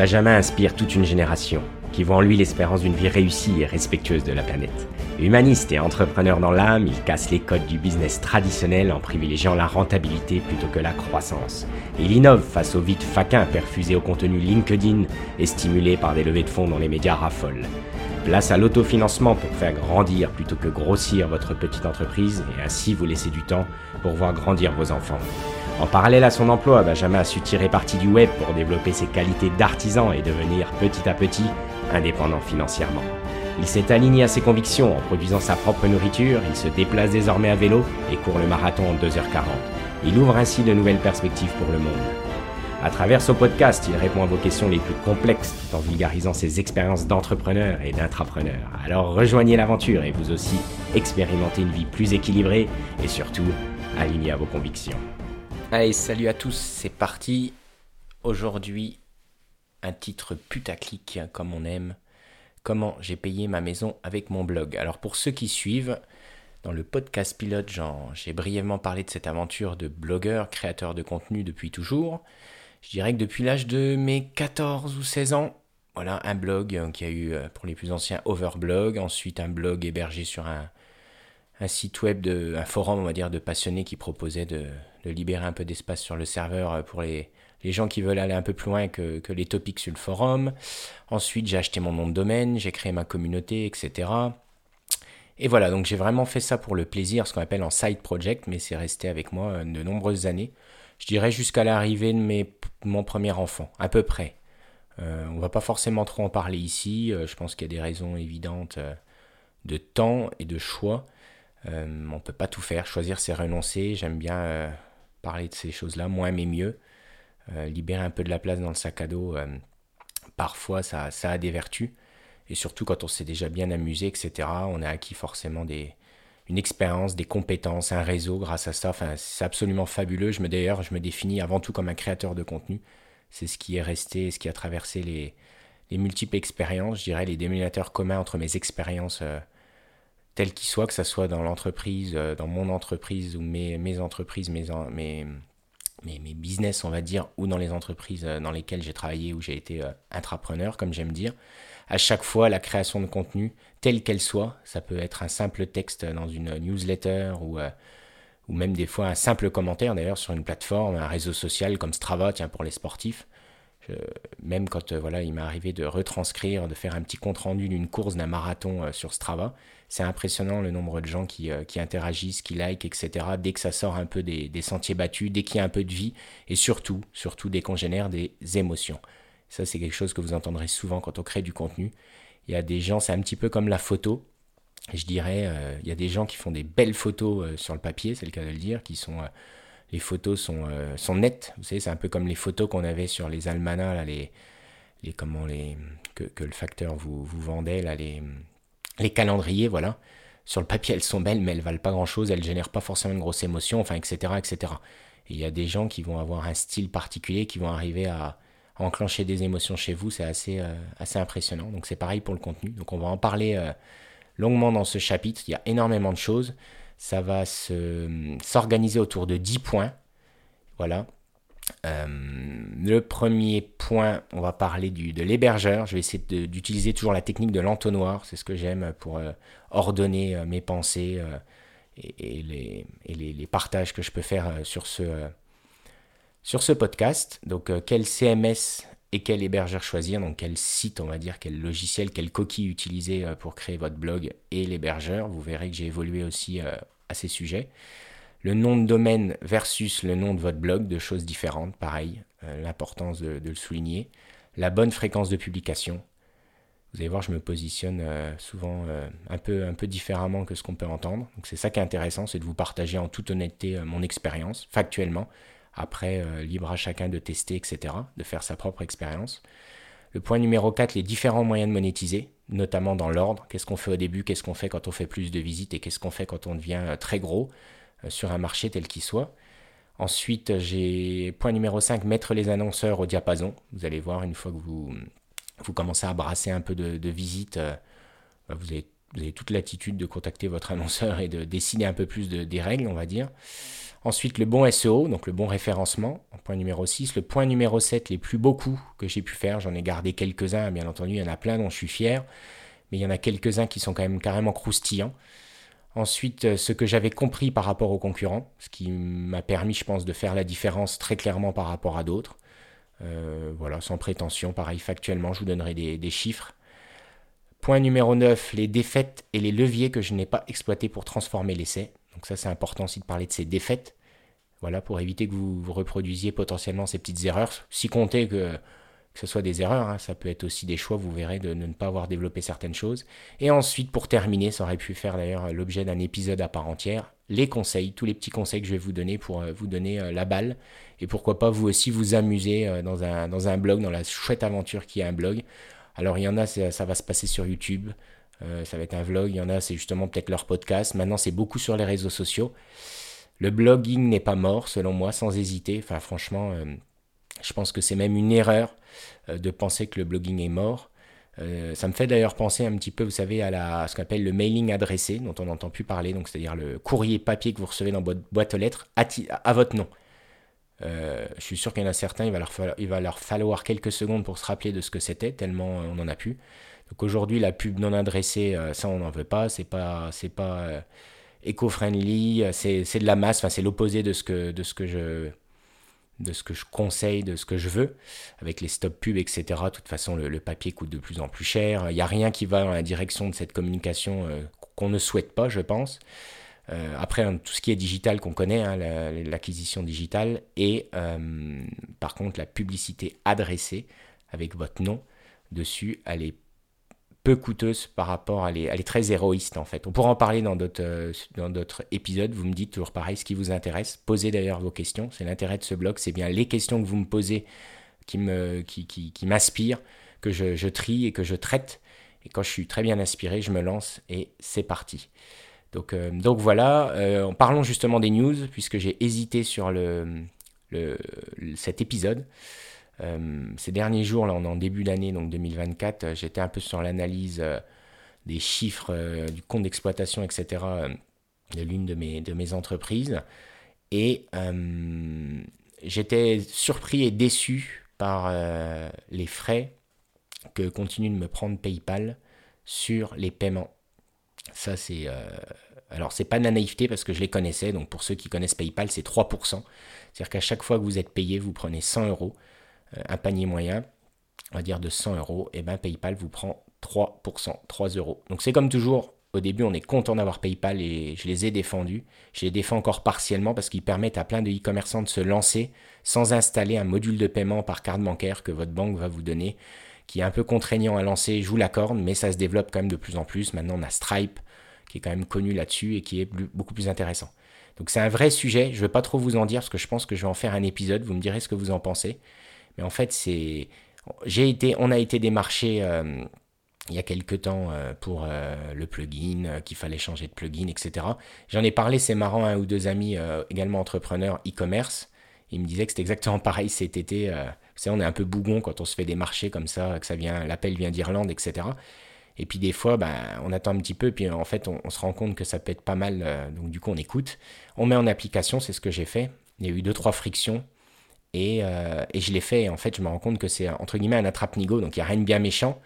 Benjamin inspire toute une génération qui voit en lui l'espérance d'une vie réussie et respectueuse de la planète. Humaniste et entrepreneur dans l'âme, il casse les codes du business traditionnel en privilégiant la rentabilité plutôt que la croissance. Il innove face au vide faquin perfusé au contenu LinkedIn et stimulé par des levées de fonds dont les médias raffolent. Place à l'autofinancement pour faire grandir plutôt que grossir votre petite entreprise et ainsi vous laisser du temps pour voir grandir vos enfants. En parallèle à son emploi, Benjamin a su tirer parti du web pour développer ses qualités d'artisan et devenir petit à petit indépendant financièrement. Il s'est aligné à ses convictions en produisant sa propre nourriture, il se déplace désormais à vélo et court le marathon en 2h40. Il ouvre ainsi de nouvelles perspectives pour le monde. À travers ce podcast, il répond à vos questions les plus complexes tout en vulgarisant ses expériences d'entrepreneur et d'intrapreneur. Alors rejoignez l'aventure et vous aussi expérimentez une vie plus équilibrée et surtout alignée à vos convictions. Allez, salut à tous, c'est parti. Aujourd'hui, un titre putaclic comme on aime. Comment j'ai payé ma maison avec mon blog. Alors pour ceux qui suivent, dans le podcast pilote, j'ai brièvement parlé de cette aventure de blogueur, créateur de contenu depuis toujours. Je dirais que depuis l'âge de mes 14 ou 16 ans, voilà, un blog euh, qui a eu euh, pour les plus anciens Overblog, ensuite un blog hébergé sur un, site web, de, un forum, on va dire, de passionnés qui proposait de, libérer un peu d'espace sur le serveur euh, pour les, les gens qui veulent aller un peu plus loin que, les topics sur le forum. Ensuite, j'ai acheté mon nom de domaine, j'ai créé ma communauté, etc. Et voilà, donc j'ai vraiment fait ça pour le plaisir, ce qu'on appelle en side project, mais c'est resté avec moi euh, de nombreuses années. Je dirais jusqu'à l'arrivée de mes, mon premier enfant, à peu près. Euh, on va pas forcément trop en parler ici. Euh, je pense qu'il y a des raisons évidentes de temps et de choix. on ne peut pas tout faire. Choisir, c'est renoncer. J'aime bien parler de ces choses-là, moins mais mieux. Euh, libérer un peu de la place dans le sac à dos, euh, parfois ça, ça, a des vertus. Et surtout quand on s'est déjà bien amusé, etc., on a acquis forcément des, une expérience, des compétences, un réseau grâce à ça. Enfin, c'est absolument fabuleux. Je me d'ailleurs, je me définis avant tout comme un créateur de contenu. C'est ce qui est resté, ce qui a traversé les, les multiples expériences, je dirais les dénominateurs communs entre mes expériences euh, telles qu'ils soient, que ce soit dans l'entreprise, dans mon entreprise ou mes, mes entreprises, mes, mes, mes, business, on va dire, ou dans les entreprises euh, dans lesquelles j'ai travaillé, où j'ai été euh, intrapreneur, comme j'aime dire. À chaque fois, la création de contenu, telle qu'elle soit, ça peut être un simple texte dans une newsletter ou, euh, ou même des fois un simple commentaire d'ailleurs sur une plateforme, un réseau social comme Strava, tiens, pour les sportifs. même quand voilà, il m'est arrivé de retranscrire, de faire un petit compte rendu d'une course, d'un marathon sur Strava, c'est impressionnant le nombre de gens qui, euh, qui, interagissent, qui like, etc. Dès que ça sort un peu des, des sentiers battus, dès qu'il y a un peu de vie, et surtout, surtout dès qu'on génère des émotions. Ça, c'est quelque chose que vous entendrez souvent quand on crée du contenu. Il y a des gens, c'est un petit peu comme la photo. Je dirais, euh, il y a des gens qui font des belles photos euh, sur le papier, c'est le cas de le dire, qui sont les photos sont, sont nettes. Vous savez, c'est un peu comme les photos qu'on avait sur les almanachs, là, les, les, comment les, que, que le facteur vous, vous vendait, là, les, les calendriers, voilà. Sur le papier, elles sont belles, mais elles valent pas grand-chose, elles génèrent pas forcément une grosse émotion, enfin, etc., etc. il y a des gens qui vont avoir un style particulier, qui vont arriver à, enclencher des émotions chez vous, c'est assez, euh, assez impressionnant. Donc c'est pareil pour le contenu. Donc on va en parler euh, longuement dans ce chapitre. Il y a énormément de choses. Ça va s'organiser autour de 10 points. Voilà. Euh, le premier point, on va parler du, de l'hébergeur. Je vais essayer d'utiliser toujours la technique de l'entonnoir. C'est ce que j'aime pour euh, ordonner euh, mes pensées et, les, et les, les, partages que je peux faire sur ce, sur ce podcast. Donc, quel CMS et quel hébergeur choisir? Donc, quel site, on va dire, quel logiciel, quelle coquille utiliser pour créer votre blog et l'hébergeur? Vous verrez que j'ai évolué aussi à ces sujets le nom de domaine versus le nom de votre blog, deux choses différentes, pareil, euh, l'importance de, le souligner. La bonne fréquence de publication. Vous allez voir, je me positionne euh, souvent euh, un, peu, différemment que ce qu'on peut entendre. Donc c'est ça qui est intéressant, c'est de vous partager en toute honnêteté mon expérience, factuellement. Après, libre à chacun de tester, etc., de faire sa propre expérience. Le point numéro 4, les différents moyens de monétiser, notamment dans l'ordre. Qu'est-ce qu'on fait au début, qu'est-ce qu'on fait quand on fait plus de visites? Et qu'est-ce qu'on fait quand on devient très gros? Euh, sur un marché tel qu'il soit. Ensuite, j'ai point numéro 5, mettre les annonceurs au diapason. Vous allez voir, une fois que vous, vous commencez à brasser un peu de, visites, euh, bah, vous avez toute l'attitude de contacter votre annonceur et de décider un peu plus des règles, on va dire. Ensuite, le bon SEO, donc le bon référencement, point numéro 6. Le point numéro 7, les plus beaux coups que j'ai pu faire, j'en ai gardé quelques-uns, bien entendu, il y en a plein dont je suis fier, mais il y en a quelques-uns qui sont quand même carrément croustillants. Ensuite, euh, ce que j'avais compris par rapport aux concurrents, ce qui m'a permis, je pense, de faire la différence très clairement par rapport à d'autres. Euh, voilà, sans prétention, pareil, factuellement, je vous donnerai des, chiffres. Point numéro 9, les défaites et les leviers que je n'ai pas exploités pour transformer l'essai. Donc ça, c'est important aussi de parler de ces défaites. Voilà, pour éviter que vous, vous reproduisiez potentiellement ces petites erreurs. Si comptez que que ce soit des erreurs, hein, ça peut être aussi des choix, vous verrez, de, ne pas avoir développé certaines choses. Et ensuite, pour terminer, ça aurait pu faire d'ailleurs l'objet d'un épisode à part entière, les conseils, tous les petits conseils que je vais vous donner pour euh, vous donner euh, la balle. Et pourquoi pas vous aussi vous amuser euh, dans, un, blog, dans la chouette aventure qui est un blog. Alors il y en a, ça, va se passer sur YouTube, ça va être un vlog, il y en a, c'est justement peut-être leur podcast. Maintenant, c'est beaucoup sur les réseaux sociaux. Le blogging n'est pas mort, selon moi, sans hésiter. Enfin, franchement, je pense que c'est même une erreur de penser que le blogging est mort. Euh, ça me fait d'ailleurs penser un petit peu, vous savez, à, la, ce qu'on appelle le mailing adressé, dont on n'entend plus parler, donc c'est-à-dire le courrier papier que vous recevez dans votre boîte aux lettres à, votre nom. Euh, je suis sûr qu'il y en a certains, il va, leur falloir, il va leur falloir quelques secondes pour se rappeler de ce que c'était, tellement on en a plus. Donc aujourd'hui, la pub non adressée, ça on n'en veut pas, c'est pas, c'est pas éco-friendly, c'est, de la masse, enfin c'est l'opposé de ce que, de ce que je de ce que je conseille, de ce que je veux, avec les stop pubs, etc. De toute façon, le, papier coûte de plus en plus cher. Il n'y a rien qui va dans la direction de cette communication euh, qu'on ne souhaite pas, je pense. Euh, après, hein, tout ce qui est digital qu'on connaît, hein, l'acquisition digitale, et euh, par contre, la publicité adressée avec votre nom dessus, elle est peu coûteuse par rapport à les, elle est très héroïste en fait. On pourra en parler dans d'autres euh, dans d'autres épisodes. Vous me dites toujours pareil ce qui vous intéresse. Posez d'ailleurs vos questions. C'est l'intérêt de ce blog. C'est bien les questions que vous me posez qui me qui, qui, m'inspirent, que je, je, trie et que je traite. Et quand je suis très bien inspiré, je me lance et c'est parti. Donc, euh, donc voilà, euh, parlons justement des news, puisque j'ai hésité sur le, le, cet épisode. Euh, ces derniers jours, là, on est en début d'année, donc 2024, euh, j'étais un peu sur l'analyse euh, des chiffres du compte d'exploitation, etc., de l'une de mes, de mes entreprises. Et j'étais surpris et déçu par les frais que continue de me prendre PayPal sur les paiements. Ça, c'est. alors, c'est pas de la naïveté parce que je les connaissais. Donc, pour ceux qui connaissent PayPal, c'est 3%. C'est-à-dire qu'à chaque fois que vous êtes payé, vous prenez 100 euros. Euh, un panier moyen, on va dire de 100 euros, et ben PayPal vous prend 3%, 3 euros. Donc c'est comme toujours, au début on est content d'avoir PayPal et je les ai défendus. Je les défends encore partiellement parce qu'ils permettent à plein de e-commerçants de se lancer sans installer un module de paiement par carte bancaire que votre banque va vous donner, qui est un peu contraignant à lancer, je vous l'accorde, mais ça se développe quand même de plus en plus. Maintenant on a Stripe qui est quand même connu là-dessus et qui est beaucoup plus intéressant. Donc c'est un vrai sujet, je ne vais pas trop vous en dire parce que je pense que je vais en faire un épisode, vous me direz ce que vous en pensez. Mais en fait, c'est, j'ai été, on a été démarché euh, il y a quelques temps euh, pour euh, le plugin, qu'il fallait changer de plugin, etc. J'en ai parlé, c'est marrant, un ou deux amis également entrepreneurs e-commerce. Ils me disaient que c'était exactement pareil cet été. vous savez, on est un peu bougon quand on se fait des marchés comme ça, que ça vient, l'appel vient d'Irlande, etc. Et puis des fois, ben, on attend un petit peu, puis en fait, on, on, se rend compte que ça peut être pas mal. donc du coup, on écoute. On met en application, c'est ce que j'ai fait. Il y a eu deux, trois frictions. Euh, et, je l'ai fait, et en fait, je me rends compte que c'est entre guillemets un attrape-nigo, donc il n'y a rien de bien méchant.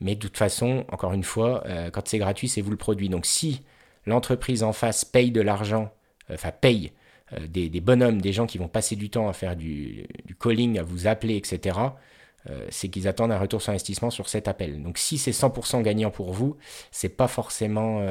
Mais de toute façon, encore une fois, euh, quand c'est gratuit, c'est vous le produit. Donc si l'entreprise en face paye de l'argent, euh, enfin paye des, bonhommes, des gens qui vont passer du temps à faire du, du calling, à vous appeler, etc., c'est qu'ils attendent un retour sur investissement sur cet appel. Donc si c'est 100% gagnant pour vous, c'est pas forcément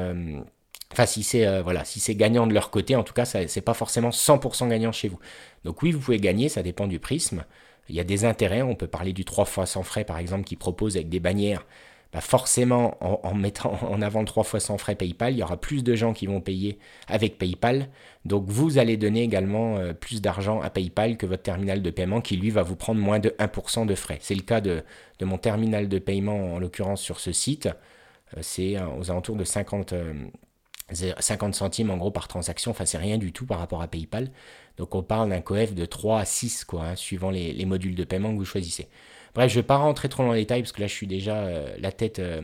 Enfin, si c'est euh, voilà, si c'est gagnant de leur côté, en tout cas, c'est pas forcément 100% gagnant chez vous. Donc oui, vous pouvez gagner, ça dépend du prisme. Il y a des intérêts, on peut parler du 3 fois sans frais par exemple qui propose avec des bannières. Bah forcément, en, mettant en avant 3 fois sans frais PayPal, il y aura plus de gens qui vont payer avec PayPal. Donc vous allez donner également euh, plus d'argent à PayPal que votre terminal de paiement qui lui va vous prendre moins de 1% de frais. C'est le cas de, de, mon terminal de paiement en l'occurrence sur ce site. Euh, c'est aux alentours de 50, 50 centimes en gros par transaction, enfin c'est rien du tout par rapport à PayPal. Donc on parle d'un coef de 3 à 6 quoi, hein, suivant les, modules de paiement que vous choisissez. Bref, je ne vais pas rentrer trop dans les détails parce que là je suis déjà euh, la tête, euh,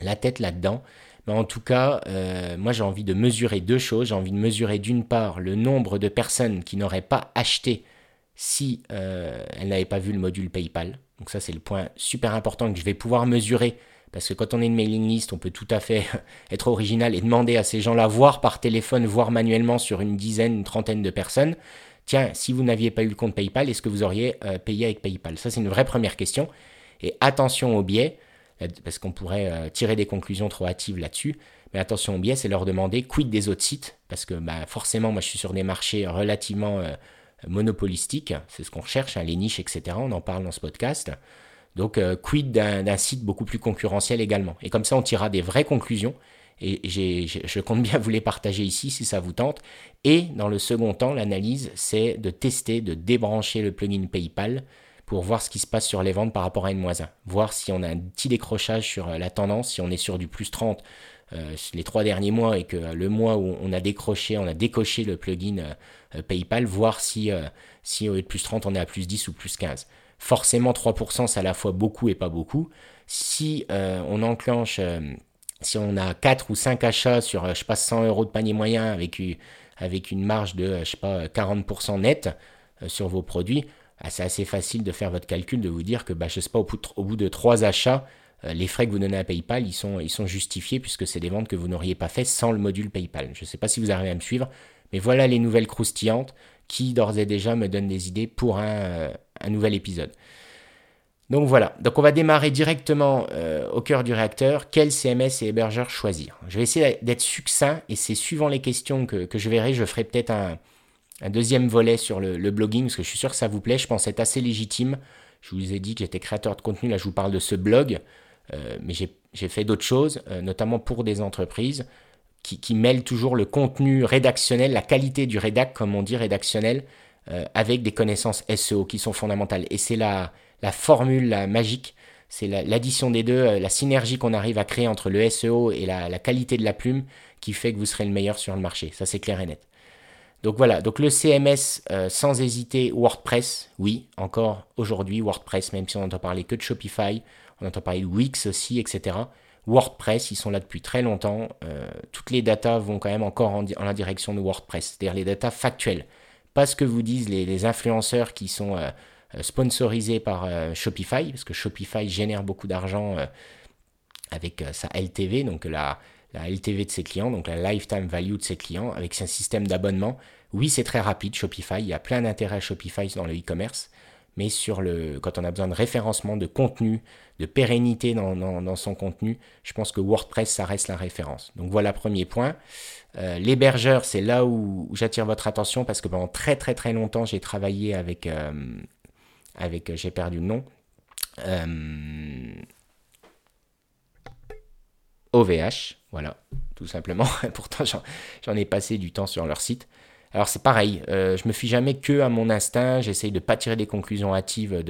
la tête là-dedans. Mais en tout cas, euh, moi j'ai envie de mesurer deux choses. J'ai envie de mesurer d'une part le nombre de personnes qui n'auraient pas acheté si elles n'avaient pas vu le module PayPal. Donc ça c'est le point super important que je vais pouvoir mesurer. Parce que quand on est une mailing list, on peut tout à fait être original et demander à ces gens-là, voir par téléphone, voir manuellement sur une dizaine, une trentaine de personnes, tiens, si vous n'aviez pas eu le compte PayPal, est-ce que vous auriez euh, payé avec PayPal? Ça c'est une vraie première question. Et attention aux biais parce qu'on pourrait euh, tirer des conclusions trop hâtives là-dessus. Mais attention au biais, c'est leur demander quid des autres sites, parce que bah, forcément, moi je suis sur des marchés relativement euh, monopolistiques, c'est ce qu'on recherche, hein, les niches, etc. On en parle dans ce podcast. Donc euh, quid d'un site beaucoup plus concurrentiel également. Et comme ça, on tirera des vraies conclusions. Et je compte bien vous les partager ici si ça vous tente. Et dans le second temps, l'analyse, c'est de tester, de débrancher le plugin PayPal pour voir ce qui se passe sur les ventes par rapport à une moins 1. Voir si on a un petit décrochage sur euh, la tendance, si on est sur du plus 30 euh, les trois derniers mois et que le mois où on a décroché, on a décoché le plugin PayPal, voir si, si au lieu de plus 30, on est à plus 10 ou plus 15. Forcément, 3%, c'est à la fois beaucoup et pas beaucoup. Si on enclenche, si on a 4 ou 5 achats sur, je sais pas, 100 euros de panier moyen avec, une marge de, je sais pas, 40% net sur vos produits, ah, c'est assez facile de faire votre calcul, de vous dire que, bah, je sais pas, au bout de, trois achats, euh, les frais que vous donnez à PayPal, ils sont, ils sont justifiés puisque c'est des ventes que vous n'auriez pas fait sans le module PayPal. Je ne sais pas si vous arrivez à me suivre, mais voilà les nouvelles croustillantes qui d'ores et déjà me donnent des idées pour un, euh, nouvel épisode. Donc voilà, donc on va démarrer directement euh, au cœur du réacteur. Quel CMS et hébergeur choisir? Je vais essayer d'être succinct et c'est suivant les questions que, je verrai, je ferai peut-être un, un deuxième volet sur le, blogging, parce que je suis sûr que ça vous plaît, je pense être assez légitime. Je vous ai dit que j'étais créateur de contenu, là je vous parle de ce blog, euh, mais j'ai fait d'autres choses, euh, notamment pour des entreprises qui, mêlent toujours le contenu rédactionnel, la qualité du rédac, comme on dit rédactionnel, euh, avec des connaissances SEO qui sont fondamentales. Et c'est la, formule magique, c'est l'addition des deux, la synergie qu'on arrive à créer entre le SEO et la, qualité de la plume qui fait que vous serez le meilleur sur le marché. Ça c'est clair et net. Donc voilà, donc le CMS euh, sans hésiter WordPress, oui, encore aujourd'hui WordPress, même si on n'entend parler que de Shopify, on entend parler de Wix aussi, etc. WordPress, ils sont là depuis très longtemps. Euh, toutes les datas vont quand même encore en, la direction de WordPress, c'est-à-dire les datas factuelles. Pas ce que vous disent les, influenceurs qui sont euh, sponsorisés par Shopify, parce que Shopify génère beaucoup d'argent avec sa LTV, donc la, LTV de ses clients, donc la lifetime value de ses clients, avec un système d'abonnement. Oui, c'est très rapide, Shopify. Il y a plein d'intérêts Shopify dans le e-commerce. Mais sur le, quand on a besoin de référencement, de contenu, de pérennité dans, son contenu, je pense que WordPress, ça reste la référence. Donc voilà, premier point. Euh, l'hébergeur, c'est là où, j'attire votre attention parce que pendant très très très longtemps, j'ai travaillé avec, euh, euh, j'ai perdu le nom, OVH, voilà, tout simplement. Pourtant, j'en ai passé du temps sur leur site. Alors c'est pareil, je me fie jamais que à mon instinct, j'essaye de pas tirer des conclusions hâtives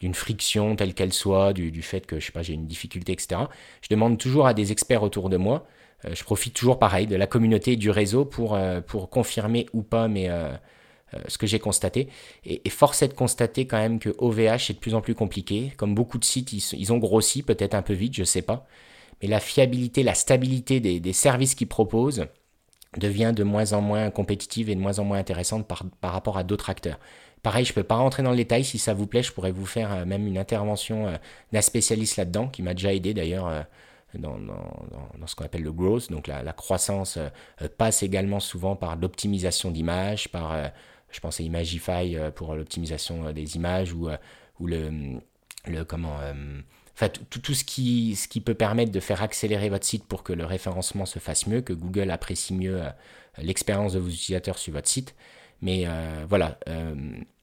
d'une friction telle qu'elle soit, du, fait que je sais pas, j'ai une difficulté, etc. Je demande toujours à des experts autour de moi. Euh, je profite toujours pareil de la communauté et du réseau pour, euh, confirmer ou pas mais, ce que j'ai constaté. Et, force est de constater quand même que OVH est de plus en plus compliqué. Comme beaucoup de sites, ils, ont grossi, peut-être un peu vite, je sais pas mais la fiabilité, la stabilité des, services qu'ils proposent devient de moins en moins compétitive et de moins en moins intéressante par, rapport à d'autres acteurs. Pareil, je ne peux pas rentrer dans le détail, si ça vous plaît, je pourrais vous faire euh, même une intervention euh, d'un spécialiste là-dedans, qui m'a déjà aidé d'ailleurs euh, dans, ce qu'on appelle le growth, donc la, croissance passe également souvent par l'optimisation d'images, par, je pense à Imagify pour l'optimisation des images, ou, ou le, le comment tout, ce, qui, ce qui peut permettre de faire accélérer votre site pour que le référencement se fasse mieux, que Google apprécie mieux euh, l'expérience de vos utilisateurs sur votre site. Mais euh, voilà, euh,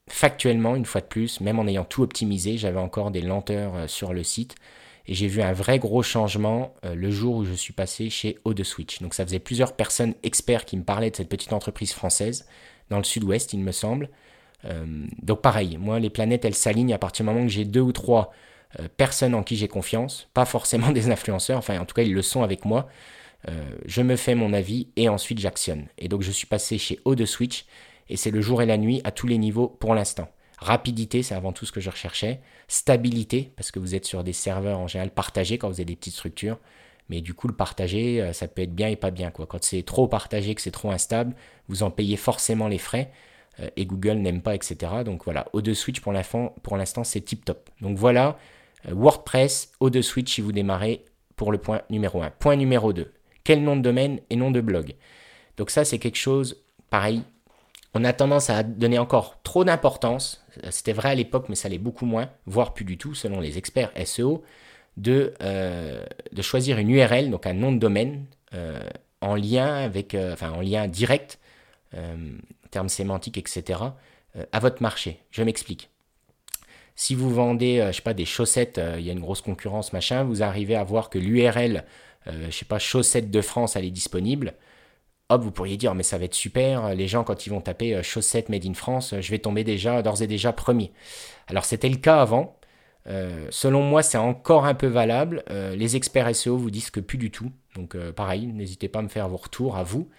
factuellement, une fois de plus, même en ayant tout optimisé, j'avais encore des lenteurs sur le site. Et j'ai vu un vrai gros changement le jour où je suis passé chez Switch. Donc ça faisait plusieurs personnes experts qui me parlaient de cette petite entreprise française dans le sud-ouest, il me semble. donc pareil, moi les planètes elles s'alignent à partir du moment que j'ai deux ou trois euh, personnes en qui j'ai confiance, pas forcément des influenceurs, enfin en tout cas ils le sont avec moi. Euh, je me fais mon avis et ensuite j'actionne. Et donc je suis passé chez O de Switch et c'est le jour et la nuit à tous les niveaux pour l'instant. Rapidité, c'est avant tout ce que je recherchais. Stabilité, parce que vous êtes sur des serveurs en général partagés quand vous avez des petites structures. Mais du coup, le partager, ça peut être bien et pas bien. Quand c'est trop partagé, que c'est trop instable, vous en payez forcément les frais. et Google n'aime pas, etc. Donc voilà, O2 Switch pour l'instant, c'est tip top. Donc voilà, WordPress, O2 Switch si vous démarrez pour le point numéro 1. Point numéro 2, quel nom de domaine et nom de blog? Donc ça, c'est quelque chose, pareil, on a tendance à donner encore trop d'importance, c'était vrai à l'époque, mais ça l'est beaucoup moins, voire plus du tout, selon les experts SEO, de, euh, de choisir une URL, donc un nom de domaine, euh, en lien avec, euh, enfin en lien direct, termes sémantiques, etc., à votre marché. Je m'explique. Si vous vendez, je sais pas, des chaussettes, il y a une grosse concurrence, machin, vous arrivez à voir que l'URL, je sais pas, chaussettes de France, elle est disponible hop, vous pourriez dire, mais ça va être super, les gens quand ils vont taper euh, chaussettes made in France, je vais tomber déjà, d'ores et déjà premier. Alors c'était le cas avant. Euh, selon moi, c'est encore un peu valable. Euh, les experts SEO vous disent que plus du tout. Donc pareil, n'hésitez pas à me faire vos retours à vous.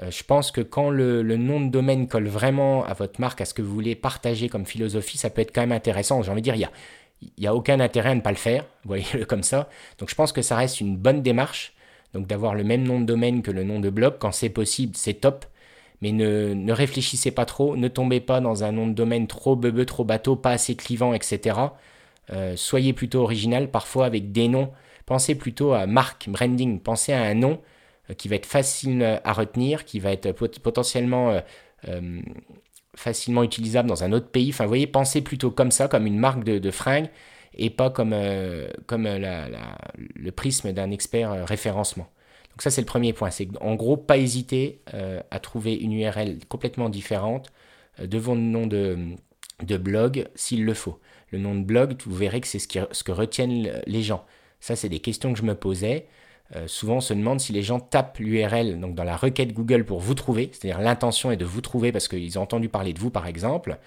je pense que quand le, nom de domaine colle vraiment à votre marque, à ce que vous voulez partager comme philosophie, ça peut être quand même intéressant. J'ai envie de dire, il n'y a, y a aucun intérêt à ne pas le faire. Voyez-le comme ça. Donc je pense que ça reste une bonne démarche. Donc d'avoir le même nom de domaine que le nom de blog, quand c'est possible, c'est top. Mais ne, réfléchissez pas trop, ne tombez pas dans un nom de domaine trop bebe, trop bateau, pas assez clivant, etc. Euh, soyez plutôt original, parfois avec des noms. Pensez plutôt à marque, branding. Pensez à un nom euh, qui va être facile à retenir, qui va être potentiellement euh, facilement utilisable dans un autre pays. Enfin, vous voyez, pensez plutôt comme ça, comme une marque de, de fringues et pas comme, euh, euh, le prisme d'un expert euh, référencement. Donc ça c'est le premier point, c'est en gros pas hésiter à trouver une URL complètement différente de votre nom de, blog s'il le faut. Le nom de blog, vous verrez que c'est ce, ce que retiennent les gens. Ça c'est des questions que je me posais. souvent, on se demande si les gens tapent l'URL donc dans la requête Google pour vous trouver, c'est-à-dire l'intention est de vous trouver parce qu'ils ont entendu parler de vous par exemple.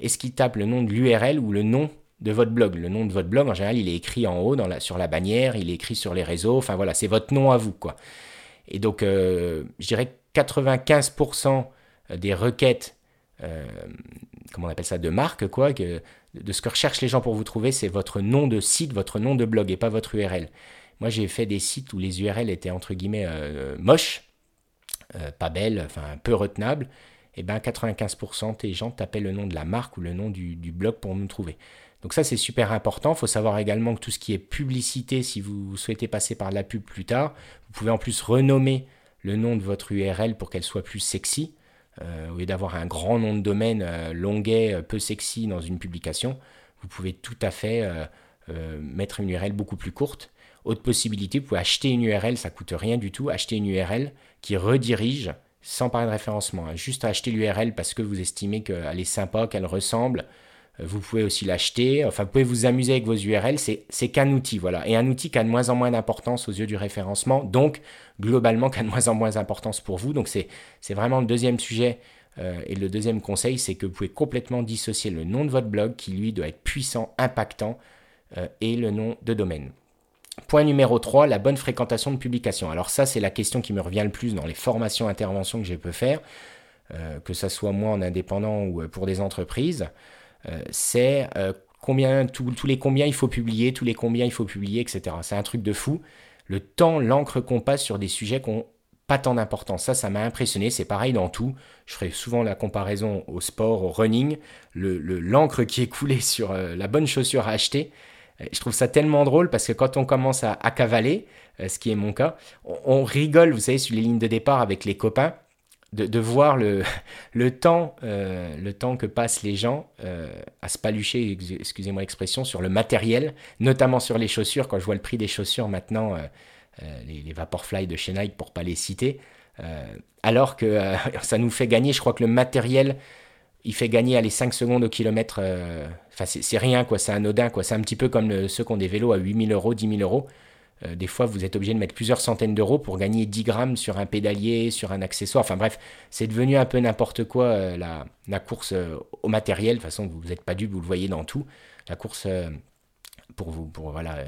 Est-ce qu'ils tapent le nom de l'URL ou le nom de votre blog. Le nom de votre blog, en général, il est écrit en haut sur la bannière, il est écrit sur les réseaux. Enfin voilà, c'est votre nom à vous, quoi. Et donc, euh, je dirais que 95% des requêtes, euh, comment on appelle ça, de marque, quoi, de ce que recherchent les gens pour vous trouver, c'est votre nom de site, votre nom de blog et pas votre URL. Moi, j'ai fait des sites où les URL étaient entre guillemets euh, moches, pas belles, enfin peu retenables. Et bien, 95% des gens tapaient le nom de la marque ou le nom du blog pour nous trouver. Donc ça, c'est super important. Il faut savoir également que tout ce qui est publicité, si vous souhaitez passer par la pub plus tard, vous pouvez en plus renommer le nom de votre URL pour qu'elle soit plus sexy. Euh, au lieu d'avoir un grand nom de domaine euh, longuet, euh, peu sexy dans une publication, vous pouvez tout à fait mettre une URL beaucoup plus courte. Autre possibilité, vous pouvez acheter une URL, ça coûte rien du tout, acheter une URL qui redirige sans parler de référencement, hein. juste acheter l'URL parce que vous estimez qu'elle est sympa, qu'elle ressemble, vous pouvez aussi l'acheter. Enfin, vous pouvez vous amuser avec vos URL. C'est qu'un outil, voilà. Et un outil qui a de moins en moins d'importance aux yeux du référencement. Donc, globalement, qui a de moins en moins d'importance pour vous. Donc, c'est vraiment le deuxième sujet. Euh, et le deuxième conseil, c'est que vous pouvez complètement dissocier le nom de votre blog, qui lui doit être puissant, impactant, euh, et le nom de domaine. Point numéro 3, la bonne fréquentation de publication. Alors ça, c'est la question qui me revient le plus dans les formations, interventions que je peux faire, euh, que ce soit moi en indépendant ou pour des entreprises. Euh, c'est euh, combien, tous les combien il faut publier, tous les combien il faut publier, etc. C'est un truc de fou. Le temps, l'encre qu'on passe sur des sujets qui n'ont pas tant d'importance. Ça, ça m'a impressionné. C'est pareil dans tout. Je ferai souvent la comparaison au sport, au running. L'encre le, qui est coulée sur euh, la bonne chaussure à acheter. Je trouve ça tellement drôle parce que quand on commence à, cavaler, ce qui est mon cas, on, rigole, vous savez, sur les lignes de départ avec les copains de, voir le, le, temps, euh, le temps que passent les gens euh, à se palucher, excusez-moi l'expression, sur le matériel, notamment sur les chaussures. Quand je vois le prix des chaussures maintenant, euh, les, les, Vaporfly de chez Nike pour pas les citer, alors que ça nous fait gagner, je crois que le matériel, il fait gagner les 5 secondes au kilomètre. Enfin, c'est rien, quoi, c'est anodin, quoi. C'est un petit peu comme ceux qui ont des vélos à 8000 euros, 10 000 euros. Euh, des fois, vous êtes obligé de mettre plusieurs centaines d'euros pour gagner 10 grammes sur un pédalier, sur un accessoire. Enfin bref, c'est devenu un peu n'importe quoi euh, la, course euh, au matériel. De toute façon, vous n'êtes pas dû, vous le voyez dans tout. La course pour vous, pour voilà,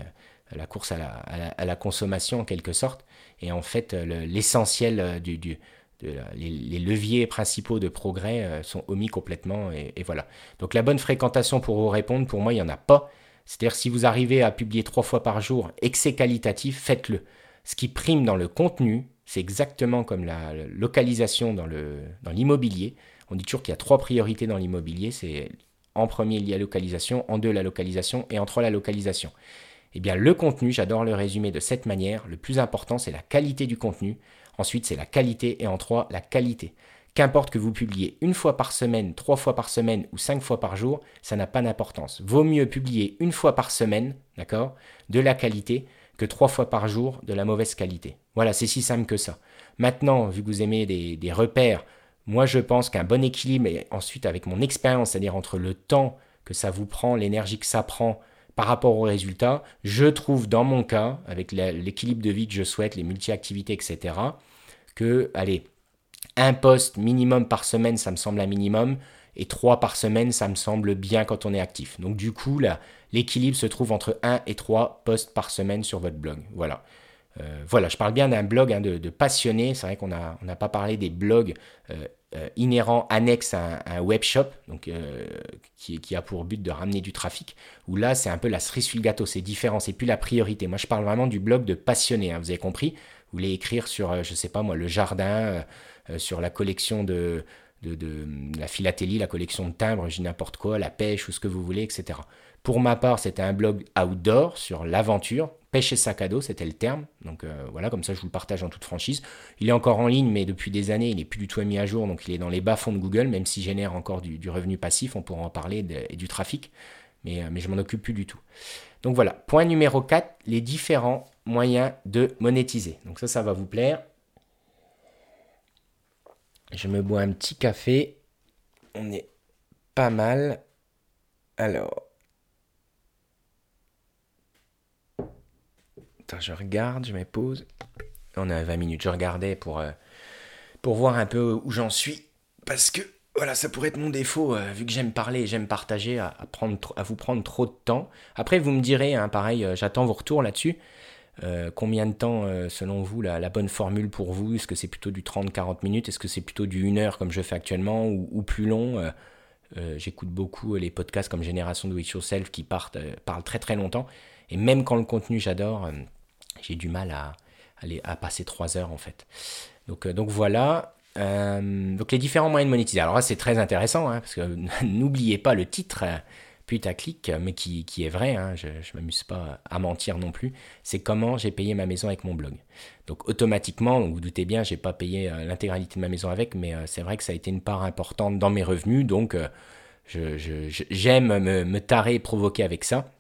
la course à la, consommation en quelque sorte. Et en fait, l'essentiel du, du les, leviers principaux de progrès sont omis complètement. Et, et, voilà. Donc la bonne fréquentation pour vous répondre, pour moi, il n'y en a pas. C'est-à-dire si vous arrivez à publier trois fois par jour et que c'est qualitatif, faites-le. Ce qui prime dans le contenu, c'est exactement comme la localisation dans l'immobilier. On dit toujours qu'il y a trois priorités dans l'immobilier. C'est en premier, il y a localisation, en deux, la localisation, et en trois, la localisation. Eh bien, le contenu, j'adore le résumer de cette manière. Le plus important, c'est la qualité du contenu. Ensuite, c'est la qualité. Et en trois, la qualité. Qu'importe que vous publiez une fois par semaine, trois fois par semaine ou cinq fois par jour, ça n'a pas d'importance. Vaut mieux publier une fois par semaine, d'accord, de la qualité, que trois fois par jour de la mauvaise qualité. Voilà, c'est si simple que ça. Maintenant, vu que vous aimez des, repères, moi je pense qu'un bon équilibre, et ensuite avec mon expérience, c'est-à-dire entre le temps que ça vous prend, l'énergie que ça prend, par rapport aux résultats, je trouve dans mon cas, avec l'équilibre de vie que je souhaite, les multi-activités, etc., que, allez, un poste minimum par semaine, ça me semble un minimum, et trois par semaine, ça me semble bien quand on est actif. Donc du coup, l'équilibre se trouve entre un et trois posts par semaine sur votre blog. Voilà. Euh, voilà, je parle bien d'un blog hein, de, passionné. C'est vrai qu'on n'a on pas parlé des blogs euh, euh, inhérents annexes à un, web shop, donc, qui, qui, a pour but de ramener du trafic, où là, c'est un peu la cerise sur le gâteau, c'est différent, c'est plus la priorité. Moi, je parle vraiment du blog de passionné, hein, vous avez compris Vous voulez écrire sur, je sais pas moi, le jardin, sur la collection de, la philatélie, la collection de timbres, j'ai n'importe quoi, la pêche ou ce que vous voulez, etc. Pour ma part, c'était un blog outdoor sur l'aventure, pêche et sac à dos, c'était le terme. Donc euh, voilà, comme ça je vous le partage en toute franchise. Il est encore en ligne, mais depuis des années, il n'est plus du tout mis à jour, donc il est dans les bas-fonds de Google, même s'il génère encore du, revenu passif, on pourra en parler, et du trafic, mais, euh, mais je m'en occupe plus du tout. Donc voilà, point numéro 4, les différents moyens de monétiser. Donc ça, ça va vous plaire. Je me bois un petit café. On est pas mal. Alors, je regarde, je me pose. On à 20 minutes. Je regardais pour, euh, pour voir un peu où j'en suis. Parce que, voilà, ça pourrait être mon défaut, euh, vu que j'aime parler j'aime partager, à vous prendre trop de temps. Après, vous me direz, hein, pareil, euh, j'attends vos retours là-dessus. Combien de temps, selon vous, la, bonne formule pour vous? Est-ce que c'est plutôt du 30-40 minutes? Est-ce que c'est plutôt du 1 heure comme je fais actuellement ou, plus long? J'écoute beaucoup les podcasts comme Génération Do It Yourself qui parlent très très longtemps. Et même quand le contenu j'adore, j'ai du mal à, aller, à passer trois heures en fait. Donc, euh, voilà. Euh, donc les différents moyens de monétiser. Alors là c'est très intéressant hein, parce que n'oubliez pas le titre euh, putaclic, mais qui, est vrai, hein, je m'amuse pas à mentir non plus, c'est comment j'ai payé ma maison avec mon blog. Donc automatiquement, vous, vous doutez bien, j'ai pas payé l'intégralité de ma maison avec, mais c'est vrai que ça a été une part importante dans mes revenus, donc j'aime je, me, tarer et provoquer avec ça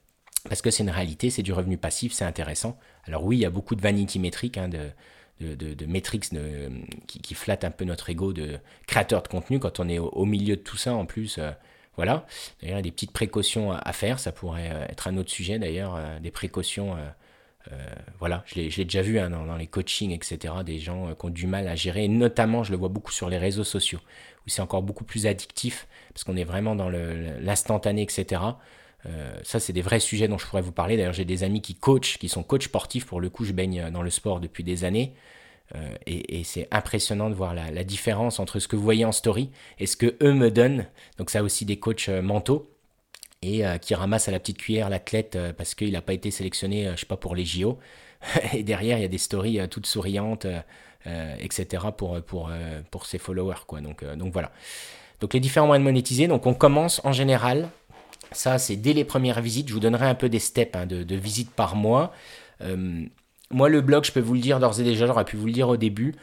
parce que c'est une réalité, c'est du revenu passif, c'est intéressant. Alors oui, il y a beaucoup de vanity métriques, hein, de, de, qui, qui, flattent un peu notre ego de créateur de contenu quand on est au, milieu de tout ça en plus. Euh, voilà. D'ailleurs, il y a des petites précautions à, faire, ça pourrait euh, être un autre sujet d'ailleurs, euh, des précautions. voilà, je l'ai déjà vu hein, dans, les coachings, etc., des gens qui ont du mal à gérer, notamment je le vois beaucoup sur les réseaux sociaux, où c'est encore beaucoup plus addictif, parce qu'on est vraiment dans l'instantané, etc. Euh, ça, c'est des vrais sujets dont je pourrais vous parler. D'ailleurs, j'ai des amis qui coachent, qui sont coachs sportifs. Pour le coup, je baigne dans le sport depuis des années. Euh, et, c'est impressionnant de voir la, différence entre ce que vous voyez en story et ce que eux me donnent. Donc, ça aussi des coachs euh, mentaux et qui ramassent à la petite cuillère l'athlète parce qu'il n'a pas été sélectionné, je sais pas, pour les JO. et derrière, il y a des stories toutes souriantes, etc. pour, pour, pour ses followers. Quoi. Donc, donc voilà. Donc les différents moyens de monétiser. Donc on commence en général ça, c'est dès les premières visites. Je vous donnerai un peu des steps hein, de, visites par mois. Euh, moi, le blog, je peux vous le dire d'ores et déjà, j'aurais pu vous le dire au début.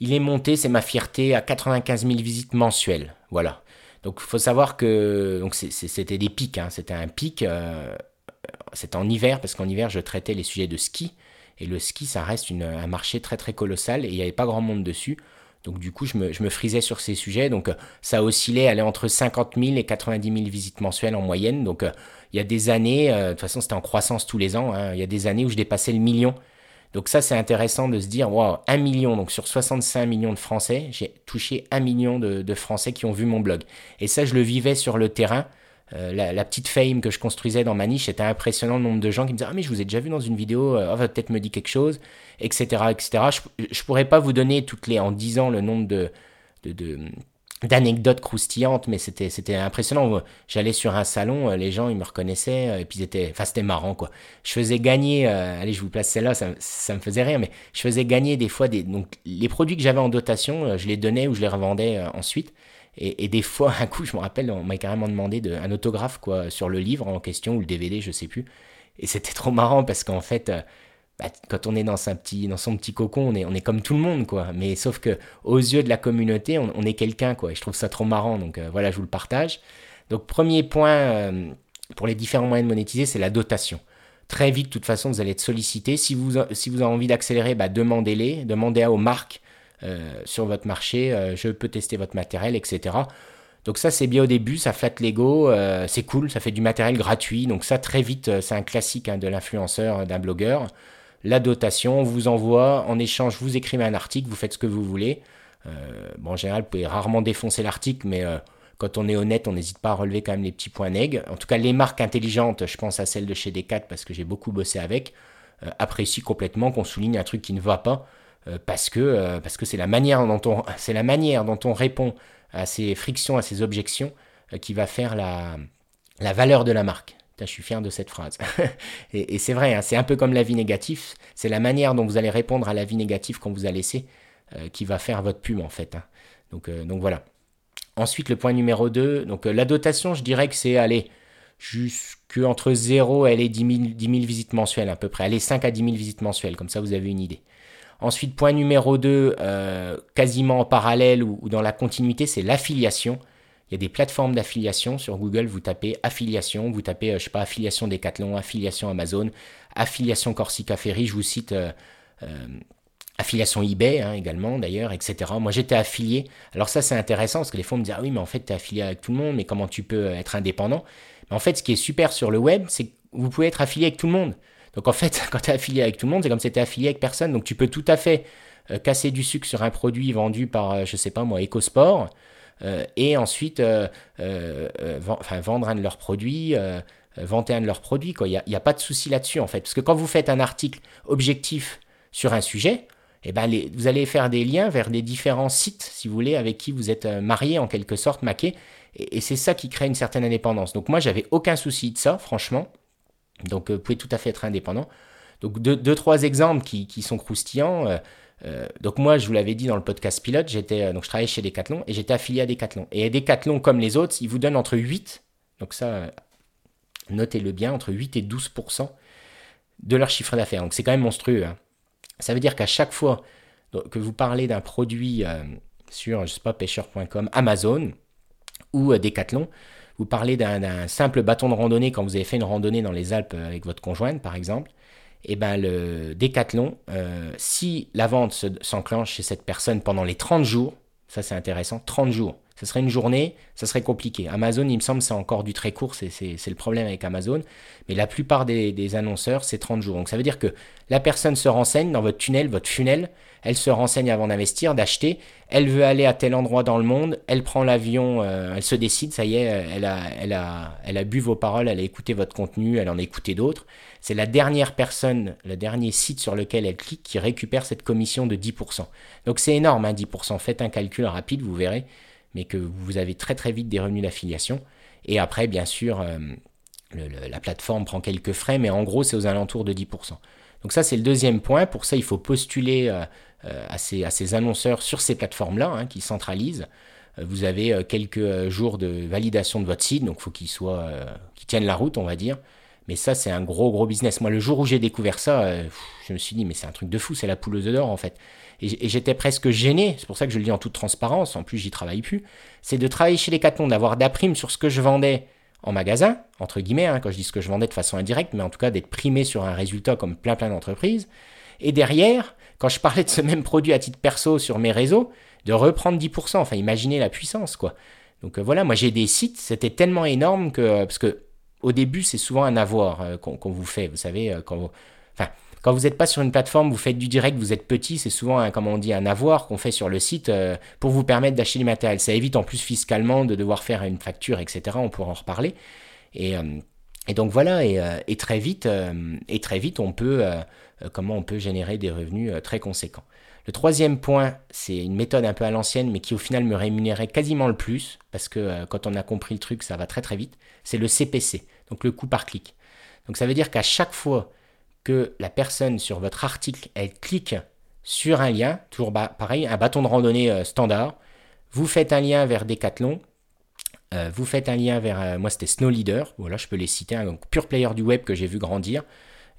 Il est monté, c'est ma fierté, à 95 000 visites mensuelles. Voilà. Donc, il faut savoir que c'était des pics. Hein. C'était un pic. Euh, c'était en hiver, parce qu'en hiver, je traitais les sujets de ski. Et le ski, ça reste un marché très, très colossal. Et il n'y avait pas grand monde dessus. Donc du coup, je me, frisais sur ces sujets. Donc ça oscillait, allait entre 50 000 et 90 000 visites mensuelles en moyenne. Donc euh, il y a des années, euh, de toute façon c'était en croissance tous les ans, hein. il y a des années où je dépassais le million. Donc ça c'est intéressant de se dire, wow, un million, donc sur 65 millions de Français, j'ai touché un million de, de Français qui ont vu mon blog. Et ça je le vivais sur le terrain. Euh, la, petite fame que je construisais dans ma niche, c'était impressionnant le nombre de gens qui me disaient Ah, mais je vous ai déjà vu dans une vidéo, euh, oh, peut-être me dit quelque chose, etc. etc. Je, pourrais pas vous donner toutes les, en 10 ans le nombre de, de, d'anecdotes croustillantes, mais c'était c'était impressionnant. J'allais sur un salon, les gens ils me reconnaissaient, et puis c'était, enfin c'était marrant quoi. Je faisais gagner, allez je vous place celle-là, ça, ça, me faisait rire, mais je faisais gagner des fois des donc les produits que j'avais en dotation, je les donnais ou je les revendais ensuite. Et, des fois, un coup, je me rappelle, on m'a carrément demandé de, un autographe quoi sur le livre en question ou le DVD, je sais plus. Et c'était trop marrant parce qu'en fait, bah, quand on est dans, son petit cocon, on est, comme tout le monde, quoi. Mais sauf que aux yeux de la communauté, on, est quelqu'un, quoi. Et je trouve ça trop marrant. Donc euh, voilà, je vous le partage. Donc premier point euh, pour les différents moyens de monétiser, c'est la dotation. Très vite, de toute façon, vous allez être sollicité. Si vous, si vous avez envie d'accélérer, bah, demandez-les. Demandez aux marques euh, sur votre marché, je peux tester votre matériel, etc. Donc ça, c'est bien au début, ça flatte l'ego, c'est cool, ça fait du matériel gratuit. Donc ça, très vite, c'est un classique hein, de l'influenceur, d'un blogueur la dotation, on vous envoie, en échange, vous écrivez un article, vous faites ce que vous voulez. Euh, bon, en général, vous pouvez rarement défoncer l'article, mais euh, quand on est honnête, on n'hésite pas à relever quand même les petits points nègres. En tout cas, les marques intelligentes, je pense à celle de chez Decat parce que j'ai beaucoup bossé avec, euh, apprécient complètement qu'on souligne un truc qui ne va pas parce que c'est la manière dont on répond à ces frictions, à ces objections qui va faire la valeur de la marque je suis fier de cette phrase. et, c'est vrai, hein, c'est un peu comme l'avis négatif. C'est la manière dont vous allez répondre à l'avis négatif qu'on vous a laissé euh, qui va faire votre pub en fait. Hein. Donc, euh, donc voilà. Ensuite, le point numéro 2, donc euh, la dotation, je dirais que c'est aller jusque entre 0 et les 10 000, visites mensuelles à peu près. Allez, 5 à 10 000 visites mensuelles, comme ça vous avez une idée. Ensuite, point numéro 2, quasiment en parallèle ou dans la continuité, c'est l'affiliation. Il y a des plateformes d'affiliation sur Google. Vous tapez affiliation, vous tapez, euh, je sais pas, affiliation Decathlon, affiliation Amazon, affiliation Corsica Ferry. Je vous cite euh, euh, affiliation eBay hein, également d'ailleurs, etc. Moi j'étais affilié. Alors ça c'est intéressant parce que les on me dit ah oui mais en fait tu es affilié avec tout le monde, mais comment tu peux être indépendant? Mais en fait ce qui est super sur le web, c'est que vous pouvez être affilié avec tout le monde. Donc en fait quand tu es affilié avec tout le monde, c'est comme si tu affilié avec personne. Donc tu peux tout à fait casser du sucre sur un produit vendu par, je sais pas moi, EcoSport. Euh, et ensuite euh, euh, vendre un de leurs produits vanter un de leurs produits. Il n'y a, pas de souci là-dessus, en fait. Parce que quand vous faites un article objectif sur un sujet, eh ben vous allez faire des liens vers des différents sites, si vous voulez, avec qui vous êtes marié, en quelque sorte, maqué. Et, c'est ça qui crée une certaine indépendance. Donc moi, j'avais aucun souci de ça, franchement. Donc vous pouvez tout à fait être indépendant. Donc deux, trois exemples qui, qui sont croustillants. Donc moi, je vous l'avais dit dans le podcast pilote, j'étais euh, donc je travaillais chez Decathlon et j'étais affilié à Decathlon. Et Decathlon, comme les autres, ils vous donnent entre 8, donc ça, euh, notez-le bien, entre 8 et 12% de leur chiffre d'affaires. Donc c'est quand même monstrueux. Hein. Ça veut dire qu'à chaque fois que vous parlez d'un produit sur, je sais pas, pêcheur.com, Amazon ou Decathlon, vous parlez d'un simple bâton de randonnée quand vous avez fait une randonnée dans les Alpes avec votre conjointe, par exemple, eh ben le décathlon, euh, si la vente s'enclenche chez cette personne pendant les 30 jours, ça c'est intéressant, 30 jours, ce serait une journée, ça serait compliqué. Amazon, il me semble, c'est encore du très court, c'est le problème avec Amazon. Mais la plupart des, annonceurs, c'est 30 jours. Donc ça veut dire que la personne se renseigne dans votre tunnel, votre funnel, elle se renseigne avant d'investir, d'acheter, elle veut aller à tel endroit dans le monde, elle prend l'avion, euh, elle se décide, ça y est, elle a, elle, a, elle a bu vos paroles, elle a écouté votre contenu, elle en a écouté d'autres. C'est la dernière personne, le dernier site sur lequel elle clique qui récupère cette commission de 10%. Donc c'est énorme, hein, 10%. Faites un calcul rapide, vous verrez mais que vous avez très très vite des revenus d'affiliation. Et après, bien sûr, euh, la plateforme prend quelques frais, mais en gros, c'est aux alentours de 10%. Donc ça, c'est le deuxième point. Pour ça, il faut postuler euh, euh, à, ces, annonceurs sur ces plateformes-là, hein, qui centralisent. Vous avez quelques jours de validation de votre site, donc il faut qu'il soit, qu'il tienne la route, on va dire. Mais ça, c'est un gros, gros business. Moi, le jour où j'ai découvert ça, je me suis dit, mais c'est un truc de fou, c'est la poule aux d'or, en fait et, j'étais presque gêné, c'est pour ça que je le dis en toute transparence, en plus j'y travaille plus, c'est de travailler chez les Decathlon, d'avoir d'apprime sur ce que je vendais en magasin, entre guillemets, hein, quand je dis ce que je vendais de façon indirecte, mais en tout cas d'être primé sur un résultat comme plein plein d'entreprises. Et derrière, quand je parlais de ce même produit à titre perso sur mes réseaux, de reprendre 10%, enfin imaginez la puissance quoi. Donc euh, voilà, moi j'ai des sites, c'était tellement énorme que, parce que au début c'est souvent un avoir euh, qu'on vous fait, vous savez, euh, quand vous, vous n'êtes pas sur une plateforme, vous faites du direct, vous êtes petit, c'est souvent, un, on dit, un avoir qu'on fait sur le site euh, pour vous permettre d'acheter du matériel. Ça évite en plus fiscalement de devoir faire une facture, etc. On pourra en reparler. Et, euh, donc voilà, et, très vite, et très vite, on peut, comment on peut générer des revenus très conséquents. Le troisième point, c'est une méthode un peu à l'ancienne, mais qui au final me rémunérait quasiment le plus, parce que quand on a compris le truc, ça va très très vite, c'est le CPC, donc le coût par clic. Donc ça veut dire qu'à chaque fois la personne sur votre article, elle clique sur un lien, toujours pareil, un bâton de randonnée euh, standard, vous faites un lien vers Decathlon, euh, vous faites un lien vers, euh, moi c'était Snow Leader, voilà je peux les citer, un pur player du web que j'ai vu grandir,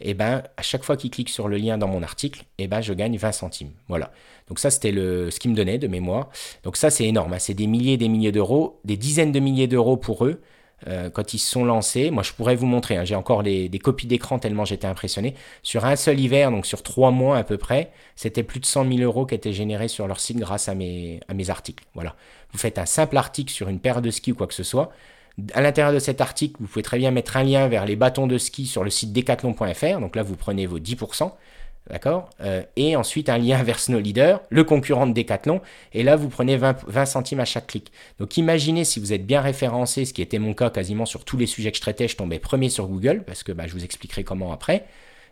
et eh ben à chaque fois qu'il clique sur le lien dans mon article, et eh ben je gagne 20 centimes. Voilà. Donc ça c'était le ce qu'il me donnait de mémoire. Donc ça c'est énorme, hein. c'est des milliers des milliers d'euros, des dizaines de milliers d'euros pour eux. Euh, quand ils se sont lancés. Moi, je pourrais vous montrer, hein, j'ai encore des copies d'écran tellement j'étais impressionné. Sur un seul hiver, donc sur trois mois à peu près, c'était plus de 100 000 euros qui étaient générés sur leur site grâce à mes, à mes articles. Voilà. Vous faites un simple article sur une paire de skis ou quoi que ce soit. À l'intérieur de cet article, vous pouvez très bien mettre un lien vers les bâtons de ski sur le site decathlon.fr. Donc là, vous prenez vos 10%. D'accord? Euh, Et ensuite, un lien vers Snow Leader, le concurrent de Decathlon. Et là, vous prenez 20, centimes à chaque clic. Donc, imaginez si vous êtes bien référencé, ce qui était mon cas quasiment sur tous les sujets que je traitais, je tombais premier sur Google, parce que bah, je vous expliquerai comment après.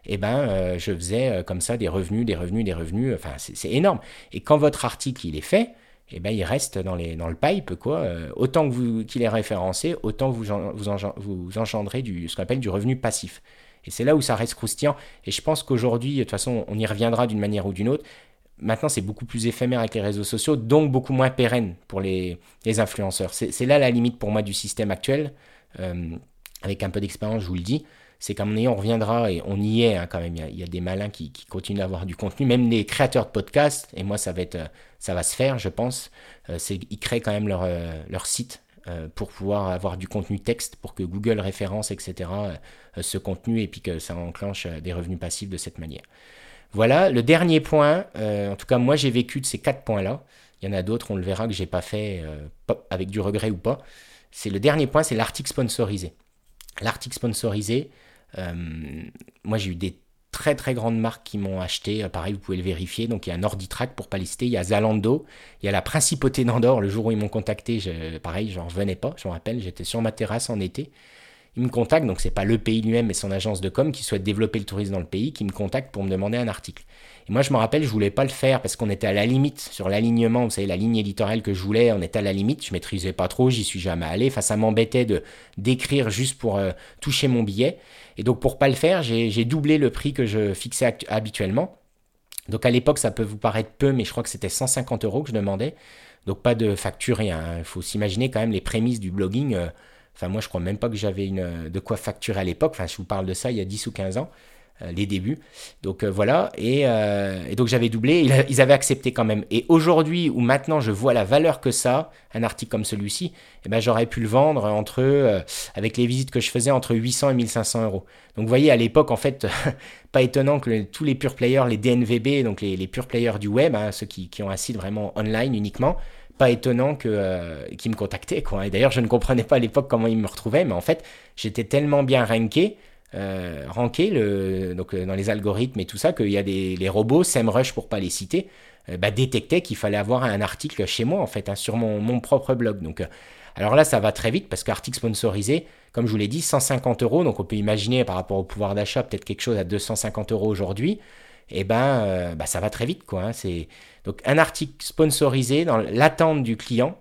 Et eh ben, euh, je faisais euh, comme ça des revenus, des revenus, des revenus. Enfin, c'est énorme. Et quand votre article il est fait, eh ben, il reste dans, le pipe, quoi. autant qu'il est référencé, autant vous, vous, vous engendrez du, ce qu'on appelle du revenu passif. Et c'est là où ça reste croustillant. Et je pense qu'aujourd'hui, de toute façon, on y reviendra d'une manière ou d'une autre. Maintenant, c'est beaucoup plus éphémère avec les réseaux sociaux, donc beaucoup moins pérenne pour les, influenceurs. C'est là la limite pour moi du système actuel. Euh, avec un peu d'expérience, je vous le dis, c'est qu'à mon avis, on reviendra et on y est hein, quand même. Il y, a, des malins qui, continuent d'avoir du contenu, même les créateurs de podcasts. Et moi, ça va être, ça va se faire, je pense. Euh, ils créent quand même leur, euh, leur site euh, pour pouvoir avoir du contenu texte, pour que Google référence, etc., euh, ce contenu et puis que ça enclenche euh, des revenus passifs de cette manière. Voilà, le dernier point, en tout cas moi j'ai vécu de ces quatre points-là, il y en a d'autres, on le verra que j'ai pas fait avec du regret ou pas, c'est le dernier point, c'est l'article sponsorisé. L'article sponsorisé, moi j'ai eu des très très grandes marques qui m'ont acheté. Euh, pareil, vous pouvez le vérifier. Donc il y a Norditrack pour pas lister, il y a Zalando, il y a la Principauté d'Andorre. Le jour où ils m'ont contacté, pareil, j'en revenais pas. Je me rappelle, j'étais sur ma terrasse en été. Ils me contactent, donc c'est pas le pays lui-même, mais son agence de com qui souhaite développer le tourisme dans le pays, qui me contacte pour me demander un article. Et moi, je me rappelle, je voulais pas le faire parce qu'on était à la limite sur l'alignement. Vous savez, la ligne éditoriale que je voulais, on était à la limite. Je maîtrisais pas trop, j'y suis jamais allé. Enfin, ça m'embêtait de d'écrire juste pour euh, toucher mon billet. Et donc, pour pas le faire, j'ai doublé le prix que je fixais habituellement. Donc, à l'époque, ça peut vous paraître peu, mais je crois que c'était 150 euros que je demandais. Donc, pas de facture, rien. Il faut s'imaginer quand même les prémices du blogging. Euh, enfin, moi, je crois même pas que j'avais une de quoi facturer à l'époque. Enfin, je vous parle de ça il y a 10 ou 15 ans. Euh, les débuts. Donc euh, voilà, euh, et, donc j'avais doublé, ils, avaient accepté quand même. Et aujourd'hui, où maintenant je vois la valeur que ça, un article comme celui-ci, eh ben, j'aurais pu le vendre entre, avec les visites que je faisais, entre 800 et 1500 euros. Donc vous voyez, à l'époque, en fait, pas étonnant que tous les pure players, les DNVB, donc les, pure players du web, hein, ceux qui, ont un site vraiment online uniquement, pas étonnant que qu'ils me contactaient quoi. Et d'ailleurs, je ne comprenais pas à l'époque comment ils me retrouvaient, mais en fait, j'étais tellement bien ranké euh, ranké donc, euh, dans les algorithmes et tout ça, qu'il y a des les robots, SEMrush pour pas les citer, euh, bah, détectaient qu'il fallait avoir un article chez moi, en fait, hein, sur mon, mon, propre blog. Donc, alors là, ça va très vite parce qu'article sponsorisé, comme je vous l'ai dit, 150 euros. Donc on peut imaginer par rapport au pouvoir d'achat peut-être quelque chose à 250 euros aujourd'hui. Et eh ben, bah, ça va très vite quoi. Hein. c'est donc un article sponsorisé dans l'attente du client.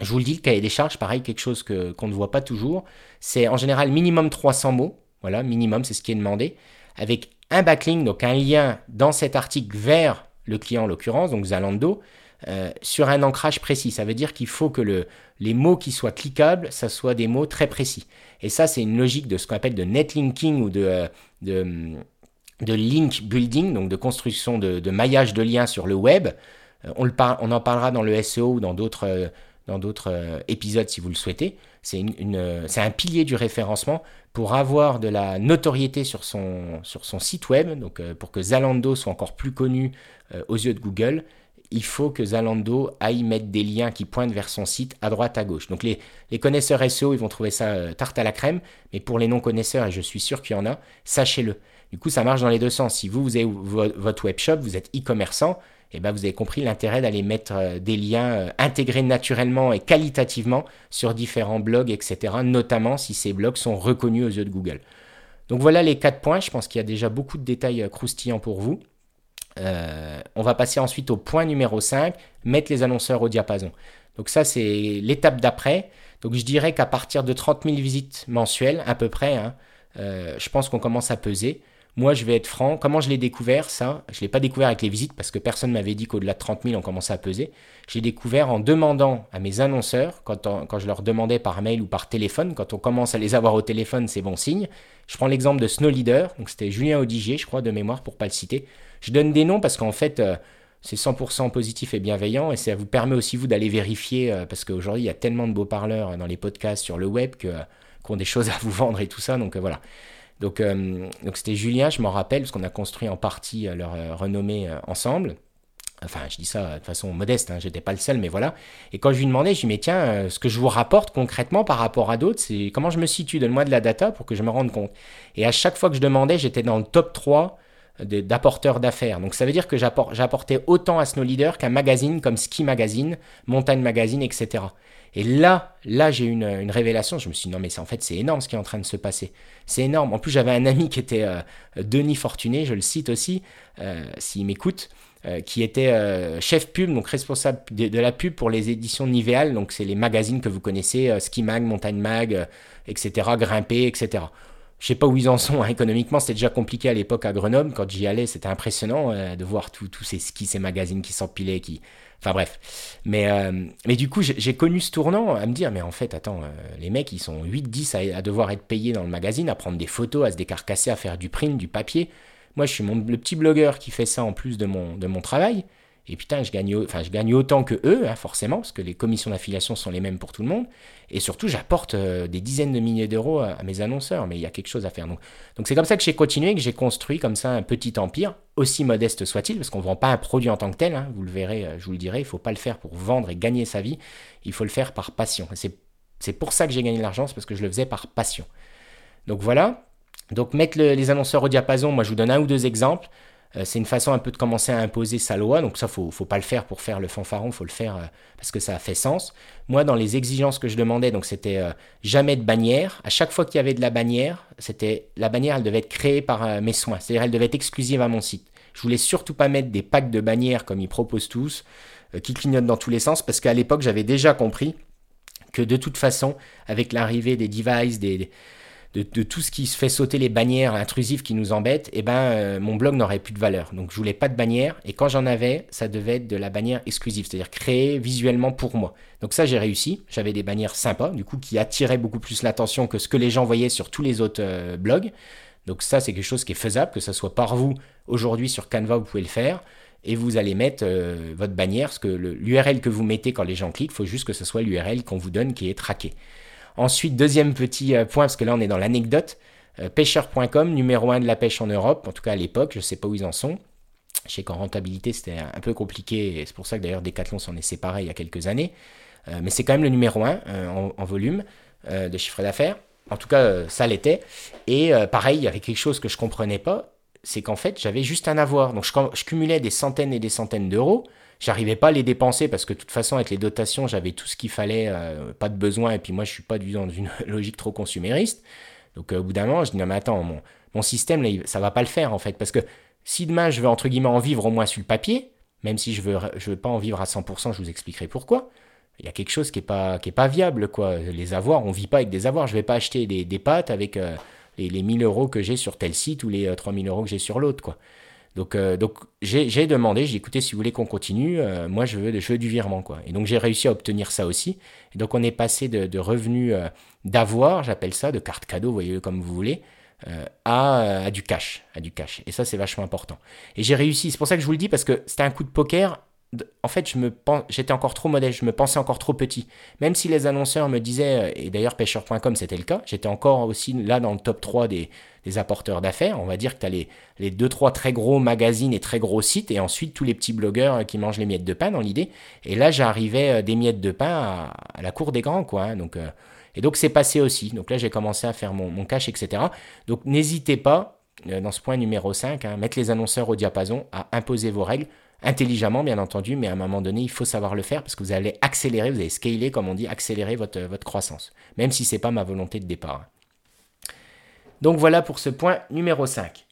Je vous le dis, le cahier des charges, pareil, quelque chose que qu'on ne voit pas toujours. C'est en général minimum 300 mots. Voilà, minimum, c'est ce qui est demandé. Avec un backlink, donc un lien dans cet article vers le client en l'occurrence, donc Zalando, euh, sur un ancrage précis. Ça veut dire qu'il faut que le, les mots qui soient cliquables, ça soit des mots très précis. Et ça, c'est une logique de ce qu'on appelle de netlinking ou de, euh, de, de, link building, donc de construction de, maillage de liens sur le web. Euh, on, en parlera dans le SEO ou dans d'autres dans d'autres épisodes si vous le souhaitez. C'est un pilier du référencement pour avoir de la notoriété sur son, site web, donc euh, pour que Zalando soit encore plus connu euh, aux yeux de Google, il faut que Zalando aille mettre des liens qui pointent vers son site à droite, à gauche. Donc les, les connaisseurs SEO, ils vont trouver ça euh, tarte à la crème, mais pour les non-connaisseurs, et je suis sûr qu'il y en a, sachez-le. Du coup, ça marche dans les deux sens. Si vous, vous avez votre web shop, vous êtes e-commerçant, et ben vous avez compris l'intérêt d'aller mettre euh, des liens euh, intégrés naturellement et qualitativement sur différents blogs, etc., notamment si ces blogs sont reconnus aux yeux de Google. Donc voilà les quatre points, je pense qu'il y a déjà beaucoup de détails euh, croustillants pour vous. on va passer ensuite au point numéro 5, mettre les annonceurs au diapason. Donc ça c'est l'étape d'après. Donc je dirais qu'à partir de 30 000 visites mensuelles, à peu près, hein, je pense qu'on commence à peser. Moi, je vais être franc. Comment je l'ai découvert, ça Je ne l'ai pas découvert avec les visites parce que personne ne m'avait dit qu'au-delà de 30 000, on commençait à peser. J'ai découvert en demandant à mes annonceurs, quand, quand je leur demandais par mail ou par téléphone, quand on commence à les avoir au téléphone, c'est bon signe. Je prends l'exemple de Snow Leader, donc c'était Julien Audigier, je crois, de mémoire, pour ne pas le citer. Je donne des noms parce qu'en fait, euh, c'est 100% positif et bienveillant et ça vous permet aussi, vous, d'aller vérifier euh, parce qu'aujourd'hui, il y a tellement de beaux parleurs dans les podcasts sur le web qui ont des choses à vous vendre et tout ça. Donc euh, voilà. Donc, euh, donc c'était Julien, je m'en rappelle, parce qu'on a construit en partie euh, leur euh, renommée ensemble. Enfin, je dis ça de façon modeste, hein, j'étais pas le seul, mais voilà. Et quand je lui demandais, je lui dis, mais tiens, ce que je vous rapporte concrètement par rapport à d'autres, c'est comment je me situe, donne-moi de la data pour que je me rende compte. Et à chaque fois que je demandais, j'étais dans le top 3 d'apporteurs d'affaires. Donc ça veut dire que j'apportais autant à Snow Leader qu'un magazine comme Ski Magazine, Montagne Magazine, etc. Et là, là j'ai eu une, révélation. Je me suis dit, non, mais en fait, c'est énorme ce qui est en train de se passer. C'est énorme. En plus, j'avais un ami qui était euh, Denis Fortuné, je le cite aussi, euh, s'il m'écoute, euh, qui était chef pub, donc responsable de, la pub pour les éditions Niveal. Donc, c'est les magazines que vous connaissez, Ski Mag, Montagne Mag, etc., Grimper, etc. Je sais pas où ils en sont hein, économiquement, c'était déjà compliqué à l'époque à Grenoble. Quand j'y allais, c'était impressionnant de voir tous ces skis, ces magazines qui s'empilaient, qui, Enfin bref. Mais, euh, mais du coup, j'ai connu ce tournant à me dire, mais en fait, attends, euh, les mecs, ils sont 8-10 à, devoir être payés dans le magazine, à prendre des photos, à se décarcasser, à faire du print, du papier. Moi, je suis mon, le petit blogueur qui fait ça en plus de mon, de mon travail. Et putain, je gagne, autant que eux, hein, forcément, parce que les commissions d'affiliation sont les mêmes pour tout le monde. Et surtout, j'apporte euh, des dizaines de milliers d'euros à, mes annonceurs. Mais il y a quelque chose à faire. Donc, donc c'est comme ça que j'ai continué, que j'ai construit comme ça un petit empire, aussi modeste soit-il, parce qu'on ne vend pas un produit en tant que tel. Hein, vous le verrez, euh, je vous le dirai. Il ne faut pas le faire pour vendre et gagner sa vie. Il faut le faire par passion. C'est pour ça que j'ai gagné de l'argent, parce que je le faisais par passion. Donc voilà. Donc mettre les annonceurs au diapason, moi je vous donne un ou deux exemples. Euh, c'est une façon un peu de commencer à imposer sa loi. Donc ça, faut, faut pas le faire pour faire le fanfaron, faut le faire euh, parce que ça a fait sens. Moi, dans les exigences que je demandais, donc c'était euh, jamais de bannière. À chaque fois qu'il y avait de la bannière, c'était la bannière, elle devait être créée par mes soins. C'est-à-dire, elle devait être exclusive à mon site. Je voulais surtout pas mettre des packs de bannières comme ils proposent tous, qui clignotent dans tous les sens, parce qu'à l'époque, j'avais déjà compris que de toute façon, avec l'arrivée des devices, des de, tout ce qui se fait sauter les bannières intrusives qui nous embêtent, eh ben, euh, mon blog n'aurait plus de valeur. Donc je voulais pas de bannière, et quand j'en avais, ça devait être de la bannière exclusive, c'est-à-dire créée visuellement pour moi. Donc ça, j'ai réussi. J'avais des bannières sympas, du coup, qui attiraient beaucoup plus l'attention que ce que les gens voyaient sur tous les autres euh, blogs. Donc ça, c'est quelque chose qui est faisable, que ce soit par vous. Aujourd'hui, sur Canva, vous pouvez le faire. Et vous allez mettre euh, votre bannière, parce que l'URL que vous mettez quand les gens cliquent, il faut juste que ce soit l'URL qu'on vous donne qui est traqué. Ensuite, deuxième petit euh, point, parce que là on est dans l'anecdote, euh, pêcheur.com, numéro 1 de la pêche en Europe, en tout cas à l'époque, je ne sais pas où ils en sont. Je sais qu'en rentabilité c'était un peu compliqué, et c'est pour ça que d'ailleurs Decathlon s'en est séparé il y a quelques années. Euh, mais c'est quand même le numéro 1 en, volume de chiffre d'affaires. En tout cas, ça l'était. Et pareil, il y avait quelque chose que je comprenais pas, c'est qu'en fait, j'avais juste un avoir. Donc je cumulais des centaines et des centaines d'euros. J'arrivais pas à les dépenser parce que de toute façon, avec les dotations, j'avais tout ce qu'il fallait, euh, pas de besoin. Et puis moi, je suis pas dans une logique trop consumériste. Donc euh, au bout d'un moment, je dis non mais attends, mon, mon système là, ça va pas le faire en fait, parce que si demain je veux entre guillemets en vivre au moins sur le papier, même si je veux je veux pas en vivre à 100%, je vous expliquerai pourquoi. Il y a quelque chose qui est pas qui est pas viable quoi. Les avoirs, on vit pas avec des avoirs. Je vais pas acheter des, des pâtes avec euh, les, les 1000 euros que j'ai sur tel site ou les 3000 euros que j'ai sur l'autre quoi. Donc, euh, j'ai demandé, j'ai dit écoutez, si vous voulez qu'on continue, euh, moi je veux, je veux du virement. quoi. Et donc j'ai réussi à obtenir ça aussi. Et donc on est passé de, revenus euh, d'avoir, j'appelle ça, de carte cadeau, voyez-le comme vous voulez, du cash. À du cash. Et ça c'est vachement important. Et j'ai réussi, c'est pour ça que je vous le dis, parce que c'était un coup de poker en fait, j'étais encore trop modeste, je me pensais encore trop petit. Même si les annonceurs me disaient, euh, et d'ailleurs pêcheur.com c'était le cas, j'étais encore aussi là dans le top 3 des, apporteurs d'affaires. On va dire que tu as les, les 2-3 très gros magazines et très gros sites, et ensuite tous les petits blogueurs euh, qui mangent les miettes de pain dans l'idée. Et là, j'arrivais euh, des miettes de pain à, la cour des grands, quoi. Hein. donc, et donc c'est passé aussi. Donc là, j'ai commencé à faire mon, mon cash, etc. Donc n'hésitez pas, dans ce point numéro 5, hein, mettre les annonceurs au diapason, à imposer vos règles, intelligemment bien entendu, mais à un moment donné, il faut savoir le faire parce que vous allez accélérer, vous allez scaler, comme on dit, accélérer votre, croissance, même si ce n'est pas ma volonté de départ. Donc voilà pour ce point numéro 5.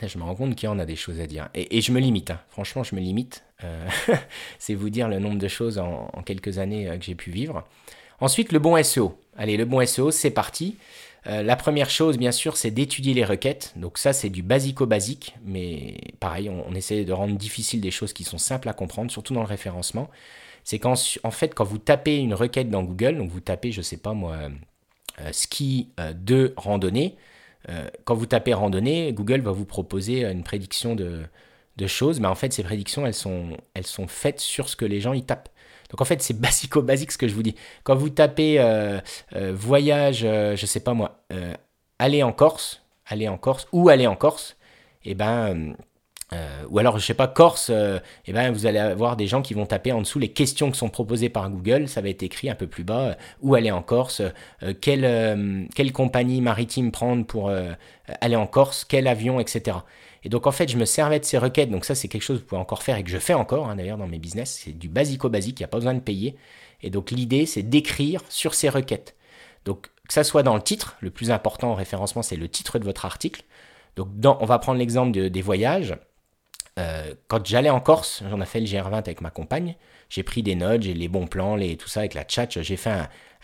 Je me rends compte qu'il y en a des choses à dire. Et, je me limite, hein. franchement, je me limite. Euh, c'est vous dire le nombre de choses en, quelques années euh, que j'ai pu vivre. Ensuite, le bon SEO. Allez, le bon SEO, c'est parti. Euh, la première chose, bien sûr, c'est d'étudier les requêtes. Donc ça, c'est du basico-basique, mais pareil, on, essaie de rendre difficile des choses qui sont simples à comprendre, surtout dans le référencement. C'est qu'en en fait, quand vous tapez une requête dans Google, donc vous tapez, je sais pas moi, ski de randonnée, quand vous tapez randonnée, Google va vous proposer une prédiction de, choses, mais en fait, ces prédictions, elles sont faites sur ce que les gens y tapent. Donc en fait, c'est basico-basique ce que je vous dis. Quand vous tapez euh, euh, voyage, je euh, je sais pas moi, aller en Corse, aller en Corse, ou aller en Corse, et eh ben, ou alors je sais pas, Corse, eh ben, vous allez avoir des gens qui vont taper en dessous les questions qui sont proposées par Google, ça va être écrit un peu plus bas, où aller en Corse, quelle, quelle compagnie maritime prendre pour aller en Corse, quel avion, etc. Et donc en fait, je me servais de ces requêtes. Donc ça, c'est quelque chose que vous pouvez encore faire et que je fais encore hein, d'ailleurs dans mes business. C'est du basico-basique, il n'y a pas besoin de payer. Et donc l'idée, c'est d'écrire sur ces requêtes. Donc que ça soit dans le titre, le plus important en référencement, c'est le titre de votre article. Donc on va prendre l'exemple des voyages. Euh, quand j'allais en Corse, j'en ai fait le GR20 avec ma compagne. J'ai pris des notes, j'ai les bons plans, les, tout ça avec la chat. J'ai fait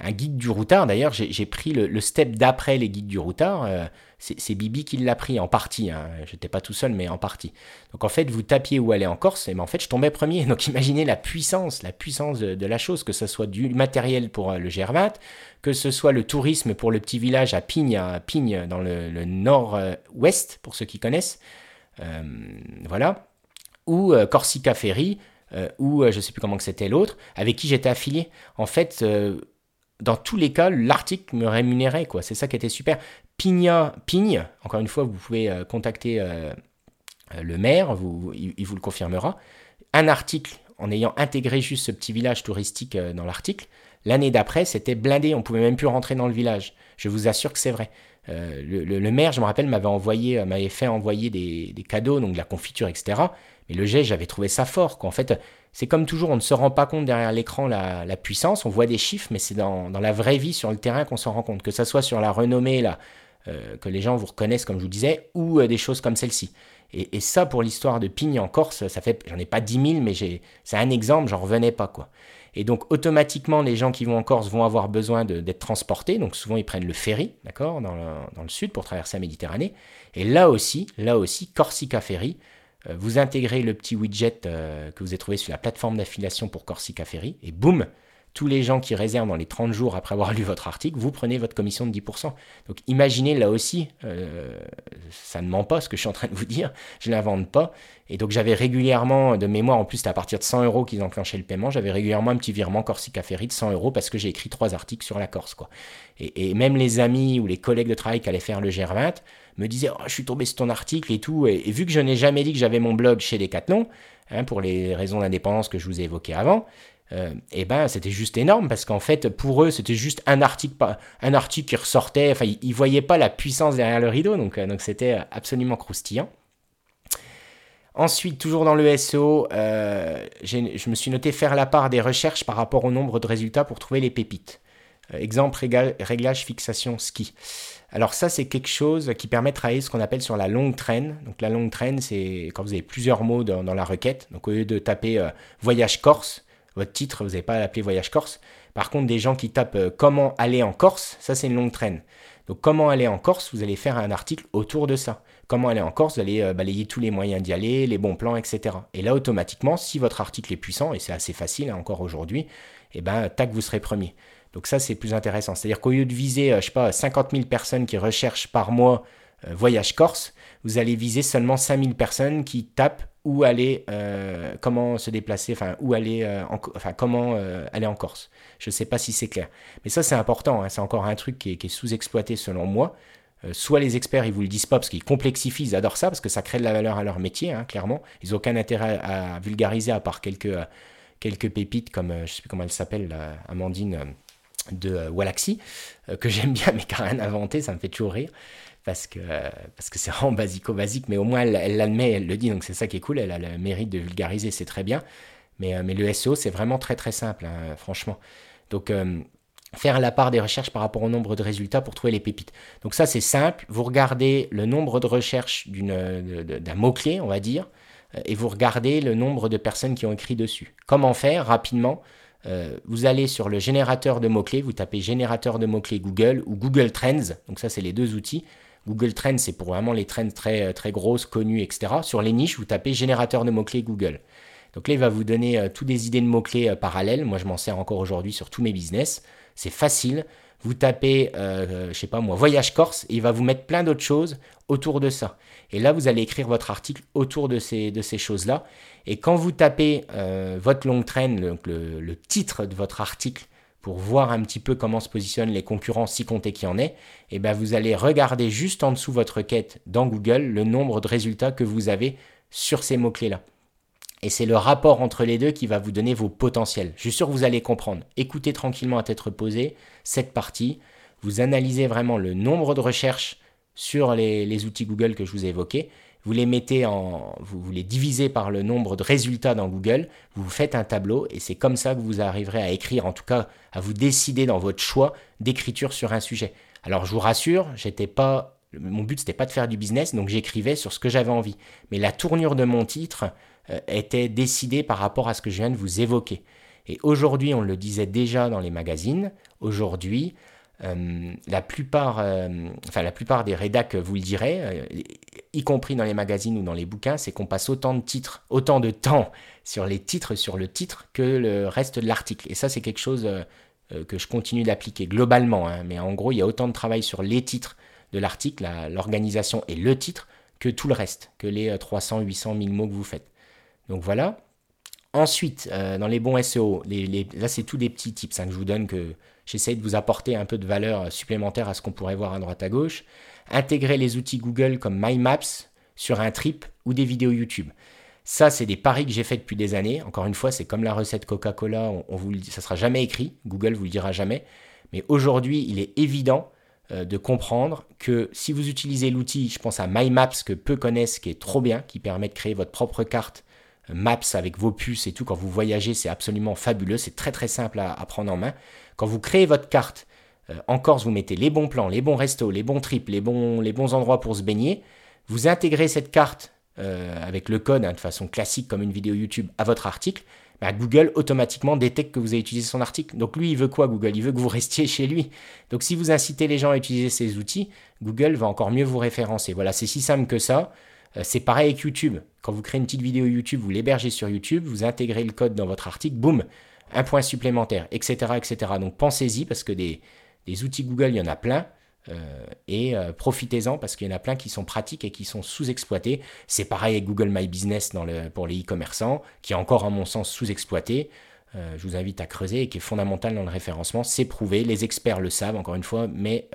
un, guide du routard. D'ailleurs, j'ai pris le, step d'après les guides du routard. Euh, c'est Bibi qui l'a pris en partie. Hein. Je n'étais pas tout seul, mais en partie. Donc en fait, vous tapiez où aller en Corse, et ben, en fait, je tombais premier. Donc imaginez la puissance, la puissance de, la chose, que ce soit du matériel pour euh, le GR20, que ce soit le tourisme pour le petit village à Pigne, à Pigne dans le, nord-ouest, pour ceux qui connaissent. Euh, voilà. Ou euh, Corsica Ferry, ou je ne sais plus comment que c'était l'autre, avec qui j'étais affilié. En fait, dans tous les cas, l'article me rémunérait, quoi. C'est ça qui était super. Pigna, Pigne, encore une fois, vous pouvez euh, contacter euh, euh, le maire, il, vous le confirmera. Un article en ayant intégré juste ce petit village touristique dans l'article. L'année d'après, c'était blindé, on pouvait même plus rentrer dans le village. Je vous assure que c'est vrai. le, maire, je me rappelle, m'avait envoyé, m'avait fait envoyer des, cadeaux, donc de la confiture, etc. Mais le jet, j'avais trouvé ça fort. En fait, c'est comme toujours, on ne se rend pas compte derrière l'écran la, puissance. On voit des chiffres, mais c'est dans, la vraie vie, sur le terrain, qu'on s'en rend compte. Que ça soit sur la renommée, là, euh, que les gens vous reconnaissent, comme je vous disais, ou euh, des choses comme celle-ci. Et, ça, pour l'histoire de Pigne en Corse, ça fait, j'en ai pas 10 000, mais c'est un exemple, j'en revenais pas, quoi. Et donc, automatiquement, les gens qui vont en Corse vont avoir besoin d'être transportés. Donc, souvent, ils prennent le ferry, d'accord, dans le, dans le, sud pour traverser la Méditerranée. Et là aussi, là aussi, Corsica Ferry, vous intégrez le petit widget que vous avez trouvé sur la plateforme d'affiliation pour Corsica Ferry, et boum, tous les gens qui réservent dans les 30 jours après avoir lu votre article, vous prenez votre commission de 10%. Donc imaginez là aussi, euh, ça ne ment pas ce que je suis en train de vous dire, je ne l'invente pas. Et donc j'avais régulièrement, de mémoire, en plus c'était à partir de 100 euros qu'ils enclenchaient le paiement, j'avais régulièrement un petit virement Corsica Ferry de 100 euros parce que j'ai écrit trois articles sur la Corse. Quoi. Et, même les amis ou les collègues de travail qui allaient faire le GR20 me disaient oh, je suis tombé sur ton article et tout. Et, vu que je n'ai jamais dit que j'avais mon blog chez Decathlon, hein, pour les raisons d'indépendance que je vous ai évoquées avant, euh, eh ben c'était juste énorme parce qu'en fait pour eux c'était juste un article un article qui ressortait. Enfin ils, voyaient pas la puissance derrière le rideau donc euh, donc c'était absolument croustillant. Ensuite toujours dans le SEO euh, je me suis noté faire la part des recherches par rapport au nombre de résultats pour trouver les pépites. Exemple réglage fixation ski. Alors ça c'est quelque chose qui permet de travailler ce qu'on appelle sur la longue traîne. Donc la longue traîne c'est quand vous avez plusieurs mots dans, dans, la requête. Donc au lieu de taper voyage corse votre titre, vous n'avez pas à Voyage Corse. Par contre, des gens qui tapent euh, comment aller en Corse, ça c'est une longue traîne. Donc comment aller en Corse, vous allez faire un article autour de ça. Comment aller en Corse, vous allez euh, balayer tous les moyens d'y aller, les bons plans, etc. Et là, automatiquement, si votre article est puissant, et c'est assez facile hein, encore aujourd'hui, et eh ben, tac, vous serez premier. Donc ça, c'est plus intéressant. C'est-à-dire qu'au lieu de viser, euh, je sais pas, 50 000 personnes qui recherchent par mois voyage Corse, vous allez viser seulement 5000 personnes qui tapent où aller, euh, comment se déplacer, enfin, où aller, euh, comment euh, aller en Corse. Je ne sais pas si c'est clair. Mais ça, c'est important. Hein. c'est encore un truc qui est, sous-exploité selon moi. soit les experts, ils vous le disent pas parce qu'ils complexifient, ils adorent ça parce que ça crée de la valeur à leur métier, hein, clairement. Ils n'ont aucun intérêt à, vulgariser à part quelques, quelques pépites comme, je sais plus comment elle s'appelle, Amandine de Wallaxy, que j'aime bien mais qui n'a rien inventé, ça me fait toujours rire parce que parce que c'est vraiment basico-basique, mais au moins elle l'admet, elle, le dit, donc c'est ça qui est cool, elle a le mérite de vulgariser, c'est très bien. Mais, mais le SEO, c'est vraiment très très simple, hein, franchement. Donc faire la part des recherches par rapport au nombre de résultats pour trouver les pépites. Donc ça c'est simple, vous regardez le nombre de recherches d'un mot-clé, on va dire, euh, et vous regardez le nombre de personnes qui ont écrit dessus. Comment faire rapidement euh, Vous allez sur le générateur de mots-clés, vous tapez générateur de mots-clés Google ou Google Trends, donc ça c'est les deux outils. Google Trends c'est pour vraiment les trends très, très grosses, connues, etc. Sur les niches, vous tapez générateur de mots-clés Google. Donc là, il va vous donner euh, toutes des idées de mots-clés parallèles. Moi, je m'en sers encore aujourd'hui sur tous mes business. C'est facile. Vous tapez, euh, je sais pas moi, voyage Corse, et il va vous mettre plein d'autres choses autour de ça. Et là, vous allez écrire votre article autour de ces, de ces choses-là. Et quand vous tapez euh, votre long train, donc le, titre de votre article, pour voir un petit peu comment se positionnent les concurrents, si compter qui en est, et eh ben vous allez regarder juste en dessous votre requête dans Google le nombre de résultats que vous avez sur ces mots-clés-là. Et c'est le rapport entre les deux qui va vous donner vos potentiels. Je suis sûr que vous allez comprendre. Écoutez tranquillement à tête reposée cette partie. Vous analysez vraiment le nombre de recherches sur les, outils Google que je vous ai évoqués. Vous les mettez en, vous, les divisez par le nombre de résultats dans Google. Vous faites un tableau et c'est comme ça que vous arriverez à écrire, en tout cas à vous décider dans votre choix d'écriture sur un sujet. Alors je vous rassure, j'étais pas mon but c'était pas de faire du business, donc j'écrivais sur ce que j'avais envie. Mais la tournure de mon titre, euh, était décidé par rapport à ce que je viens de vous évoquer. Et aujourd'hui, on le disait déjà dans les magazines, aujourd'hui, euh, la, plupart, euh, enfin, la plupart des rédacs vous le diraient, y compris dans les magazines ou dans les bouquins, c'est qu'on passe autant de titres, autant de temps sur les titres, sur le titre, que le reste de l'article. Et ça, c'est quelque chose que je continue d'appliquer globalement. Hein. mais en gros, il y a autant de travail sur les titres de l'article, l'organisation et le titre, que tout le reste, que les 300, 800, 1000 mots que vous faites. Donc voilà. Ensuite, euh, dans les bons SEO, là c'est tous des petits tips hein, que je vous donne que j'essaie de vous apporter un peu de valeur supplémentaire à ce qu'on pourrait voir à droite à gauche. Intégrer les outils Google comme My Maps sur un trip ou des vidéos YouTube. Ça, c'est des paris que j'ai fait depuis des années. Encore une fois, c'est comme la recette Coca-Cola, on, vous le ça sera jamais écrit, Google vous le dira jamais. Mais aujourd'hui, il est évident euh, de comprendre que si vous utilisez l'outil, je pense à My Maps que peu connaissent, qui est trop bien, qui permet de créer votre propre carte Maps avec vos puces et tout, quand vous voyagez, c'est absolument fabuleux, c'est très très simple à, prendre en main. Quand vous créez votre carte, euh, en Corse, vous mettez les bons plans, les bons restos, les bons trips, les bons, endroits pour se baigner, vous intégrez cette carte euh, avec le code hein, de façon classique comme une vidéo YouTube à votre article, bah, Google automatiquement détecte que vous avez utilisé son article. Donc lui, il veut quoi Google? Il veut que vous restiez chez lui. Donc si vous incitez les gens à utiliser ces outils, Google va encore mieux vous référencer. Voilà, c'est si simple que ça. Euh, c'est pareil avec YouTube. Quand vous créez une petite vidéo YouTube, vous l'hébergez sur YouTube, vous intégrez le code dans votre article, boum, un point supplémentaire, etc. etc. Donc pensez-y parce que des, outils Google, il y en a plein. Euh, et euh, profitez-en parce qu'il y en a plein qui sont pratiques et qui sont sous-exploités. C'est pareil avec Google My Business pour les e-commerçants, qui est encore à mon sens sous-exploité. je vous invite à creuser et qui est fondamental dans le référencement. C'est prouvé, les experts le savent encore une fois, mais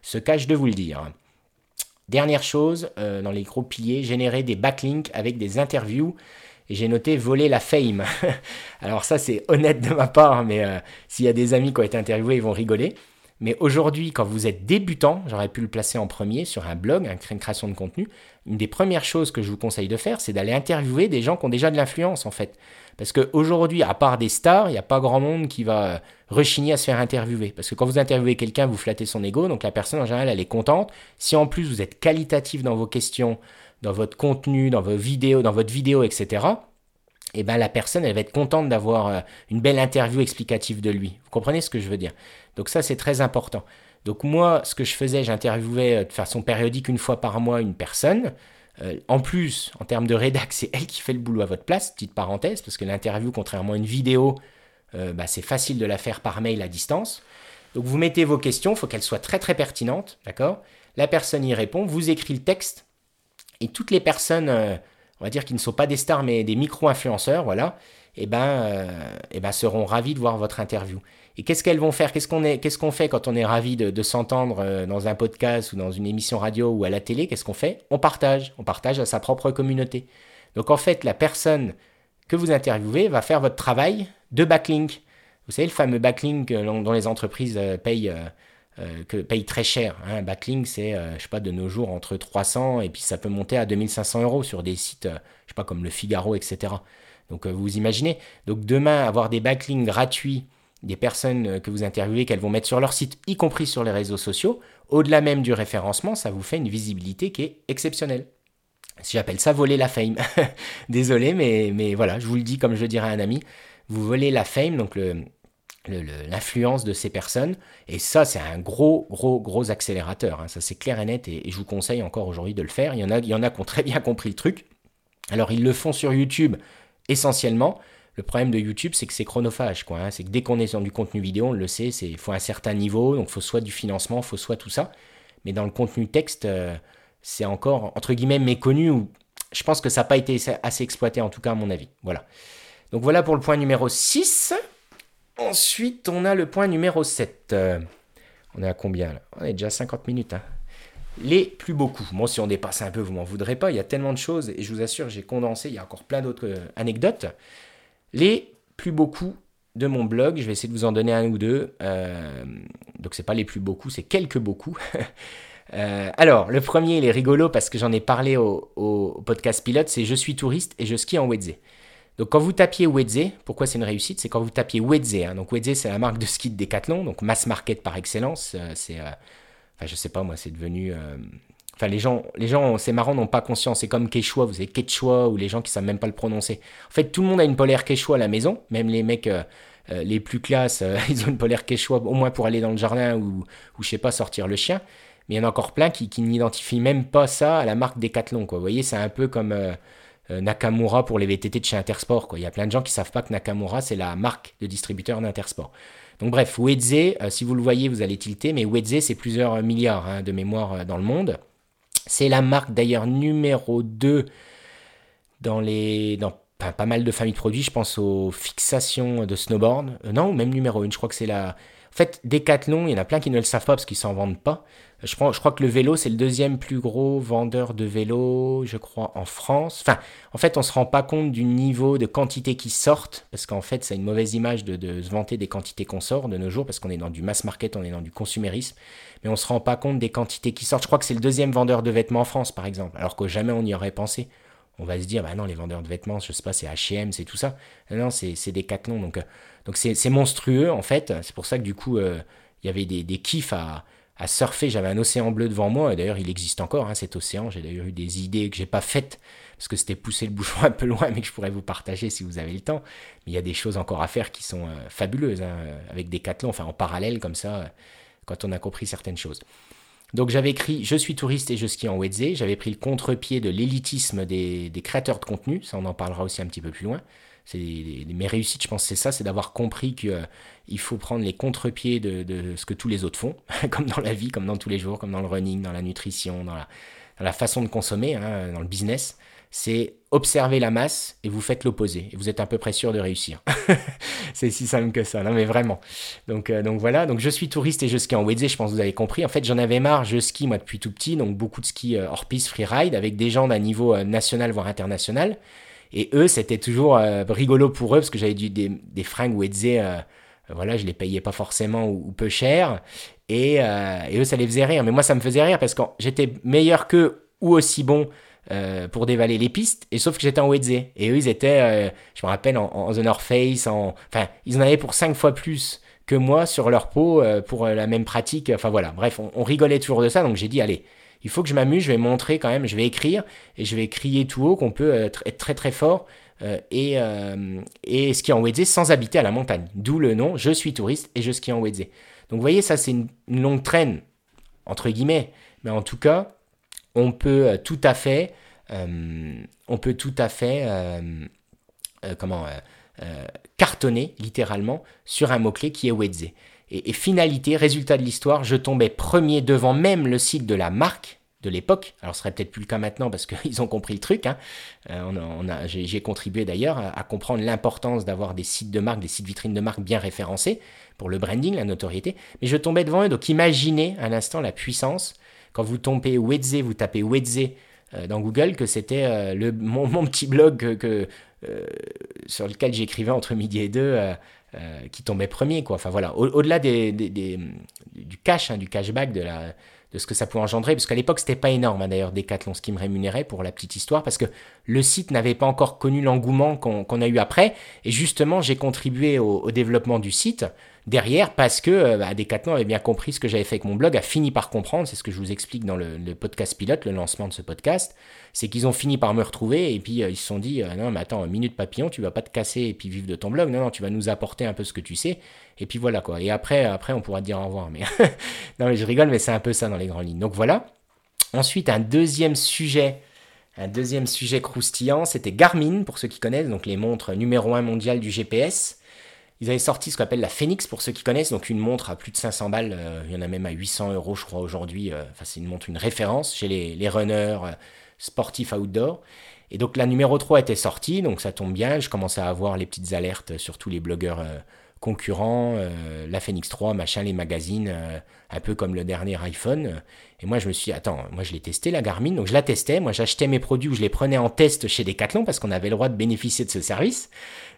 se cache de vous le dire. Dernière chose, euh, dans les gros piliers, générer des backlinks avec des interviews. Et j'ai noté voler la fame. Alors ça c'est honnête de ma part, mais euh, s'il y a des amis qui ont été interviewés, ils vont rigoler. Mais aujourd'hui, quand vous êtes débutant, j'aurais pu le placer en premier sur un blog, une création de contenu. Une des premières choses que je vous conseille de faire, c'est d'aller interviewer des gens qui ont déjà de l'influence en fait. Parce qu'aujourd'hui, à part des stars, il n'y a pas grand monde qui va euh, rechigner à se faire interviewer. Parce que quand vous interviewez quelqu'un, vous flattez son ego, donc la personne en général, elle est contente. Si en plus vous êtes qualitatif dans vos questions, dans votre contenu, dans vos vidéos, dans votre vidéo, etc., eh ben la personne, elle va être contente d'avoir euh, une belle interview explicative de lui. Vous comprenez ce que je veux dire? Donc ça, c'est très important. Donc moi, ce que je faisais, j'interviewais euh, de façon périodique une fois par mois une personne. Euh, en plus, en termes de rédac, c'est elle qui fait le boulot à votre place, petite parenthèse, parce que l'interview, contrairement à une vidéo, bah, c'est facile de la faire par mail à distance. Donc vous mettez vos questions, il faut qu'elles soient très très pertinentes, d'accord? La personne y répond, vous écrit le texte, et toutes les personnes on va dire qu'ils ne sont pas des stars mais des micro-influenceurs, voilà, et eh ben, euh, eh ben seront ravis de voir votre interview. Et qu'est-ce qu'elles vont faire? Qu'est-ce qu'on est, qu'est-ce fait quand on est ravi de, s'entendre euh, dans un podcast ou dans une émission radio ou à la télé? Qu'est-ce qu'on fait? On partage, on partage à sa propre communauté. Donc en fait, la personne que vous interviewez va faire votre travail de backlink. Vous savez, le fameux backlink dont les entreprises euh, que paye très cher. Hein. Un backlink, c'est, je sais pas, de nos jours entre 300 et puis ça peut monter à 2500 euros sur des sites, je sais pas, comme le Figaro, etc. Donc vous imaginez. Donc demain, avoir des backlinks gratuits des personnes que vous interviewez qu'elles vont mettre sur leur site, y compris sur les réseaux sociaux, au-delà même du référencement, ça vous fait une visibilité qui est exceptionnelle. J'appelle ça voler la fame. Désolé, mais, voilà, je vous le dis comme je le dirais à un ami, vous volez la fame, donc l'influence de ces personnes. Et ça, c'est un gros, gros, gros accélérateur. Hein. Ça, c'est clair et net. Et, je vous conseille encore aujourd'hui de le faire. Il y, en a, il y en a qui ont très bien compris le truc. Alors, ils le font sur YouTube essentiellement. Le problème de YouTube, c'est que c'est chronophage. Hein. C'est que dès qu'on est dans du contenu vidéo, on le sait, il faut un certain niveau. Donc, il faut soit du financement, il faut soit tout ça. Mais dans le contenu texte, euh, c'est encore, entre guillemets, méconnu. Ou je pense que ça n'a pas été assez exploité, en tout cas, à mon avis. Voilà. Donc, voilà pour le point numéro 6. Ensuite, on a le point numéro 7. Euh, on est à combien là? On est déjà à 50 minutes. Hein. Les plus beaucoup. Bon, si on dépasse un peu, vous m'en voudrez pas. Il y a tellement de choses et je vous assure, j'ai condensé. Il y a encore plein d'autres euh, anecdotes. Les plus beaucoup de mon blog, je vais essayer de vous en donner un ou deux. Euh, donc, c'est pas les plus beaucoup, c'est quelques beaucoup. Euh, alors, le premier, il est rigolo parce que j'en ai parlé au, podcast pilote, c'est Je suis touriste et je skie en Wedze. Donc, quand vous tapiez Wedze, pourquoi c'est une réussite? C'est quand vous tapiez Wedze. Hein. donc, Wedze, c'est la marque de ski de Decathlon, donc mass market par excellence. Euh, c'est, euh, enfin, je sais pas, moi, c'est devenu. Enfin, les gens, les gens c'est marrant, n'ont pas conscience. C'est comme Quechua, vous savez, Quechua, ou les gens qui savent même pas le prononcer. En fait, tout le monde a une polaire Quechua à la maison, même les mecs. les plus classes, ils ont une polaire quechua au moins pour aller dans le jardin ou, ou je sais pas, sortir le chien. Mais il y en a encore plein qui, n'identifient même pas ça à la marque Decathlon. Vous voyez, c'est un peu comme euh, euh, Nakamura pour les VTT de chez Intersport. Quoi. Il y a plein de gens qui savent pas que Nakamura, c'est la marque de distributeur d'Intersport. Donc bref, Wedze, euh, si vous le voyez, vous allez tilter, mais Wedze, c'est plusieurs milliards hein, de mémoire dans le monde. C'est la marque d'ailleurs numéro 2 dans les... Dans pas mal de familles de produits, je pense aux fixations de snowboard. non, même numéro 1, je crois que c'est la... Fait, Decathlon, il y en a plein qui ne le savent pas parce qu'ils s'en vendent pas. Je crois, que le vélo, c'est le deuxième plus gros vendeur de vélos, je crois, en France. Enfin, en fait, on ne se rend pas compte du niveau de quantité qui sortent, parce qu'en fait, c'est une mauvaise image de, se vanter des quantités qu'on sort de nos jours, parce qu'on est dans du mass market, on est dans du consumérisme, mais on ne se rend pas compte des quantités qui sortent. Je crois que c'est le deuxième vendeur de vêtements en France, par exemple, alors que jamais on y aurait pensé. On va se dire, bah non, les vendeurs de vêtements, je sais pas, c'est H&M, c'est tout ça. Non, c'est Decathlon, donc euh, donc c'est monstrueux, en fait. C'est pour ça que du coup, euh, il y avait des, des kiffs à surfer. J'avais un océan bleu devant moi, d'ailleurs il existe encore hein, cet océan. J'ai d'ailleurs eu des idées que j'ai pas faites parce que c'était pousser le bouchon un peu loin, mais que je pourrais vous partager si vous avez le temps. Mais il y a des choses encore à faire qui sont euh, fabuleuses hein, avec des cathlons, enfin en parallèle comme ça, quand on a compris certaines choses. Donc j'avais écrit Je suis touriste et je skie en Wedze. J'avais pris le contre-pied de l'élitisme des, créateurs de contenu. Ça, on en parlera aussi un petit peu plus loin. Mes réussites, je pense, c'est ça, c'est d'avoir compris qu'il euh, faut prendre les contre-pieds de, ce que tous les autres font, comme dans la vie, comme dans tous les jours, comme dans le running, dans la nutrition, dans la, façon de consommer, hein, dans le business. C'est observer la masse et vous faites l'opposé. Et vous êtes à peu près sûr de réussir. c'est si simple que ça, mais vraiment. Donc, euh, donc voilà, donc je suis touriste et je skie en Wedze, je pense que vous avez compris. En fait, j'en avais marre, je skie moi depuis tout petit, donc beaucoup de ski euh, hors piste, freeride, avec des gens d'un niveau national voire international. Et eux, c'était toujours euh, rigolo pour eux parce que j'avais des, des fringues Wedze, euh, voilà, je les payais pas forcément ou, peu cher. Et, euh, et, eux, ça les faisait rire. Mais moi, ça me faisait rire parce que j'étais meilleur qu'eux ou aussi bon pour dévaler les pistes. Et sauf que j'étais en Wedze. Et eux, ils étaient, je me rappelle, en, en The North Face. En, enfin, ils en avaient pour cinq fois plus que moi sur leur peau pour la même pratique. Enfin voilà, bref, on rigolait toujours de ça. Donc j'ai dit, allez, il faut que je m'amuse, je vais montrer quand même, je vais écrire et je vais crier tout haut qu'on peut être, très très fort euh, et, euh, et skier en Wedze sans habiter à la montagne. D'où le nom, je suis touriste et je skie en Wedze. Donc vous voyez, ça c'est une, longue traîne, entre guillemets, mais en tout cas, on peut euh, tout à fait, on peut tout à fait, comment, cartonner littéralement sur un mot-clé qui est Wedze. Et, finalité, résultat de l'histoire, je tombais premier devant même le site de la marque de l'époque. Alors ce serait peut-être plus le cas maintenant parce qu'ils ont compris le truc. Hein. Euh, j'ai contribué d'ailleurs à, comprendre l'importance d'avoir des sites de marque, des sites vitrines de marque bien référencés pour le branding, la notoriété. Mais je tombais devant eux, donc imaginez un instant la puissance. Quand vous tombez Wedze, vous tapez Wedze euh, dans Google, que c'était euh, mon, petit blog sur lequel j'écrivais entre midi et deux, qui tombait premier. Quoi. Enfin voilà, au-delà des, du cash, hein, du cashback, de ce que ça pouvait engendrer, parce qu'à l'époque c'était pas énorme hein, d'ailleurs Decathlon ce qui me rémunérait pour la petite histoire, parce que le site n'avait pas encore connu l'engouement qu'on a eu après, et justement j'ai contribué au, développement du site derrière parce que euh, bah, avait bien compris ce que j'avais fait avec mon blog, a fini par comprendre, c'est ce que je vous explique dans le, podcast pilote, le lancement de ce podcast, c'est qu'ils ont fini par me retrouver et puis euh, ils se sont dit euh, non mais attends, minute papillon, tu vas pas te casser et puis vivre de ton blog, non non, tu vas nous apporter un peu ce que tu sais et puis voilà quoi. Et après, après on pourra te dire au revoir. Mais non mais je rigole, mais c'est un peu ça dans les grandes lignes. Donc voilà. Ensuite, un deuxième sujet, un deuxième sujet croustillant, c'était Garmin, pour ceux qui connaissent, donc les montres numéro 1 mondial du GPS. Ils avaient sorti ce qu'on appelle la Phoenix, pour ceux qui connaissent, donc une montre à plus de 500 balles, euh, il y en a même à 800 euros, je crois, aujourd'hui. Euh, enfin, c'est une montre, une référence chez les, runners euh, sportifs outdoor. Et donc la numéro 3 était sortie, donc ça tombe bien, je commençais à avoir les petites alertes sur tous les blogueurs concurrents, la Phoenix 3, machin, les magazines, un peu comme le dernier iPhone. Et moi, je me suis dit, attends, moi je l'ai testé, la Garmin, donc je la testais. Moi, j'achetais mes produits ou je les prenais en test chez Decathlon parce qu'on avait le droit de bénéficier de ce service.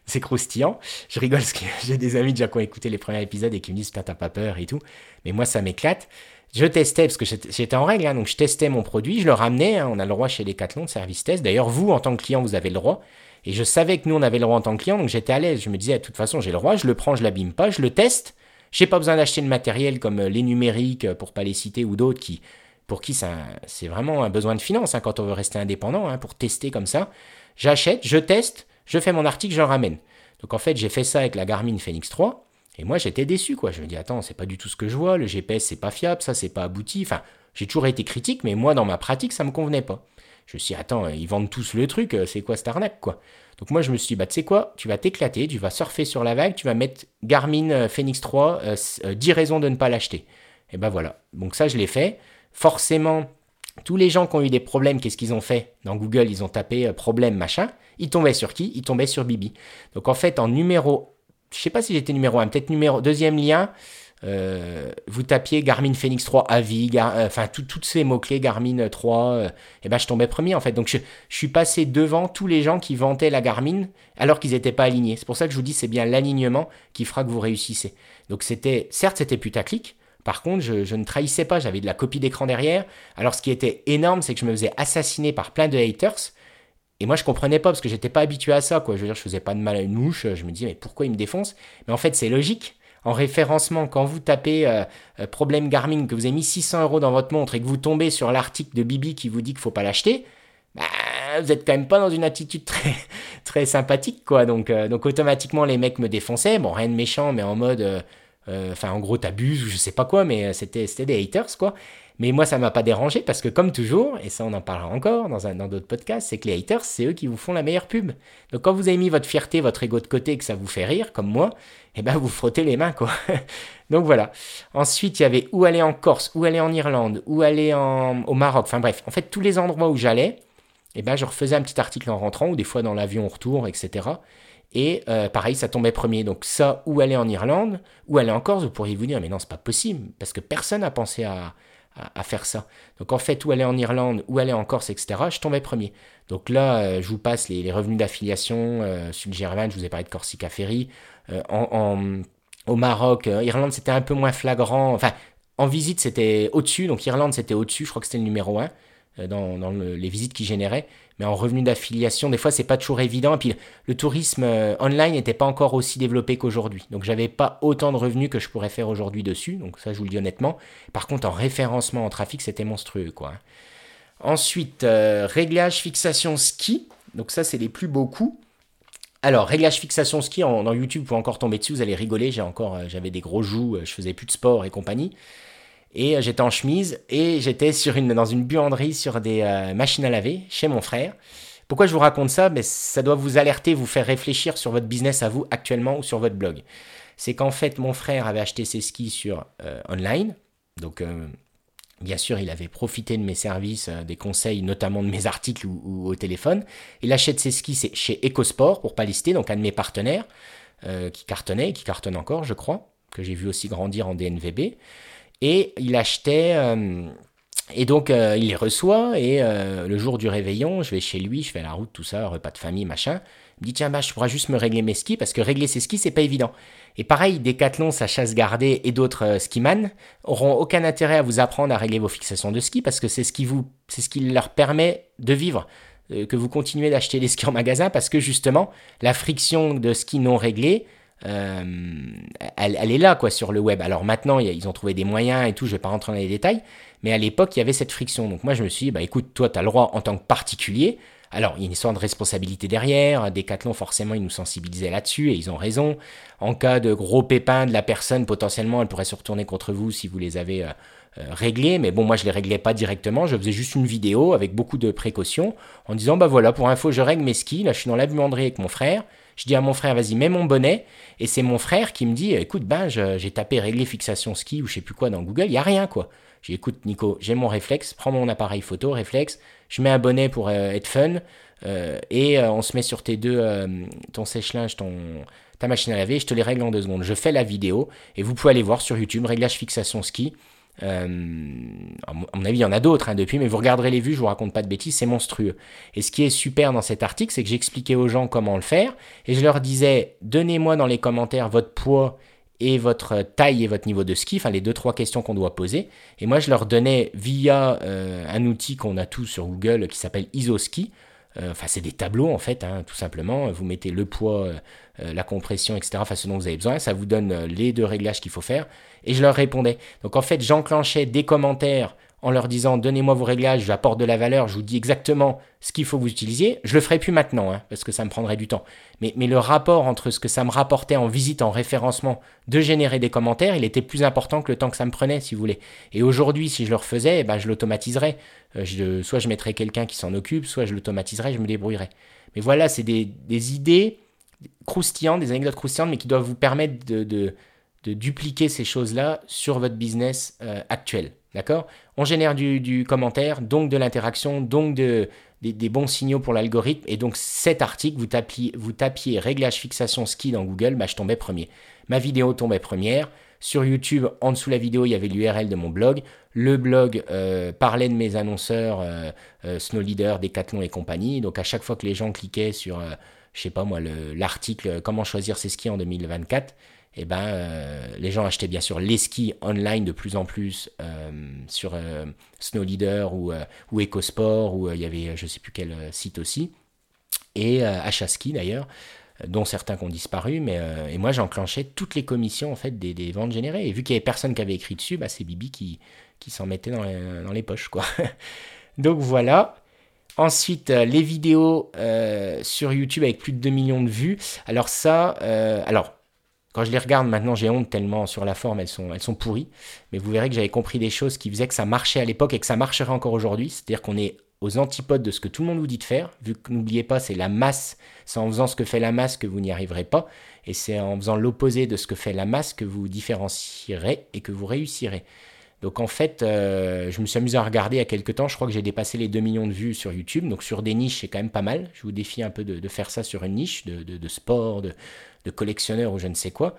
C'est croustillant. Je rigole parce que j'ai des amis déjà qui ont écouté les premiers épisodes et qui me disent, putain, t'as pas peur et tout. Mais moi, ça m'éclate. Je testais, parce que j'étais en règle, hein, donc je testais mon produit, je le ramenais, hein, on a le droit chez Decathlon de service test. D'ailleurs, vous, en tant que client, vous avez le droit. Et je savais que nous, on avait le droit en tant que client, donc j'étais à l'aise. Je me disais, de toute façon, j'ai le droit, je le prends, je l'abîme pas, je le teste. J'ai pas besoin d'acheter le matériel comme euh, les numériques, euh, pour pas les citer, ou d'autres qui, pour qui c'est vraiment un besoin de finance hein, quand on veut rester indépendant, pour tester comme ça. J'achète, je teste, je fais mon article, je le ramène. Donc en fait, j'ai fait ça avec la Garmin Phoenix 3. Et moi, j'étais déçu, quoi. Je me dis, attends, c'est pas du tout ce que je vois. Le GPS, c'est pas fiable, ça, c'est pas abouti. Enfin, j'ai toujours été critique, mais moi, dans ma pratique, ça me convenait pas. Je me suis dit, attends, ils vendent tous le truc, euh, c'est quoi cette arnaque, quoi? Donc moi, je me suis dit, bah, tu sais quoi, tu vas t'éclater, tu vas surfer sur la vague, tu vas mettre Garmin euh, Phoenix 3, 10 euh, raisons de ne pas l'acheter. Et ben voilà. Donc ça, je l'ai fait. Forcément, tous les gens qui ont eu des problèmes, qu'est-ce qu'ils ont fait? Dans Google, ils ont tapé problème, machin. Ils tombaient sur qui? Ils tombaient sur Bibi. Donc en fait, en numéro, je sais pas si j'étais numéro 1, peut-être numéro, deuxième lien, euh, vous tapiez Garmin Phoenix 3 Avi, euh, enfin toutes ces mots-clés, Garmin 3, euh, et ben je tombais premier en fait. Donc je, suis passé devant tous les gens qui vantaient la Garmin alors qu'ils n'étaient pas alignés. C'est pour ça que je vous dis c'est bien l'alignement qui fera que vous réussissez. Donc c'était, certes c'était putaclic, par contre je ne trahissais pas, j'avais de la copie d'écran derrière. Alors ce qui était énorme c'est que je me faisais assassiner par plein de haters. Et moi, je comprenais pas parce que j'étais pas habitué à ça, quoi. Je veux dire, je faisais pas de mal à une mouche. Je me disais, mais pourquoi il me défonce? Mais en fait, c'est logique en référencement, quand vous tapez euh, euh, problème Garmin, que vous avez mis 600 euros dans votre montre et que vous tombez sur l'article de Bibi qui vous dit qu'il faut pas l'acheter, bah, vous êtes quand même pas dans une attitude très, très sympathique, quoi. Donc, euh, donc automatiquement, les mecs me défonçaient. Bon, rien de méchant, mais en mode, enfin, en gros, t'abuses ou je sais pas quoi, mais c'était, c'était des haters, quoi. Mais moi, ça m'a pas dérangé parce que, comme toujours, et ça, on en parlera encore dans, un, dans d'autres podcasts, c'est que les haters, c'est eux qui vous font la meilleure pub. Donc, quand vous avez mis votre fierté, votre ego de côté, que ça vous fait rire, comme moi, eh ben, vous frottez les mains, quoi. Donc, voilà. Ensuite, il y avait où aller en Corse, où aller en Irlande, où aller en, au Maroc. Enfin, bref, en fait, tous les endroits où j'allais, eh ben, je refaisais un petit article en rentrant, ou des fois dans l'avion au retour, etc. Et euh, pareil, ça tombait premier. Donc ça, où aller en Irlande, où aller en Corse, vous pourriez vous dire, mais non, c'est pas possible, parce que personne n'a pensé à, à, faire ça. Donc en fait, où aller en Irlande, où aller en Corse, etc., je tombais premier. Donc là, euh, je vous passe les, revenus d'affiliation. Euh, sur le Germain, je vous ai parlé de Corsica Ferry. Euh, en, au Maroc, Irlande, c'était un peu moins flagrant. Enfin, en visite, c'était au-dessus. Donc Irlande, c'était au-dessus. Je crois que c'était le numéro 1 dans, dans les visites qui généraient mais en revenu d'affiliation, des fois, c'est pas toujours évident. Et puis, le tourisme euh, online n'était pas encore aussi développé qu'aujourd'hui. Donc, j'avais pas autant de revenus que je pourrais faire aujourd'hui dessus. Donc, ça, je vous le dis honnêtement. Par contre, en référencement en trafic, c'était monstrueux, quoi. Ensuite, euh, réglage, fixation, ski. Donc, ça, c'est les plus beaux coups. Alors, réglage, fixation, ski, en, dans YouTube, vous pouvez encore tomber dessus, vous allez rigoler. J'ai encore, euh, des gros joues, je faisais plus de sport et compagnie et euh, j'étais en chemise et j'étais sur une, dans une buanderie sur des euh, machines à laver chez mon frère. Pourquoi je vous raconte ça? Mais Ça doit vous alerter, vous faire réfléchir sur votre business à vous actuellement ou sur votre blog. C'est qu'en fait, mon frère avait acheté ses skis sur euh, online. Donc, bien sûr, il avait profité de mes services, des conseils, notamment de mes articles ou, au téléphone. Il achète ses skis chez EcoSport, pour pas lister, donc un de mes partenaires, qui cartonnait qui cartonne encore, je crois, que j'ai vu aussi grandir en DNVB. Et il achetait, euh, Et donc, euh, il les reçoit, et euh, le jour du réveillon, je vais chez lui, je fais la route, tout ça, repas de famille, machin. Il me dit, tiens, bah, je pourrais juste me régler mes skis, parce que régler ses skis, c'est pas évident. Et pareil, Decathlon, sa chasse gardée et d'autres euh, skiman auront aucun intérêt à vous apprendre à régler vos fixations de ski, parce que c'est ce qui vous, c'est ce qui leur permet de vivre. que vous continuez d'acheter des skis en magasin, parce que justement, la friction de ski non réglé, elle, elle, est là, quoi, sur le web. Alors maintenant, ils ont trouvé des moyens et tout, je vais pas rentrer dans les détails, mais à l'époque, il y avait cette friction. Donc moi, je me suis dit, bah écoute, toi, tu as le droit en tant que particulier. Alors, il y a une histoire de responsabilité derrière. Decathlon, forcément, ils nous sensibilisaient là-dessus et ils ont raison. En cas de gros pépin de la personne, potentiellement, elle pourrait se retourner contre vous si vous les avez euh, euh, réglés. Mais bon, moi, je les réglais pas directement. Je faisais juste une vidéo avec beaucoup de précautions en disant, bah voilà, pour info, je règle mes skis. Là, je suis dans la buanderie avec mon frère. Je dis à mon frère, vas-y, mets mon bonnet. Et c'est mon frère qui me dit, écoute, ben, j'ai tapé régler fixation ski ou je sais plus quoi dans Google. Il y a rien, quoi. J'ai écoute Nico, j'ai mon réflexe, prends mon appareil photo, réflexe, je mets un bonnet pour euh, être fun, euh, et euh, on se met sur tes deux, ton sèche-linge, ton, ta machine à laver, je te les règle en deux secondes. Je fais la vidéo, et vous pouvez aller voir sur YouTube, réglage fixation ski. À mon avis, il y en a d'autres hein, depuis, mais vous regarderez les vues, je vous raconte pas de bêtises, c'est monstrueux. Et ce qui est super dans cet article, c'est que j'expliquais aux gens comment le faire, et je leur disais, donnez-moi dans les commentaires votre poids et votre taille et votre niveau de ski, enfin les deux trois questions qu'on doit poser. Et moi je leur donnais via euh, un outil qu'on a tous sur Google qui s'appelle IsoSki. Euh, enfin c'est des tableaux en fait, hein, tout simplement. Vous mettez le poids, euh, la compression, etc. Enfin ce dont vous avez besoin. Ça vous donne les deux réglages qu'il faut faire. Et je leur répondais. Donc en fait j'enclenchais des commentaires en leur disant donnez-moi vos réglages, j'apporte de la valeur, je vous dis exactement ce qu'il faut que vous utilisiez. Je le ferai plus maintenant, hein, parce que ça me prendrait du temps. Mais, le rapport entre ce que ça me rapportait en visite, en référencement, de générer des commentaires, il était plus important que le temps que ça me prenait, si vous voulez. Et aujourd'hui, si je le refaisais, eh ben, je l'automatiserais. Euh, soit je mettrais quelqu'un qui s'en occupe, soit je l'automatiserais, je me débrouillerais. Mais voilà, c'est des, idées croustillantes, des anecdotes croustillantes, mais qui doivent vous permettre de, de dupliquer ces choses-là sur votre business euh, actuel. D'accord? On génère du, commentaire, donc de l'interaction, donc de, des, bons signaux pour l'algorithme. Et donc cet article, vous tapiez, vous tapiez réglage fixation ski dans Google, bah, je tombais premier. Ma vidéo tombait première. Sur YouTube, en dessous de la vidéo, il y avait l'URL de mon blog. Le blog euh, parlait de mes annonceurs euh, Snow Leader, Decathlon et compagnie. Donc à chaque fois que les gens cliquaient sur, je sais pas moi, l'article Comment choisir ses skis en 2024, eh ben, euh, les gens achetaient bien sûr les skis online de plus en plus euh, sur euh, Snow Leader ou, ou EcoSport, ou il y avait je sais plus quel site aussi, et Ski d'ailleurs, dont certains qui ont disparu, mais et moi j'enclenchais toutes les commissions en fait des, ventes générées, et vu qu'il n'y avait personne qui avait écrit dessus, bah, c'est Bibi qui, qui s'en mettait dans les, dans les, poches. quoi. Donc voilà. Ensuite, les vidéos sur YouTube avec plus de 2 millions de vues. Alors ça, alors quand je les regarde maintenant, j'ai honte tellement sur la forme, elles sont, pourries. Mais vous verrez que j'avais compris des choses qui faisaient que ça marchait à l'époque et que ça marcherait encore aujourd'hui. C'est-à-dire qu'on est aux antipodes de ce que tout le monde vous dit de faire, vu que n'oubliez pas, c'est la masse, c'est en faisant ce que fait la masse que vous n'y arriverez pas, et c'est en faisant l'opposé de ce que fait la masse que vous différencierez et que vous réussirez. Donc en fait, euh, je me suis amusé à regarder il y a quelques temps, je crois que j'ai dépassé les 2 millions de vues sur YouTube, donc sur des niches c'est quand même pas mal. Je vous défie un peu de, faire ça sur une niche de sport, de, de collectionneur ou je ne sais quoi.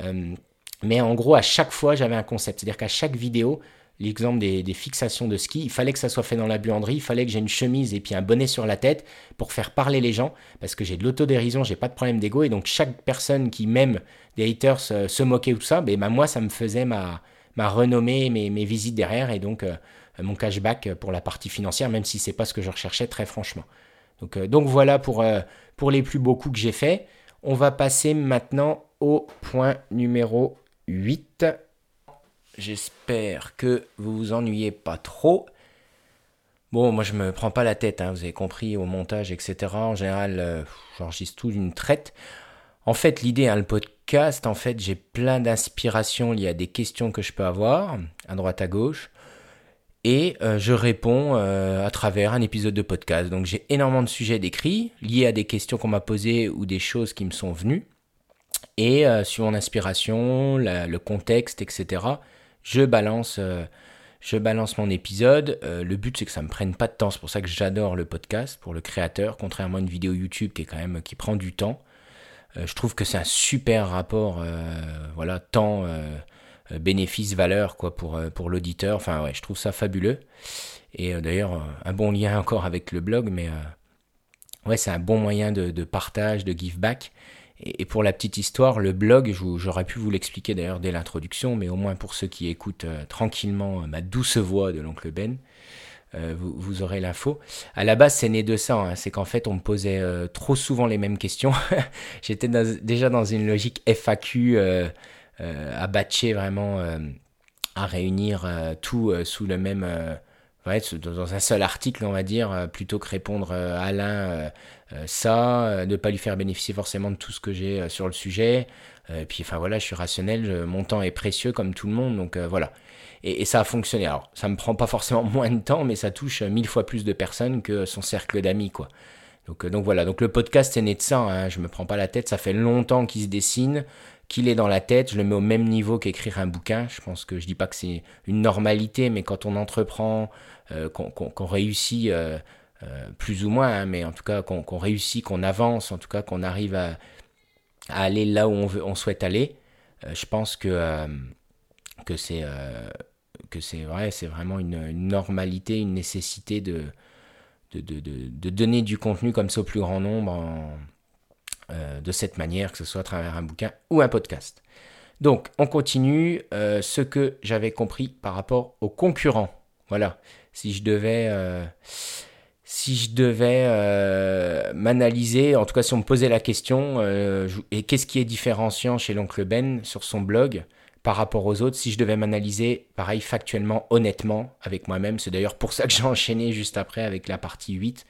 Euh, mais en gros, à chaque fois, j'avais un concept. C'est-à-dire qu'à chaque vidéo, l'exemple des, fixations de ski, il fallait que ça soit fait dans la buanderie, il fallait que j'ai une chemise et puis un bonnet sur la tête pour faire parler les gens, parce que j'ai de l'autodérision, j'ai pas de problème d'ego, et donc chaque personne qui m'aime, des haters se moquait ou tout ça, ben, ben, moi ça me faisait ma, renommée, mes, mes visites derrière, et donc euh, mon cashback pour la partie financière, même si c'est pas ce que je recherchais très franchement. Donc, euh, donc voilà pour, pour les plus beaux coups que j'ai faits. On va passer maintenant au point numéro 8. J'espère que vous vous ennuyez pas trop. Bon, moi je me prends pas la tête, hein, vous avez compris, au montage, etc. En général, euh, j'enregistre tout d'une traite. En fait, l'idée, hein, le podcast, en fait, j'ai plein d'inspiration liées à des questions que je peux avoir, à droite, à gauche et euh, je réponds euh, à travers un épisode de podcast. Donc j'ai énormément de sujets décrits liés à des questions qu'on m'a posées ou des choses qui me sont venues. Et euh, sur mon inspiration, le contexte, etc., je balance, je balance mon épisode. le but c'est que ça me prenne pas de temps. C'est pour ça que j'adore le podcast pour le créateur, contrairement à une vidéo YouTube qui est quand même qui prend du temps. je trouve que c'est un super rapport, voilà, temps bénéfice-valeur quoi pour, pour l'auditeur. Enfin ouais, je trouve ça fabuleux. Et d'ailleurs, un bon lien encore avec le blog, mais ouais, c'est un bon moyen de, partage, de give back. Et, pour la petite histoire, le blog, j'aurais pu vous l'expliquer d'ailleurs dès l'introduction, mais au moins pour ceux qui écoutent tranquillement ma douce voix de l'oncle Ben, euh, vous, aurez l'info. À la base, c'est né de ça. Hein. C'est qu'en fait, on me posait euh, trop souvent les mêmes questions. J'étais déjà dans une logique FAQ euh, à batcher vraiment, à réunir tout sous le même. Dans un seul article, on va dire, plutôt que répondre à Alain ça, ne pas lui faire bénéficier forcément de tout ce que j'ai sur le sujet. Et puis, enfin voilà, je suis rationnel, mon temps est précieux comme tout le monde, donc voilà. Et, ça a fonctionné. Alors, ça me prend pas forcément moins de temps, mais ça touche mille fois plus de personnes que son cercle d'amis, quoi. Donc, euh, donc voilà, donc le podcast est né de ça, hein. je me prends pas la tête, ça fait longtemps qu'il se dessine, qu'il est dans la tête, je le mets au même niveau qu'écrire un bouquin, je pense que je dis pas que c'est une normalité, mais quand on entreprend, euh, qu'on réussit, euh, plus ou moins, hein, mais en tout cas qu'on réussit, qu'on avance, en tout cas qu'on arrive à, aller là où on, veut, on souhaite aller, je pense que, que c'est vrai, c'est vraiment une, normalité, une nécessité de, de, de, donner du contenu comme ça au plus grand nombre euh, de cette manière, que ce soit à travers un bouquin ou un podcast. Donc, on continue euh, ce que j'avais compris par rapport aux concurrents. Voilà, si je devais, euh, si je devais m'analyser, en tout cas si on me posait la question, et qu'est-ce qui est différenciant chez l'oncle Ben sur son blog par rapport aux autres, si je devais m'analyser, pareil, factuellement, honnêtement, avec moi-même, c'est d'ailleurs pour ça que j'ai enchaîné juste après avec la partie 8,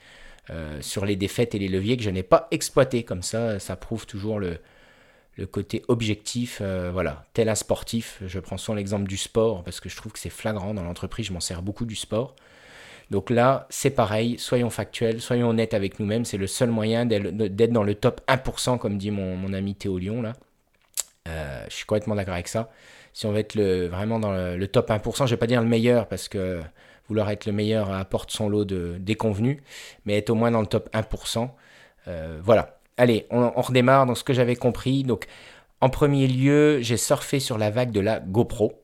euh, sur les défaites et les leviers que je n'ai pas exploités. Comme ça, ça prouve toujours le, le côté objectif. Euh, voilà, tel un sportif, je prends souvent l'exemple du sport, parce que je trouve que c'est flagrant dans l'entreprise, je m'en sers beaucoup du sport. Donc là, c'est pareil, soyons factuels, soyons honnêtes avec nous-mêmes, c'est le seul moyen d'être dans le top 1%, comme dit mon, mon ami Théo Lyon, là. Euh, je suis complètement d'accord avec ça. Si on veut être le, vraiment dans le, top 1%, je ne vais pas dire le meilleur parce que vouloir être le meilleur apporte son lot de déconvenus, mais être au moins dans le top 1%. Euh, voilà. Allez, on, redémarre dans ce que j'avais compris. Donc, en premier lieu, j'ai surfé sur la vague de la GoPro,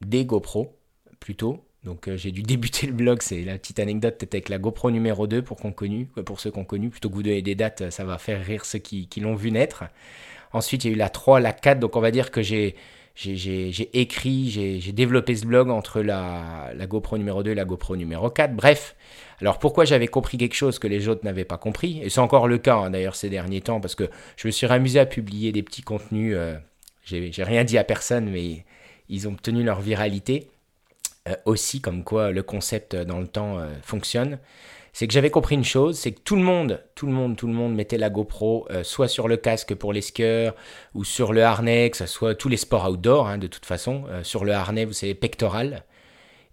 des GoPro plutôt. Donc euh, j'ai dû débuter le blog, c'est la petite anecdote, c'était avec la GoPro numéro 2 pour, qu'on connu, pour ceux qui ont connu, plutôt que vous donner des dates, ça va faire rire ceux qui l'ont vu naître. Ensuite, il y a eu la 3, la 4. Donc, on va dire que j'ai j'ai écrit, j'ai développé ce blog entre la, GoPro numéro 2 et la GoPro numéro 4. Bref, alors pourquoi j'avais compris quelque chose que les autres n'avaient pas compris? Et c'est encore le cas hein, d'ailleurs ces derniers temps, parce que je me suis amusé à publier des petits contenus. Euh, j'ai rien dit à personne, mais ils ont obtenu leur viralité. Euh, aussi, comme quoi le concept dans le temps euh, fonctionne c'est que j'avais compris une chose, c'est que tout le monde, tout le monde, tout le monde mettait la GoPro euh, soit sur le casque pour les skieurs ou sur le harnais, que ce soit tous les sports outdoor hein, de toute façon, euh, sur le harnais, vous savez, pectoral.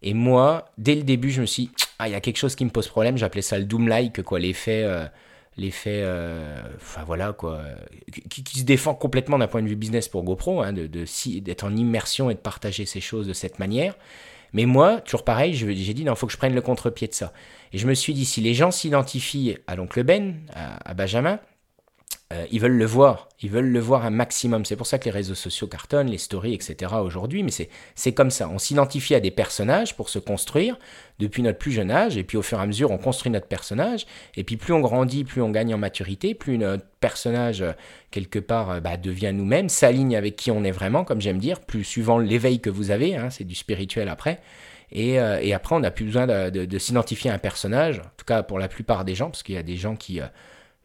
Et moi, dès le début, je me suis dit, ah, il y a quelque chose qui me pose problème, j'appelais ça le doom-like, quoi, l'effet, euh, l'effet, enfin voilà, quoi, qui, se défend complètement d'un point de vue business pour GoPro, hein, de, d'être en immersion et de partager ces choses de cette manière. Mais moi, toujours pareil, j'ai dit, non, faut que je prenne le contre-pied de ça. Et je me suis dit, si les gens s'identifient à l'oncle Ben, à, Benjamin, euh, ils veulent le voir, ils veulent le voir un maximum. C'est pour ça que les réseaux sociaux cartonnent, les stories, etc. aujourd'hui, mais c'est comme ça. On s'identifie à des personnages pour se construire depuis notre plus jeune âge, et puis au fur et à mesure, on construit notre personnage, et puis plus on grandit, plus on gagne en maturité, plus notre personnage, euh, quelque part, euh, bah, devient nous-mêmes, s'aligne avec qui on est vraiment, comme j'aime dire, plus suivant l'éveil que vous avez, hein, c'est du spirituel après. Et, après, on n'a plus besoin de, s'identifier à un personnage, en tout cas pour la plupart des gens, parce qu'il y a des gens qui,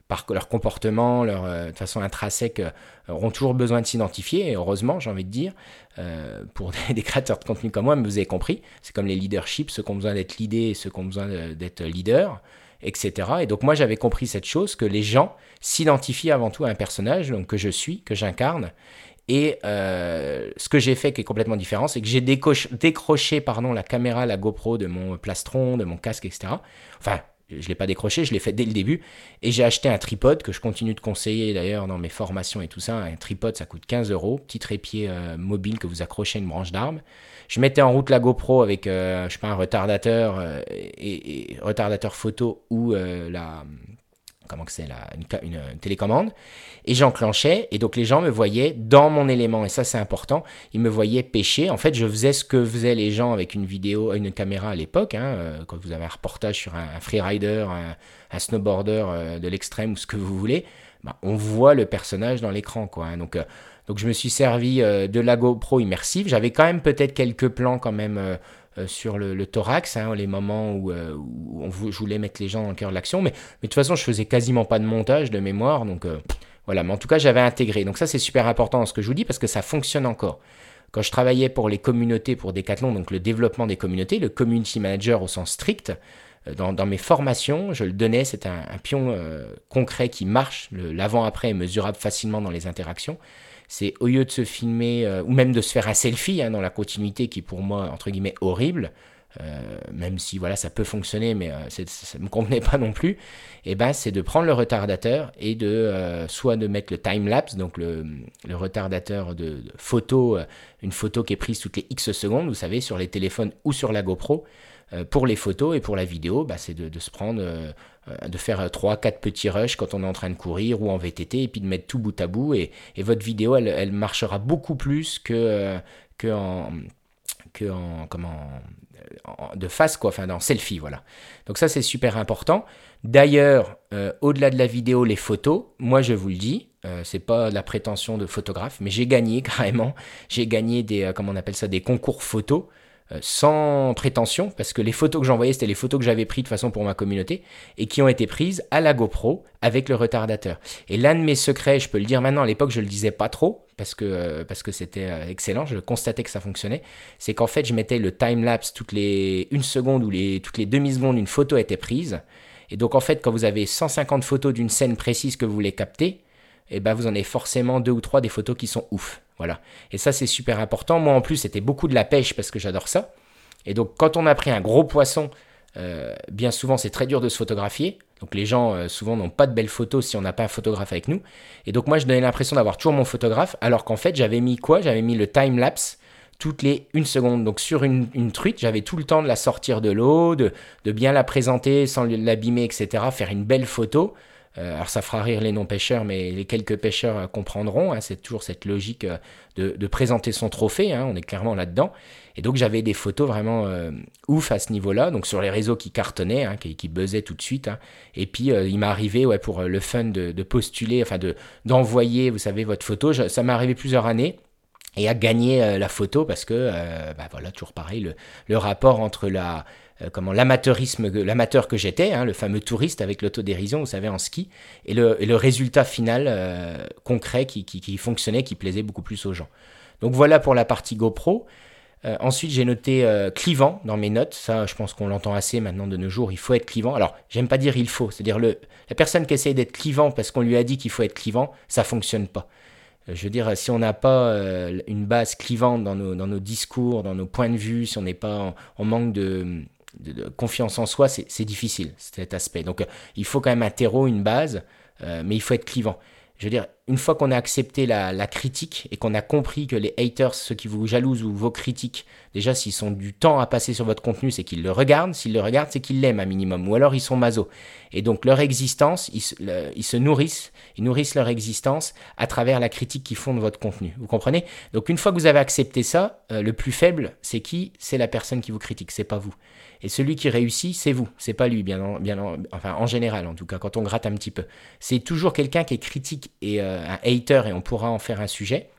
par leur comportement, leur euh, de façon intrinsèque, euh, auront toujours besoin de s'identifier, et heureusement, j'ai envie de dire, euh, pour des, créateurs de contenu comme moi, mais vous avez compris, c'est comme les leaderships, ceux qui ont besoin d'être leaders et ceux qui ont besoin d'être leaders, etc. Et donc moi, j'avais compris cette chose, que les gens s'identifient avant tout à un personnage, donc que je suis, que j'incarne, et ce que j'ai fait qui est complètement différent, c'est que j'ai décroché pardon, la caméra, la GoPro de mon plastron, de mon casque, etc. Enfin, je ne l'ai pas décroché, je l'ai fait dès le début. Et j'ai acheté un tripode que je continue de conseiller d'ailleurs dans mes formations et tout ça. Un tripode, ça coûte 15 euros. Petit trépied euh, mobile que vous accrochez à une branche d'arbre. Je mettais en route la GoPro avec, euh, je sais pas, un retardateur, euh, et, retardateur photo ou la, comment que c'est là, une, télécommande, et j'enclenchais, et donc les gens me voyaient dans mon élément, et ça c'est important, ils me voyaient pêcher. En fait, je faisais ce que faisaient les gens avec une vidéo, une caméra à l'époque, hein, euh, quand vous avez un reportage sur un, freerider, un, snowboarder euh, de l'extrême ou ce que vous voulez, bah, on voit le personnage dans l'écran, quoi. Hein. donc, euh, donc je me suis servi de la GoPro immersive. J'avais quand même peut-être quelques plans quand même sur le, thorax, hein, les moments où, euh, je voulais mettre les gens dans le cœur de l'action. Mais, mais, de toute façon, je faisais quasiment pas de montage de mémoire. Donc euh, voilà, mais en tout cas, j'avais intégré. Donc ça, c'est super important ce que je vous dis parce que ça fonctionne encore. Quand je travaillais pour les communautés, pour Decathlon, donc le développement des communautés, le community manager au sens strict, dans, mes formations, je le donnais, c'est un, pion concret qui marche, l'avant-après est mesurable facilement dans les interactions c'est au lieu de se filmer, euh, ou même de se faire un selfie hein, dans la continuité qui pour moi, entre guillemets, horrible, euh, même si voilà ça peut fonctionner, mais euh, ça ne me convenait pas non plus, et eh ben c'est de prendre le retardateur et de soit de mettre le time lapse, donc le, retardateur de, de, photo, une photo qui est prise toutes les X secondes, vous savez, sur les téléphones ou sur la GoPro, pour les photos et pour la vidéo, bah, c'est de, se prendre, de faire 3-4 petits rushs quand on est en train de courir ou en VTT et puis de mettre tout bout à bout. Et, votre vidéo, elle, marchera beaucoup plus que, que en, que en, de face, quoi, enfin, dans selfie, voilà. Donc ça, c'est super important. D'ailleurs, au-delà de la vidéo, les photos, moi, je vous le dis, c'est pas la prétention de photographe, mais j'ai gagné carrément, j'ai gagné des, on appelle ça, des concours photos. Euh, sans prétention, parce que les photos que j'envoyais, c'était les photos que j'avais prises de façon pour ma communauté, et qui ont été prises à la GoPro avec le retardateur. Et l'un de mes secrets, je peux le dire maintenant, à l'époque je le disais pas trop, parce que euh, parce que c'était euh, excellent, je constatais que ça fonctionnait, c'est qu'en fait je mettais le time-lapse toutes les une seconde ou les, toutes les demi-secondes, une photo était prise, et donc en fait quand vous avez 150 photos d'une scène précise que vous voulez capter, eh ben vous en avez forcément deux ou trois des photos qui sont ouf. Voilà. Et ça, c'est super important. Moi, en plus, c'était beaucoup de la pêche parce que j'adore ça. Et donc, quand on a pris un gros poisson, euh, bien souvent, c'est très dur de se photographier. Donc, les gens, euh, souvent, n'ont pas de belles photos si on n'a pas un photographe avec nous. Et donc, moi, je donnais l'impression d'avoir toujours mon photographe, alors qu'en fait, j'avais mis quoi? J'avais mis le time-lapse toutes les une seconde. Donc, sur une, truite, j'avais tout le temps de la sortir de l'eau, de, de bien la présenter sans l'abîmer, etc., faire une belle photo. Euh, alors ça fera rire les non-pêcheurs, mais les quelques pêcheurs euh, comprendront. Hein, c'est toujours cette logique euh, de, présenter son trophée. Hein, on est clairement là-dedans. Et donc j'avais des photos vraiment ouf à ce niveau-là. Donc sur les réseaux qui cartonnaient, hein, qui, qui buzzaient tout de suite. Et puis il m'est arrivé, ouais, pour le fun de, postuler, enfin de d'envoyer, vous savez, votre photo. ça m'est arrivé plusieurs années et à gagner la photo parce que, bah voilà, toujours pareil, le rapport entre la comment l'amateurisme, l'amateur que j'étais, hein, le fameux touriste avec l'autodérision, vous savez, en ski, et le, le résultat final euh, concret qui, qui, fonctionnait, qui plaisait beaucoup plus aux gens. Donc voilà pour la partie GoPro. Euh, ensuite, j'ai noté clivant dans mes notes. Ça, je pense qu'on l'entend assez maintenant de nos jours. Il faut être clivant. Alors, j'aime pas dire il faut. C'est-à-dire le, la personne qui essaye d'être clivant parce qu'on lui a dit qu'il faut être clivant, ça fonctionne pas. Je veux dire, si on n'a pas une base clivante dans nos, dans nos, discours, dans nos points de vue, si on n'est pas en manque de, de, confiance en soi, c'est difficile, cet aspect. Donc euh, il faut quand même un terreau, une base, euh, mais il faut être clivant. Je veux dire, une fois qu'on a accepté la, critique et qu'on a compris que les haters, ceux qui vous jalousent ou vos critiques, déjà s'ils sont du temps à passer sur votre contenu, c'est qu'ils le regardent. S'ils le regardent, c'est qu'ils l'aiment un minimum. Ou alors ils sont maso. Et donc leur existence, ils, se nourrissent, ils nourrissent leur existence à travers la critique qu'ils font de votre contenu. Vous comprenez? Donc une fois que vous avez accepté ça, euh, le plus faible, c'est qui? C'est la personne qui vous critique, c'est pas vous. Et celui qui réussit, c'est vous, c'est pas lui, bien, enfin en général en tout cas, quand on gratte un petit peu. C'est toujours quelqu'un qui est critique et euh, un hater, et on pourra en faire un sujet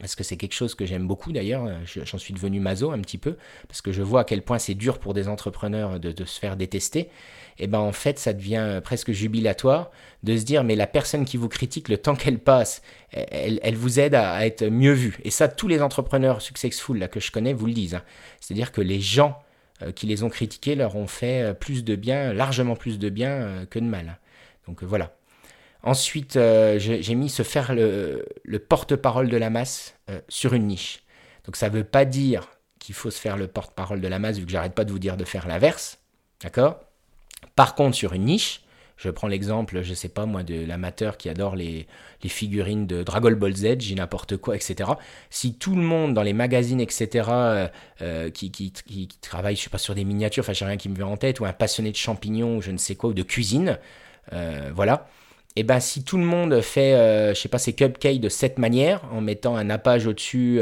parce que c'est quelque chose que j'aime beaucoup d'ailleurs, j'en suis devenu maso un petit peu, parce que je vois à quel point c'est dur pour des entrepreneurs de, se faire détester, et ben en fait ça devient presque jubilatoire de se dire mais la personne qui vous critique, le temps qu'elle passe, elle, vous aide à, être mieux vue. Et ça, tous les entrepreneurs successful que je connais vous le disent. Hein. C'est-à-dire que les gens euh, qui les ont critiqués leur ont fait euh, plus de bien, largement plus de bien euh, que de mal. Donc voilà. Ensuite, j'ai mis se faire le, porte-parole de la masse sur une niche. Donc ça ne veut pas dire qu'il faut se faire le porte-parole de la masse, vu que j'arrête pas de vous dire de faire l'inverse. D'accord? Par contre, sur une niche, je prends l'exemple, je sais pas moi, de l'amateur qui adore les, figurines de Dragon Ball Z, j'ai n'importe quoi, etc. Si tout le monde dans les magazines, etc., euh, euh, qui, qui, qui, travaille, je sais pas, sur des miniatures, enfin, j'ai rien qui me vient en tête, ou un passionné de champignons, ou je ne sais quoi, ou de cuisine, voilà. Et ben si tout le monde fait, je sais pas, ses cupcakes de cette manière, en mettant un nappage au-dessus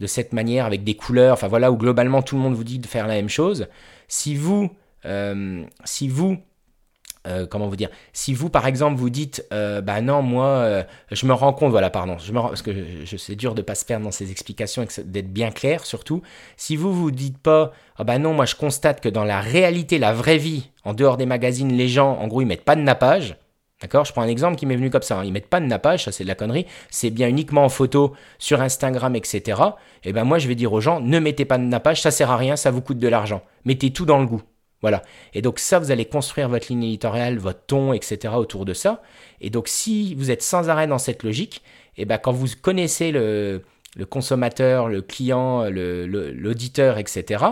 de cette manière avec des couleurs, enfin voilà, où globalement tout le monde vous dit de faire la même chose. Si vous, si vous euh, comment vous dire Si vous, par exemple, vous dites, euh, bah non, moi, euh, je me rends compte, voilà, pardon, je me parce que c'est dur de pas se perdre dans ces explications et d'être bien clair, surtout. Si vous vous dites pas, ah bah non, moi, je constate que dans la réalité, la vraie vie, en dehors des magazines, les gens, en gros, ils mettent pas de nappage. D'accord Je prends un exemple qui m'est venu comme ça. Hein. Ils mettent pas de nappage, ça c'est de la connerie. C'est bien uniquement en photo sur Instagram, etc. Et ben moi je vais dire aux gens, ne mettez pas de nappage, ça sert à rien, ça vous coûte de l'argent. Mettez tout dans le goût. Voilà. Et donc ça, vous allez construire votre ligne éditoriale, votre ton, etc. autour de ça. Et donc si vous êtes sans arrêt dans cette logique, et eh ben quand vous connaissez le, consommateur, le client, l'auditeur, etc.,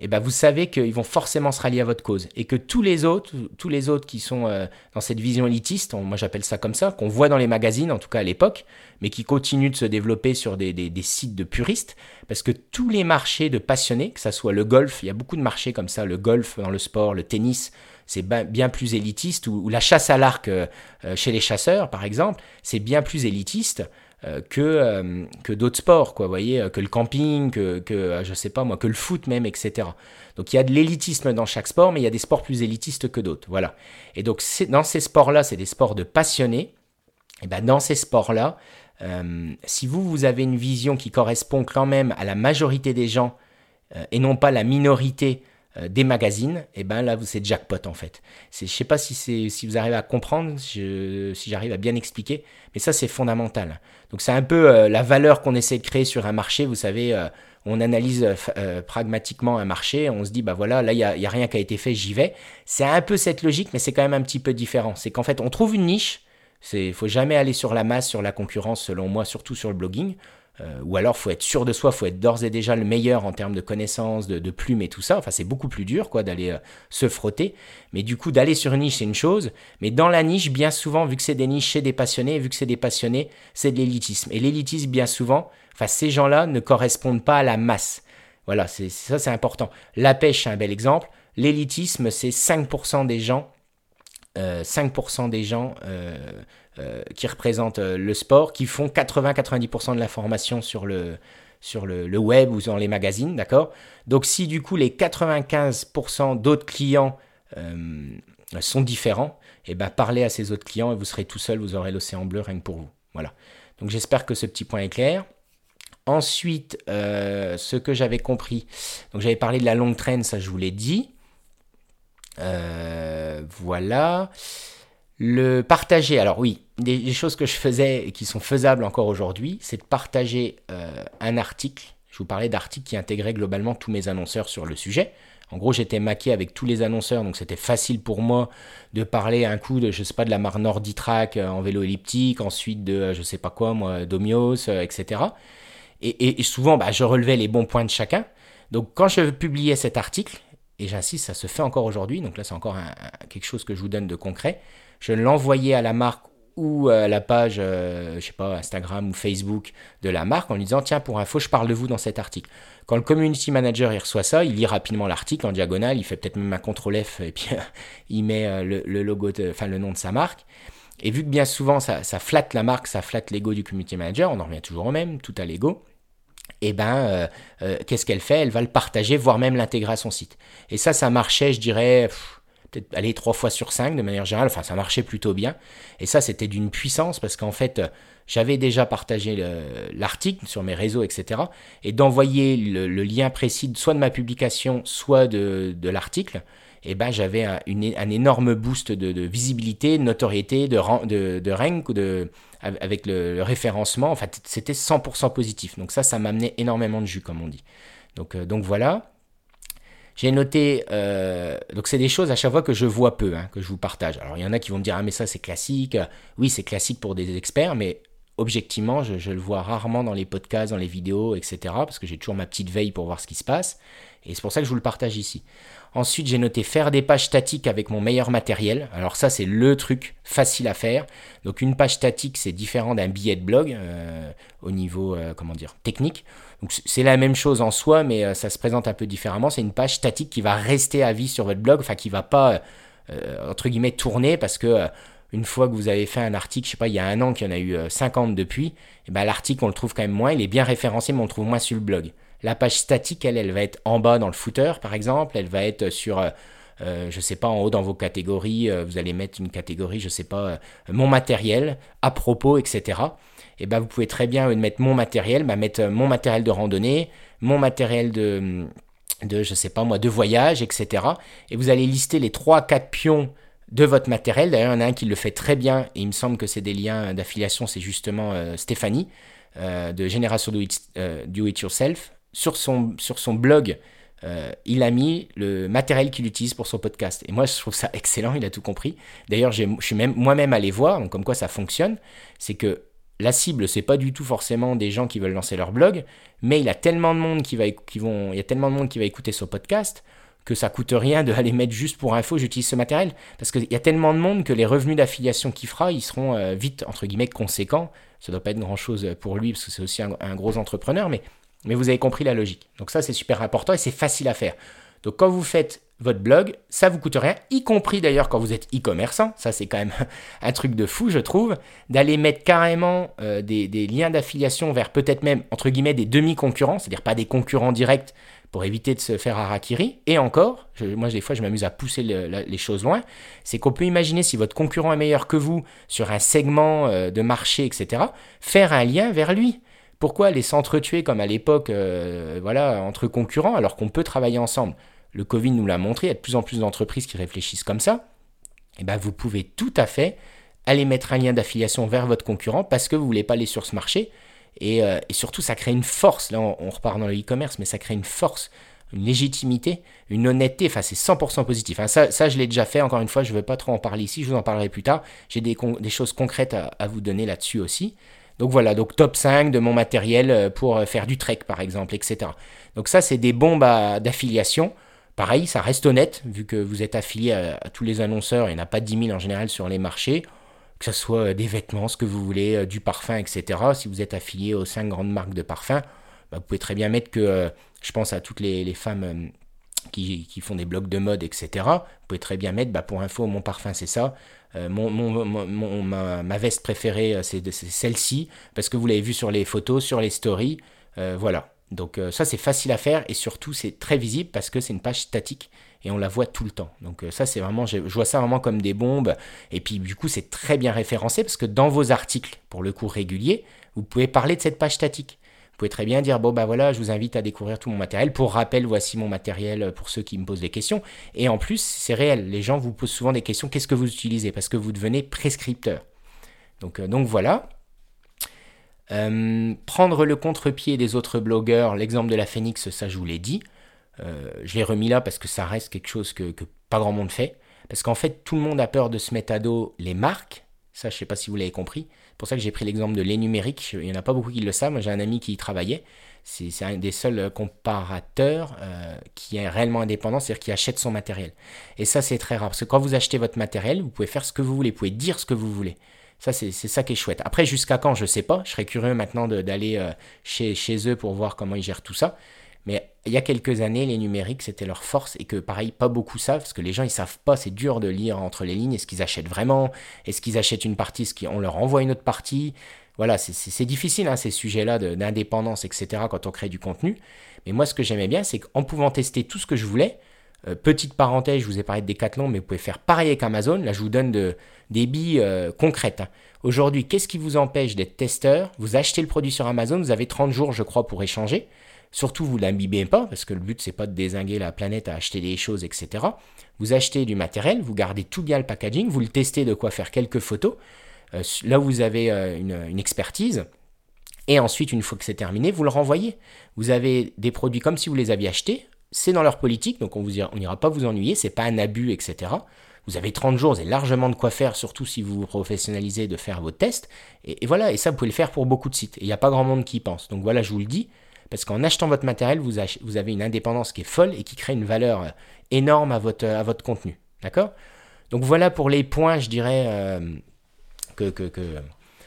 et eh ben vous savez qu'ils vont forcément se rallier à votre cause et que tous les autres, tous les autres qui sont euh, dans cette vision élitiste, moi j'appelle ça comme ça, qu'on voit dans les magazines, en tout cas à l'époque, mais qui continuent de se développer sur des, sites de puristes, parce que tous les marchés de passionnés, que ça soit le golf, il y a beaucoup de marchés comme ça, le golf dans le sport, le tennis, c'est bien plus élitiste, ou, la chasse à l'arc euh, euh, chez les chasseurs, par exemple, c'est bien plus élitiste. Euh, que, euh, que d'autres sports, quoi, voyez, euh, que le camping, que, que, je sais pas moi, que le foot même, etc. Donc il y a de l'élitisme dans chaque sport, mais il y a des sports plus élitistes que d'autres, voilà. Et donc dans ces sports-là, c'est des sports de passionnés. Et ben dans ces sports-là, si vous, vous avez une vision qui correspond quand même à la majorité des gens et non pas la minorité euh, des magazines, et eh ben là c'est jackpot en fait. Je sais pas si, si vous arrivez à comprendre, si j'arrive à bien expliquer, mais ça c'est fondamental. Donc c'est un peu euh, la valeur qu'on essaie de créer sur un marché, vous savez, euh, on analyse pragmatiquement un marché, on se dit bah voilà, là il n'y a, a rien qui a été fait, j'y vais. C'est un peu cette logique, mais c'est quand même un petit peu différent. C'est qu'en fait on trouve une niche, il faut jamais aller sur la masse, sur la concurrence selon moi, surtout sur le blogging. Euh, ou alors faut être sûr de soi, faut être d'ores et déjà le meilleur en termes de connaissances, de, plumes et tout ça. Enfin, c'est beaucoup plus dur quoi d'aller euh, se frotter. Mais du coup, d'aller sur une niche, c'est une chose. Mais dans la niche, bien souvent, vu que c'est des niches chez des passionnés, vu que c'est des passionnés, c'est de l'élitisme. Et l'élitisme, bien souvent, enfin, ces gens-là ne correspondent pas à la masse. Voilà, c'est ça, c'est important. La pêche, c'est un bel exemple. L'élitisme, c'est 5% des gens 5% euh, des gens qui représentent le sport, qui font 80-90% de l'information sur le, sur le, web ou dans les magazines, d'accord? Donc si du coup les 95% d'autres clients sont différents, et eh ben parlez à ces autres clients et vous serez tout seul, vous aurez l'océan bleu rien que pour vous. Voilà. Donc j'espère que ce petit point est clair. Ensuite, ce que j'avais compris, donc j'avais parlé de la longue traîne, ça je vous l'ai dit. Euh, voilà. Le partager, alors oui, des, choses que je faisais et qui sont faisables encore aujourd'hui, c'est de partager euh, un article. Je vous parlais d'articles qui intégraient globalement tous mes annonceurs sur le sujet. En gros, j'étais maqué avec tous les annonceurs, donc c'était facile pour moi de parler un coup de, je sais pas, de la marque Norditrack euh, en vélo elliptique, ensuite de, je sais pas quoi, moi, Domios, etc. Et, souvent, bah, je relevais les bons points de chacun. Donc, quand je publiais cet article, et j'insiste, ça se fait encore aujourd'hui, donc là c'est encore quelque chose que je vous donne de concret, je l'envoyais à la marque ou à la page, euh, je sais pas, Instagram ou Facebook de la marque en lui disant tiens pour info je parle de vous dans cet article. Quand le community manager reçoit ça, il lit rapidement l'article en diagonale, il fait peut-être même un contrôle F et puis il met euh, le, logo, enfin nom de sa marque. Et vu que bien souvent ça, flatte la marque, ça flatte l'ego du community manager, on en revient toujours au même, tout à l'ego eh ben, euh, euh, qu'est-ce qu'elle fait? Elle va le partager, voire même l'intégrer à son site. Et ça, ça marchait, je dirais, peut-être aller trois fois sur cinq de manière générale. Enfin, ça marchait plutôt bien. Et ça, c'était d'une puissance parce qu'en fait, j'avais déjà partagé l'article sur mes réseaux, etc. Et d'envoyer le, lien précis, soit de ma publication, soit de, l'article, eh ben, j'avais un, énorme boost de, visibilité, de notoriété, de, de, de rank, de, avec le, référencement. En fait, c'était 100% positif. Donc ça, ça m'amenait énormément de jus, comme on dit. Donc, euh, donc voilà. J'ai noté, euh, donc c'est des choses à chaque fois que je vois peu, hein, que je vous partage. Alors il y en a qui vont me dire, ah mais ça c'est classique. Oui, c'est classique pour des experts, mais objectivement, je, le vois rarement dans les podcasts, dans les vidéos, etc. Parce que j'ai toujours ma petite veille pour voir ce qui se passe. Et c'est pour ça que je vous le partage ici. Ensuite, j'ai noté faire des pages statiques avec mon meilleur matériel. Alors ça, c'est le truc facile à faire. Donc une page statique, c'est différent d'un billet de blog euh, au niveau, euh, comment dire, technique. Donc c'est la même chose en soi, mais euh, ça se présente un peu différemment. C'est une page statique qui va rester à vie sur votre blog, enfin qui va pas entre guillemets tourner parce que une fois que vous avez fait un article, je sais pas, il y a un an qu'il y en a eu 50 depuis, et eh ben l'article on le trouve quand même moins, il est bien référencé mais on le trouve moins sur le blog. La page statique, elle, elle va être en bas dans le footer par exemple, elle va être sur euh, je sais pas, en haut dans vos catégories, vous allez mettre une catégorie, je sais pas, mon matériel, à propos, etc. Et ben vous pouvez très bien mettre mon matériel, bah, mettre mon matériel de randonnée, mon matériel de, de, je sais pas moi, de voyage, etc. Et vous allez lister les 3-4 pions de votre matériel. D'ailleurs, il y en a un qui le fait très bien, et il me semble que c'est des liens d'affiliation, c'est justement euh, Stéphanie, euh, de Génération Do It, euh, Yourself. Sur son, blog, il a mis le matériel qu'il utilise pour son podcast. Et moi, je trouve ça excellent, il a tout compris. D'ailleurs, je suis même moi-même allé voir, comme quoi ça fonctionne. C'est que la cible, c'est pas du tout forcément des gens qui veulent lancer leur blog, mais il a tellement de monde qui va, qui vont, il y a tellement de monde qui va écouter son podcast que ça coûte rien de aller mettre juste pour info, j'utilise ce matériel. Parce qu'il y a tellement de monde que les revenus d'affiliation qu'il fera, ils seront euh, vite, entre guillemets, conséquents. Ça doit pas être grand chose pour lui, parce que c'est aussi un, gros entrepreneur, mais vous avez compris la logique. Donc ça, c'est super important et c'est facile à faire. Donc quand vous faites votre blog, ça vous coûte rien, y compris d'ailleurs quand vous êtes e-commerçant, ça c'est quand même un truc de fou je trouve, d'aller mettre carrément euh, des, liens d'affiliation vers peut-être même entre guillemets des demi-concurrents, c'est-à-dire pas des concurrents directs pour éviter de se faire harakiri. Et encore, moi des fois je m'amuse à pousser les choses loin, c'est qu'on peut imaginer si votre concurrent est meilleur que vous sur un segment euh, de marché, etc., faire un lien vers lui. Pourquoi aller s'entretuer comme à l'époque, euh, voilà, entre concurrents, alors qu'on peut travailler ensemble? Le Covid nous l'a montré, il y a de plus en plus d'entreprises qui réfléchissent comme ça. Et eh ben, vous pouvez tout à fait aller mettre un lien d'affiliation vers votre concurrent parce que vous voulez pas aller sur ce marché. Et, euh, surtout, ça crée une force. Là, on, repart dans le e-commerce, mais ça crée une force, une légitimité, une honnêteté. Enfin, c'est 100% positif. Hein, ça, ça, je l'ai déjà fait. Encore une fois, je ne veux pas trop en parler ici. Je vous en parlerai plus tard. J'ai des, choses concrètes à vous donner là-dessus aussi. Donc voilà, donc top 5 de mon matériel euh, pour euh, faire du trek par exemple, etc. Donc ça, c'est des bombes d'affiliation. Pareil, ça reste honnête, vu que vous êtes affilié à, tous les annonceurs, il n'y en a pas 10 000 en général sur les marchés, que ce soit euh, des vêtements, ce que vous voulez, du parfum, etc. Si vous êtes affilié aux 5 grandes marques de parfum, bah, vous pouvez très bien mettre que, je pense à toutes les, femmes qui, font des blogs de mode, etc. Vous pouvez très bien mettre, bah, pour info, mon parfum c'est ça, euh, mon, ma, veste préférée, euh, c'est celle-ci, parce que vous l'avez vu sur les photos, sur les stories. Euh, voilà. Donc ça, c'est facile à faire et surtout, c'est très visible parce que c'est une page statique et on la voit tout le temps. Donc ça, c'est vraiment, je, vois ça vraiment comme des bombes. Et puis du coup, c'est très bien référencé parce que dans vos articles, pour le coup régulier, vous pouvez parler de cette page statique pouvez très bien dire bon bah voilà, je vous invite à découvrir tout mon matériel. Pour rappel, voici mon matériel pour ceux qui me posent des questions. Et en plus, c'est réel. Les gens vous posent souvent des questions. Qu'est-ce que vous utilisez? Parce que vous devenez prescripteur. Donc, euh, donc voilà. Euh, prendre le contre-pied des autres blogueurs, l'exemple de la Phoenix, ça je vous l'ai dit. Euh, je l'ai remis là parce que ça reste quelque chose que pas grand monde fait. Parce qu'en fait, tout le monde a peur de se mettre à dos les marques. Ça, je ne sais pas si vous l'avez compris pour ça que j'ai pris l'exemple de l'énumérique. Il n'y en a pas beaucoup qui le savent. J'ai un ami qui y travaillait. C'est un des seuls comparateurs euh, qui est réellement indépendant, c'est-à-dire qui achète son matériel. Et ça, c'est très rare. Parce que quand vous achetez votre matériel, vous pouvez faire ce que vous voulez. Vous pouvez dire ce que vous voulez. Ça, c'est ça qui est chouette. Après, jusqu'à quand, je ne sais pas. Je serais curieux maintenant d'aller euh, chez, chez eux pour voir comment ils gèrent tout ça. Mais il y a quelques années, les numériques, c'était leur force et que pareil, pas beaucoup savent, parce que les gens, ils savent pas, c'est dur de lire entre les lignes, est-ce qu'ils achètent vraiment, est-ce qu'ils achètent une partie, est-ce qu'on leur envoie une autre partie? Voilà, c'est difficile, hein, ces sujets-là d'indépendance, etc., quand on crée du contenu. Mais moi, ce que j'aimais bien, c'est qu'en pouvant tester tout ce que je voulais, euh, petite parenthèse, je vous ai parlé de Decathlon, mais vous pouvez faire pareil avec Amazon. Là, je vous donne de, des billes euh, concrètes. Hein. Aujourd'hui, qu'est-ce qui vous empêche d'être testeur? Vous achetez le produit sur Amazon, vous avez 30 jours, je crois, pour échanger. Surtout, vous l'imbibez pas, parce que le but, c'est pas de désinguer la planète à acheter des choses, etc. Vous achetez du matériel, vous gardez tout bien le packaging, vous le testez de quoi faire quelques photos. Euh, là, vous avez euh, une, expertise. Et ensuite, une fois que c'est terminé, vous le renvoyez. Vous avez des produits comme si vous les aviez achetés. C'est dans leur politique, donc on n'ira pas vous ennuyer, c'est pas un abus, etc. Vous avez 30 jours, avez largement de quoi faire, surtout si vous vous professionnalisez de faire vos tests. Et, voilà, et ça, vous pouvez le faire pour beaucoup de sites. Il n'y a pas grand monde qui y pense. Donc voilà, je vous le dis, parce qu'en achetant votre matériel, vous, avez une indépendance qui est folle et qui crée une valeur euh, énorme à votre, contenu. D'accord? Donc voilà pour les points, je dirais, euh, que,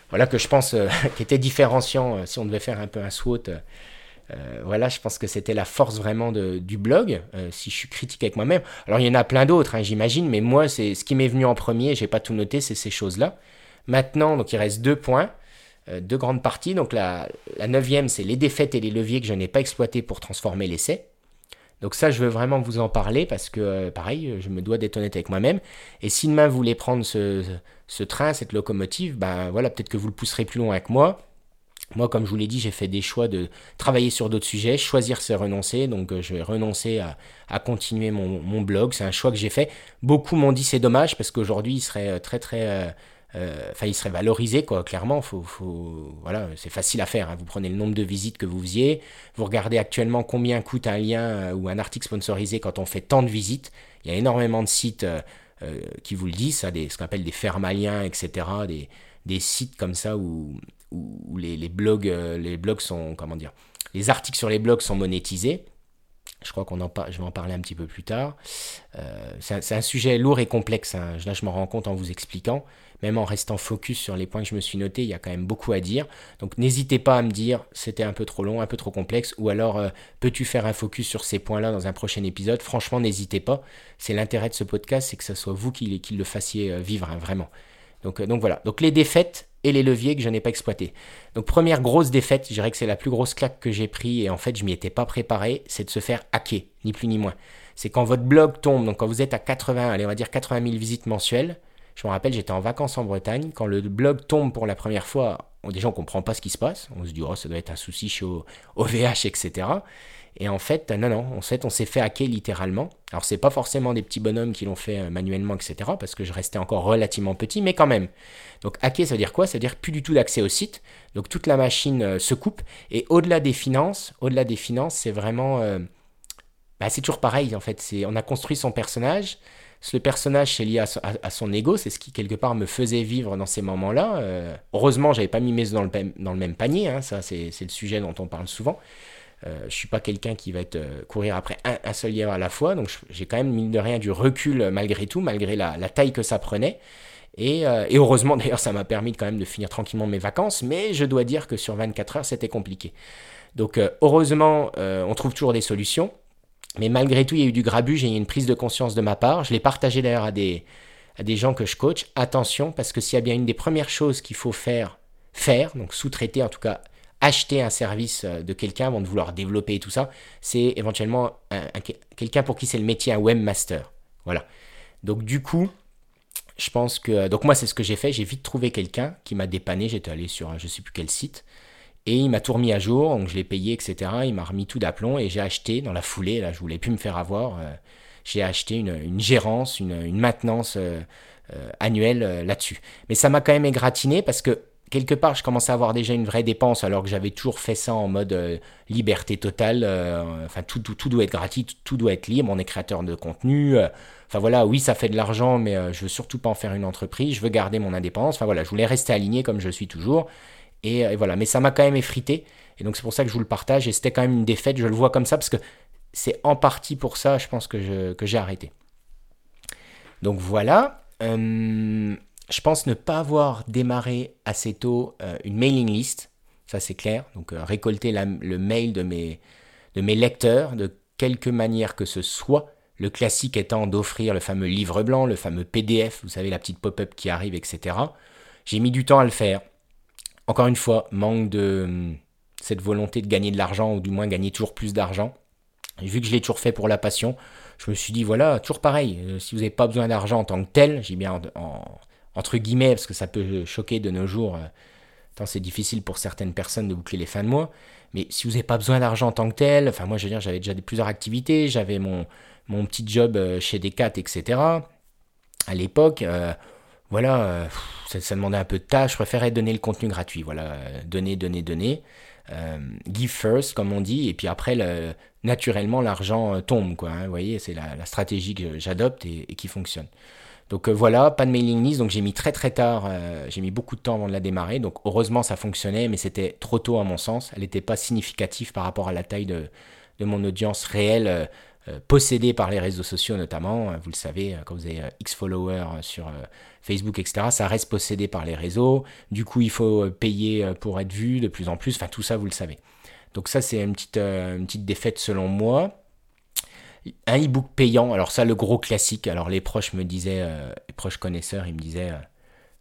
voilà, que je pense euh, qui étaient différenciants si on devait faire un peu un SWOT voilà, je pense que c'était la force vraiment du blog, si je suis critique avec moi-même. Alors il y en a plein d'autres, hein, j'imagine, mais moi, c'est ce qui m'est venu en premier, j'ai pas tout noté, c'est ces choses-là. Maintenant, donc il reste deux points, deux grandes parties. Donc la, neuvième, c'est les défaites et les leviers que je n'ai pas exploités pour transformer l'essai. Donc ça, je veux vraiment vous en parler parce que, euh, pareil, je me dois d'être honnête avec moi-même. Et si demain vous voulez prendre ce, train, cette locomotive, ben voilà, peut-être que vous le pousserez plus loin avec moi. Moi, comme je vous l'ai dit, j'ai fait des choix de travailler sur d'autres sujets. Choisir, c'est renoncer. Donc, euh, je vais renoncer à, continuer mon, blog. C'est un choix que j'ai fait. Beaucoup m'ont dit c'est dommage parce qu'aujourd'hui, il serait euh, très, très euh, enfin, il serait valorisé, quoi. Clairement, faut, faut, voilà, c'est facile à faire. Hein. Vous prenez le nombre de visites que vous faisiez, vous regardez actuellement combien coûte un lien euh, ou un article sponsorisé quand on fait tant de visites. Il y a énormément de sites euh, qui vous le disent, ça, des, ce qu'on appelle des fermaliens, etc. Des, sites comme ça où, les, blogs, les blogs sont, comment dire, les articles sur les blogs sont monétisés. Je crois qu'on en je vais en parler un petit peu plus tard. c'est un, sujet lourd et complexe. Hein. Là, je me rends compte en vous expliquant même en restant focus sur les points que je me suis notés, il y a quand même beaucoup à dire. Donc n'hésitez pas à me dire c'était un peu trop long, un peu trop complexe, ou alors euh, peux-tu faire un focus sur ces points-là dans un prochain épisode? Franchement, n'hésitez pas. C'est l'intérêt de ce podcast, c'est que ce soit vous qui, le fassiez euh, vivre, hein, vraiment. Euh, donc voilà. Donc les défaites et les leviers que je n'ai pas exploités. Donc première grosse défaite, je dirais que c'est la plus grosse claque que j'ai pris et en fait je m'y étais pas préparé, c'est de se faire hacker, ni plus ni moins. C'est quand votre blog tombe, donc quand vous êtes à 80, allez on va dire 80 000 visites mensuelles, je me rappelle, j'étais en vacances en Bretagne. Quand le blog tombe pour la première fois, déjà on ne comprend pas ce qui se passe. On se dit, oh, ça doit être un souci chez OVH, etc. Et en fait, non, non, en fait, on s'est fait hacker littéralement. Alors, c'est pas forcément des petits bonhommes qui l'ont fait euh, manuellement, etc., parce que je restais encore relativement petit, mais quand même. Donc, hacker, ça veut dire quoi? Ça veut dire plus du tout d'accès au site. Donc, toute la machine euh, se coupe. Et au-delà des finances, au-delà des finances, c'est vraiment. Euh, bah, c'est toujours pareil, en fait. C'est, on a construit son personnage. Ce personnage, c'est lié à, son ego, c'est ce qui quelque part me faisait vivre dans ces moments-là. Euh, heureusement, j'avais pas mis mes œufs dans le, dans le même panier, hein, ça c'est le sujet dont on parle souvent. Euh, je suis pas quelqu'un qui va être, euh, courir après un, seul lièvre à la fois, donc j'ai quand même, mine de rien, du recul malgré tout, malgré la, taille que ça prenait. Et, et heureusement, d'ailleurs, ça m'a permis quand même de finir tranquillement mes vacances, mais je dois dire que sur 24 heures, c'était compliqué. Donc heureusement, on trouve toujours des solutions. Mais malgré tout, il y a eu du grabuge j'ai eu une prise de conscience de ma part. Je l'ai partagé d'ailleurs à des, à des gens que je coach. Attention, parce que s'il y a bien une des premières choses qu'il faut faire, faire, donc sous-traiter, en tout cas acheter un service euh, de quelqu'un avant de vouloir développer et tout ça, c'est éventuellement quelqu'un pour qui c'est le métier un webmaster. Voilà. Donc du coup, je pense que... Donc moi, c'est ce que j'ai fait. J'ai vite trouvé quelqu'un qui m'a dépanné. J'étais allé sur un, je sais plus quel site. Et il m'a tout remis à jour, donc je l'ai payé, etc. Il m'a remis tout d'aplomb et j'ai acheté dans la foulée, là je voulais plus me faire avoir, euh, j'ai acheté une, gérance, une, maintenance euh, euh, annuelle là-dessus. Mais ça m'a quand même égratigné parce que quelque part je commençais à avoir déjà une vraie dépense alors que j'avais toujours fait ça en mode liberté totale. enfin tout, tout, tout, doit être gratuit, tout, doit être libre, on est créateur de contenu. Enfin voilà, oui ça fait de l'argent mais je veux surtout pas en faire une entreprise, je veux garder mon indépendance. Enfin voilà, je voulais rester aligné comme je suis toujours. Euh, et, voilà, mais ça m'a quand même effrité. Et donc c'est pour ça que je vous le partage. Et c'était quand même une défaite. Je le vois comme ça parce que c'est en partie pour ça, je pense, que j'ai arrêté. Donc voilà. Euh, je pense ne pas avoir démarré assez tôt euh, une mailing list. Ça c'est clair. Donc récolter le mail de mes, de mes lecteurs de quelque manière que ce soit. Le classique étant d'offrir le fameux livre blanc, le fameux PDF, vous savez, la petite pop-up qui arrive, etc. J'ai mis du temps à le faire encore une fois, manque de hum, cette volonté de gagner de l'argent, ou du moins gagner toujours plus d'argent. Vu que je l'ai toujours fait pour la passion, je me suis dit, voilà, toujours pareil, euh, si vous n'avez pas besoin d'argent en tant que tel, j'ai bien entre guillemets, parce que ça peut choquer de nos jours, euh, c'est difficile pour certaines personnes de boucler les fins de mois, mais si vous n'avez pas besoin d'argent en tant que tel, enfin moi je veux dire, j'avais déjà plusieurs activités, j'avais mon, petit job euh, chez Decat, etc. À l'époque, voilà, euh, ça, demandait un peu de tâche. Je préférais donner le contenu gratuit. Voilà, donner, donner, donner. Euh, give first, comme on dit, et puis après, naturellement, l'argent euh, tombe. Quoi, hein. vous voyez, c'est la, stratégie que j'adopte et, qui fonctionne. Donc voilà, pas de mailing list, donc j'ai mis très très tard, j'ai mis beaucoup de temps avant de la démarrer, donc heureusement ça fonctionnait, mais c'était trop tôt à mon sens, elle n'était pas significative par rapport à la taille de, mon audience réelle euh, possédé par les réseaux sociaux notamment. Euh, vous le savez, euh, quand vous avez X followers sur Facebook, etc., ça reste possédé par les réseaux. Du coup, il faut payer pour être vu de plus en plus. Enfin, tout ça, vous le savez. Donc ça, c'est une petite, une petite défaite selon moi. Un e-book payant, alors ça, le gros classique. Alors les proches me disaient, les proches connaisseurs, ils me disaient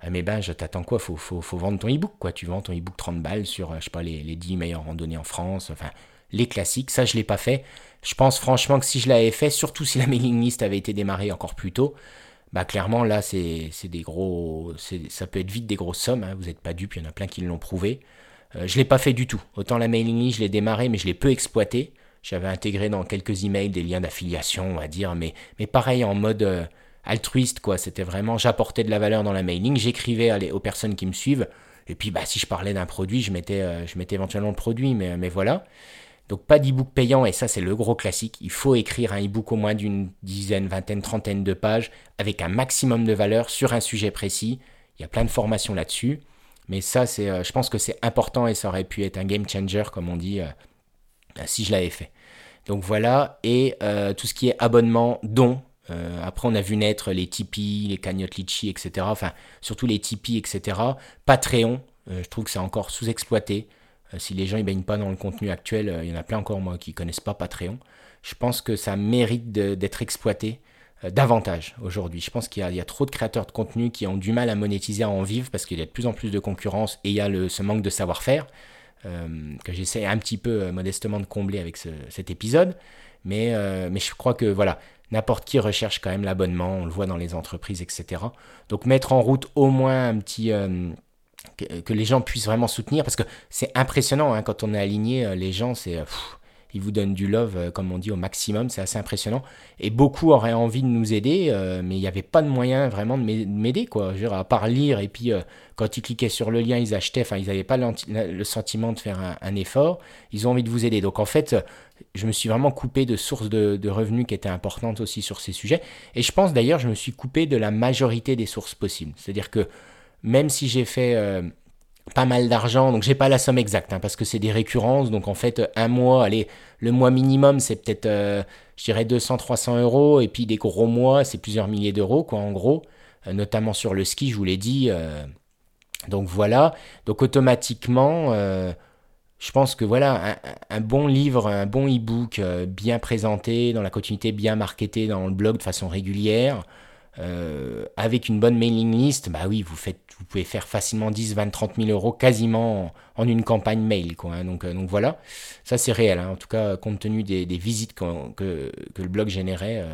ah mais ben, je t'attends quoi? Faut, vendre ton e-book, quoi. Tu vends ton e-book 30 balles sur, euh, je sais pas, les, les 10 meilleures randonnées en France, enfin, les classiques. Ça, je l'ai pas fait. Je pense franchement que si je l'avais fait, surtout si la mailing list avait été démarrée encore plus tôt, bah clairement, là, c'est des gros. Ça peut être vite des grosses sommes. Hein. Vous n'êtes pas dupe, il y en a plein qui l'ont prouvé. Euh, je l'ai pas fait du tout. Autant la mailing list, je l'ai démarré, mais je l'ai peu exploité. J'avais intégré dans quelques emails des liens d'affiliation, on va dire, mais, mais pareil en mode. Euh, altruiste, quoi. C'était vraiment, j'apportais de la valeur dans la mailing, j'écrivais aux personnes qui me suivent. Et puis, bah, si je parlais d'un produit, je mettais, euh, éventuellement le produit, mais, voilà. Donc, pas d'e-book payant, et ça, c'est le gros classique. Il faut écrire un e-book au moins d'une dizaine, vingtaine, trentaine de pages, avec un maximum de valeur sur un sujet précis. Il y a plein de formations là-dessus. Mais ça, c'est, euh, je pense que c'est important et ça aurait pu être un game changer, comme on dit, si je l'avais fait. Donc voilà, et tout ce qui est abonnement, don, euh, après, on a vu naître les Tipeee, les cagnottes Litchi, etc. Enfin, surtout les Tipeee, etc. Patreon, euh, je trouve que c'est encore sous-exploité. Euh, si les gens ne baignent pas dans le contenu actuel, il y en a plein encore, moi, qui ne connaissent pas Patreon. Je pense que ça mérite d'être exploité davantage aujourd'hui. Je pense qu'il y, a trop de créateurs de contenu qui ont du mal à monétiser, à en vivre, parce qu'il y a de plus en plus de concurrence et il y a ce manque de savoir-faire. Que j'essaie un petit peu modestement de combler avec cet épisode. Mais, mais je crois que voilà, N'importe qui recherche quand même l'abonnement, on le voit dans les entreprises, etc. Donc mettre en route au moins un petit... Euh, que, les gens puissent vraiment soutenir, parce que c'est impressionnant, hein, quand on est aligné, euh, les gens, c'est... ils vous donnent du love, euh, comme on dit, au maximum, c'est assez impressionnant. Et beaucoup auraient envie de nous aider, mais il n'y avait pas de moyen vraiment de m'aider, quoi. À part lire, et puis quand ils cliquaient sur le lien, ils achetaient, enfin, ils n'avaient pas le sentiment de faire un, effort, ils ont envie de vous aider. Donc en fait, je me suis vraiment coupé de sources de, revenus qui étaient importantes aussi sur ces sujets. Et je pense d'ailleurs, je me suis coupé de la majorité des sources possibles. C'est-à-dire que même si j'ai fait euh, pas mal d'argent, donc j'ai pas la somme exacte, hein, parce que c'est des récurrences. Donc en fait, un mois, allez, le mois minimum, c'est peut-être, euh, je dirais, 200-300 euros. Et puis des gros mois, c'est plusieurs milliers d'euros, quoi, en gros. Euh, notamment sur le ski, je vous l'ai dit. donc voilà. Donc automatiquement je pense que voilà, un, bon livre, un bon e-book euh, bien présenté, dans la continuité bien marketé dans le blog de façon régulière, euh, avec une bonne mailing list, bah oui, vous, faites, vous pouvez faire facilement 10, 20, 30 000 euros quasiment en, une campagne mail. Quoi, hein. donc, euh, donc voilà, ça c'est réel. Hein. En tout cas, compte tenu des, visites que, que, le blog générait,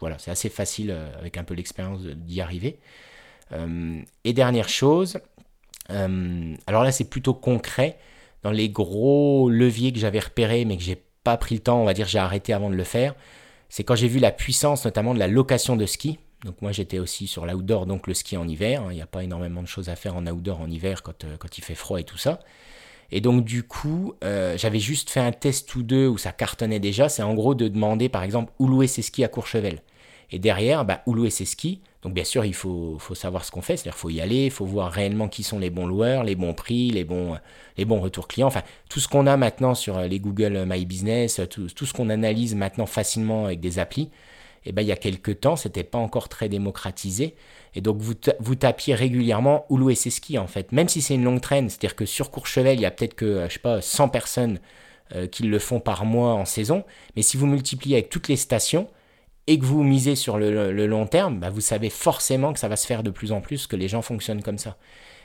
voilà, c'est assez facile avec un peu l'expérience d'y arriver. et dernière chose, alors là c'est plutôt concret dans les gros leviers que j'avais repérés, mais que j'ai pas pris le temps, on va dire, j'ai arrêté avant de le faire, c'est quand j'ai vu la puissance notamment de la location de ski. Donc moi j'étais aussi sur l'outdoor, donc le ski en hiver. Hein. Il n'y a pas énormément de choses à faire en outdoor en hiver quand, euh, il fait froid et tout ça. Et donc du coup, euh, j'avais juste fait un test ou deux où ça cartonnait déjà. C'est en gros de demander par exemple où louer ses skis à Courchevel. Et derrière, bah, où louer ses skis. Donc bien sûr, il faut, savoir ce qu'on fait, c'est-à-dire faut y aller, il faut voir réellement qui sont les bons loueurs, les bons prix, les bons, les bons retours clients, enfin tout ce qu'on a maintenant sur les Google My Business, tout, ce qu'on analyse maintenant facilement avec des applis, eh ben, il y a quelques temps, c'était pas encore très démocratisé. Et donc vous, vous tapiez régulièrement où louer ses skis en fait, même si c'est une longue traîne, c'est-à-dire que sur Courchevel, il y a peut-être que, je sais pas, 100 personnes euh, qui le font par mois en saison, mais si vous multipliez avec toutes les stations, et que vous misez sur le, long terme, bah, vous savez forcément que ça va se faire de plus en plus, que les gens fonctionnent comme ça.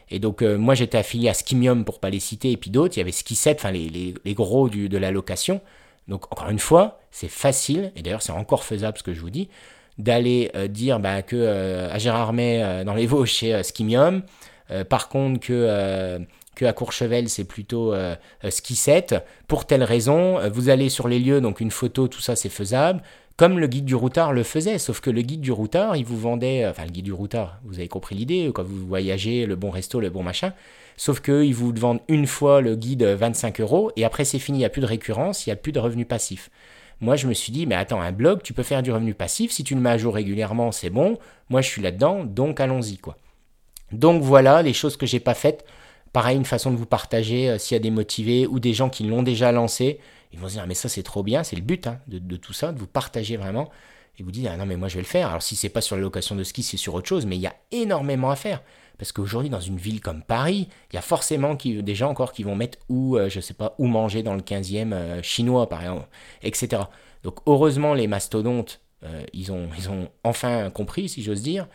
Et donc euh, moi j'étais affilié à Skimium pour pas les citer, et puis d'autres, il y avait Skiset, enfin les, les, gros de la location. Donc encore une fois, c'est facile, et d'ailleurs c'est encore faisable ce que je vous dis, d'aller euh, dire bah, que euh, à Gérardmer dans les Vosges chez Skimium, par contre que à Courchevel c'est plutôt euh, Skiset. Pour telle raison, vous allez sur les lieux, donc une photo, tout ça c'est faisable. Comme le guide du routard le faisait, sauf que le guide du routard, il vous vendait, enfin le guide du routard, vous avez compris l'idée, quand vous voyagez, le bon resto, le bon machin, sauf qu'ils vous vendent une fois le guide 25 euros, et après c'est fini, il n'y a plus de récurrence, il n'y a plus de revenus passifs. Moi je me suis dit, mais attends, un blog, tu peux faire du revenu passif, si tu le mets à jour régulièrement, c'est bon, moi je suis là-dedans, donc allons-y quoi. Donc voilà les choses que j'ai pas faites. Pareil, une façon de vous partager euh, s'il y a des motivés ou des gens qui l'ont déjà lancé ils vont se dire, mais ça c'est trop bien, c'est le but hein, de, tout ça, de vous partager vraiment, et vous dire, ah non mais moi je vais le faire. Alors si c'est pas sur la location de ski, c'est sur autre chose, mais il y a énormément à faire. Parce qu'aujourd'hui, dans une ville comme Paris, il y a forcément des gens encore qui vont mettre où, je sais pas, où manger dans le 15e chinois, par exemple, etc. Donc heureusement, les mastodontes, ils, ont, ils ont enfin compris, si j'ose dire,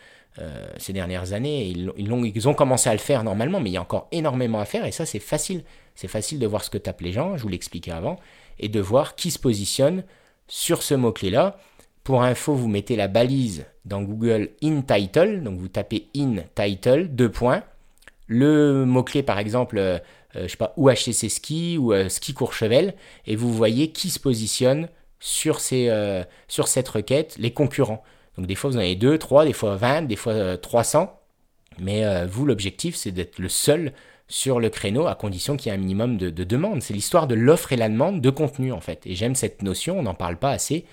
ces dernières années. Ils, ils, ont, ils ont commencé à le faire normalement, mais il y a encore énormément à faire, et ça, c'est facile. C'est facile de voir ce que tapent les gens, je vous l'expliquais avant, et de voir qui se positionne sur ce mot-clé-là. Pour info, vous mettez la balise dans Google in title, donc vous tapez in title, deux points. Le mot-clé, par exemple, je euh, euh, je sais pas, ou HTC ski ou euh, ski Courchevel, et vous voyez qui se positionne sur, ces, sur cette requête, les concurrents. Donc des fois vous en avez deux, trois, des fois 20, des fois 300. Mais vous, l'objectif, c'est d'être le seul sur le créneau à condition qu'il y ait un minimum de, de demande. C'est l'histoire de l'offre et la demande de contenu en fait. Et j'aime cette notion, on n'en parle pas assez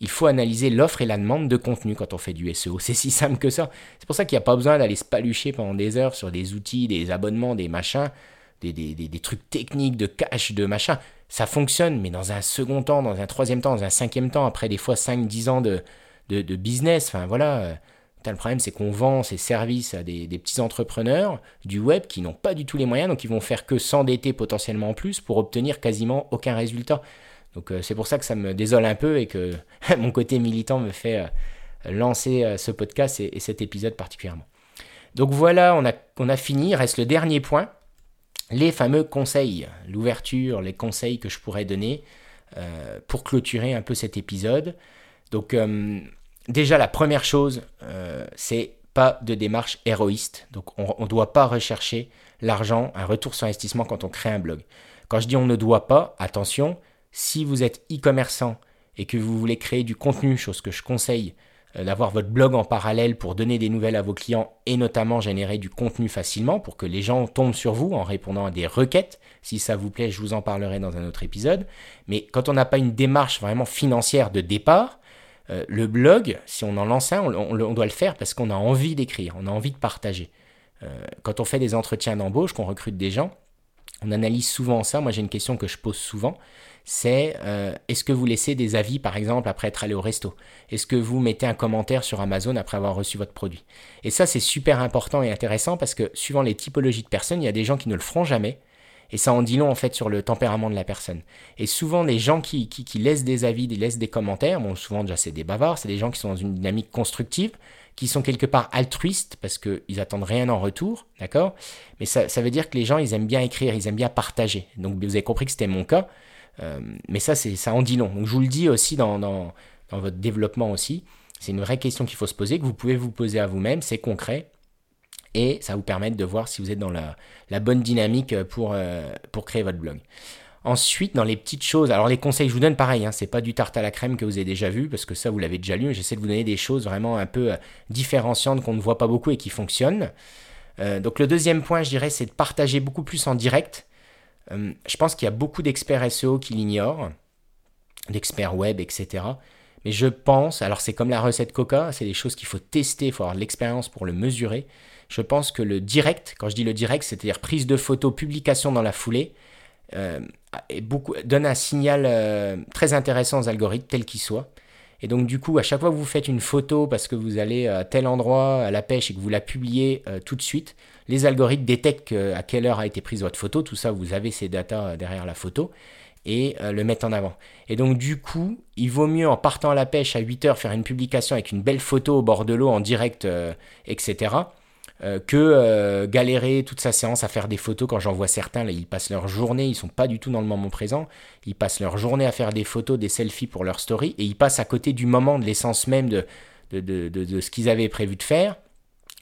il faut analyser l'offre et la demande de contenu quand on fait du SEO. C'est si simple que ça. C'est pour ça qu'il n'y a pas besoin d'aller se palucher pendant des heures sur des outils, des abonnements, des machins, des, trucs techniques de cache, de machin. Ça fonctionne, mais dans un second temps, dans un troisième temps, dans un cinquième temps, après des fois 5-10 ans de, de, business, enfin voilà. Le problème, c'est qu'on vend ces services à des, petits entrepreneurs du web qui n'ont pas du tout les moyens, donc ils vont faire que s'endetter potentiellement en plus pour obtenir quasiment aucun résultat. Donc euh, c'est pour ça que ça me désole un peu et que mon côté militant me fait euh, lancer euh, ce podcast et, cet épisode particulièrement. Donc voilà, on a, fini. Reste le dernier point, les fameux conseils, l'ouverture, les conseils que je pourrais donner pour clôturer un peu cet épisode. Donc déjà la première chose, c'est pas de démarche héroïste. Donc on ne doit pas rechercher l'argent, un retour sur investissement quand on crée un blog. Quand je dis on ne doit pas, attention, si vous êtes e-commerçant et que vous voulez créer du contenu, chose que je conseille euh, d'avoir votre blog en parallèle pour donner des nouvelles à vos clients et notamment générer du contenu facilement pour que les gens tombent sur vous en répondant à des requêtes. Si ça vous plaît, je vous en parlerai dans un autre épisode. Mais quand on n'a pas une démarche vraiment financière de départ, euh, le blog, si on en lance un, on, doit le faire parce qu'on a envie d'écrire, on a envie de partager. Euh, quand on fait des entretiens d'embauche, qu'on recrute des gens, on analyse souvent ça. Moi, j'ai une question que je pose souvent c'est euh, est-ce que vous laissez des avis par exemple après être allé au resto? Est-ce que vous mettez un commentaire sur Amazon après avoir reçu votre produit? Et ça c'est super important et intéressant parce que suivant les typologies de personnes, il y a des gens qui ne le feront jamais. Et ça en dit long en fait sur le tempérament de la personne. Et souvent les gens qui, qui, laissent des avis, qui laissent des commentaires, bon souvent déjà c'est des bavards, c'est des gens qui sont dans une dynamique constructive, qui sont quelque part altruistes parce qu'ils attendent rien en retour, d'accord? Mais ça, ça veut dire que les gens ils aiment bien écrire, ils aiment bien partager. Donc vous avez compris que c'était mon cas. Euh, mais ça, c'est, ça en dit long. Donc je vous le dis aussi dans, votre développement aussi. C'est une vraie question qu'il faut se poser, que vous pouvez vous poser à vous-même, c'est concret. Et ça vous permet de voir si vous êtes dans la, bonne dynamique pour, euh, pour créer votre blog. Ensuite, dans les petites choses, alors les conseils que je vous donne, pareil, hein, c'est pas du tarte à la crème que vous avez déjà vu, parce que ça vous l'avez déjà lu. J'essaie de vous donner des choses vraiment un peu euh, différenciantes qu'on ne voit pas beaucoup et qui fonctionnent. donc le deuxième point, je dirais, c'est de partager beaucoup plus en direct. Euh, je pense qu'il y a beaucoup d'experts SEO qui l'ignorent, d'experts web, etc. Mais je pense, alors c'est comme la recette Coca, c'est des choses qu'il faut tester, il faut avoir de l'expérience pour le mesurer. Je pense que le direct, quand je dis le direct, c'est-à-dire prise de photo, publication dans la foulée, euh, donne un signal euh, très intéressant aux algorithmes, tels qu'ils soient. Et donc du coup, à chaque fois que vous faites une photo parce que vous allez à tel endroit à la pêche et que vous la publiez tout de suite, les algorithmes détectent à quelle heure a été prise votre photo, tout ça, vous avez ces datas euh, derrière la photo, et euh, le mettre en avant. Et donc du coup, il vaut mieux en partant à la pêche à 8 heures faire une publication avec une belle photo au bord de l'eau en direct, euh, etc., que galérer toute sa séance à faire des photos. Quand j'en vois certains, ils passent leur journée, ils sont pas du tout dans le moment présent, ils passent leur journée à faire des photos, des selfies pour leur story, et ils passent à côté du moment, de l'essence même de ce qu'ils avaient prévu de faire.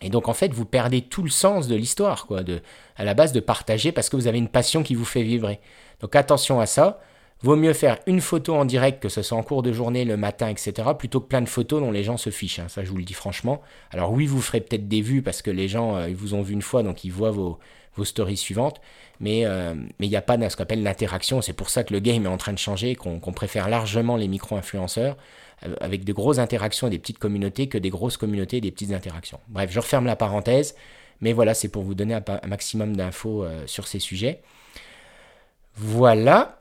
Et donc en fait, vous perdez tout le sens de l'histoire, quoi, de, à la base de partager parce que vous avez une passion qui vous fait vibrer. Donc attention à ça. Vaut mieux faire une photo en direct, que ce soit en cours de journée, le matin, etc., plutôt que plein de photos dont les gens se fichent. Hein. ça, je vous le dis franchement. Alors oui, vous ferez peut-être des vues parce que les gens, euh, ils vous ont vu une fois, donc ils voient vos, vos stories suivantes. Mais euh, mais il n'y a pas ce qu'on appelle l'interaction. C'est pour ça que le game est en train de changer, qu'on préfère largement les micro-influenceurs avec de grosses interactions et des petites communautés que des grosses communautés et des petites interactions. Bref, je referme la parenthèse, mais voilà, c'est pour vous donner un, maximum d'infos euh, sur ces sujets. Voilà.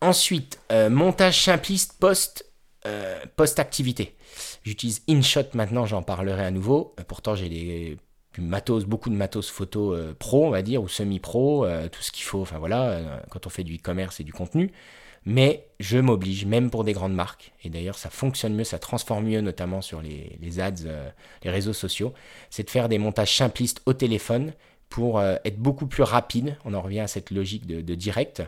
Ensuite, euh, montage simpliste post, post activité. J'utilise InShot maintenant, j'en parlerai à nouveau. Pourtant, j'ai des matos, beaucoup de matos photo pro, on va dire, ou semi-pro, tout ce qu'il faut, enfin voilà, quand on fait du e-commerce et du contenu. Mais je m'oblige, même pour des grandes marques, et d'ailleurs ça fonctionne mieux, ça transforme mieux, notamment sur les, ads, les réseaux sociaux, c'est de faire des montages simplistes au téléphone pour être beaucoup plus rapide. On en revient à cette logique de, direct,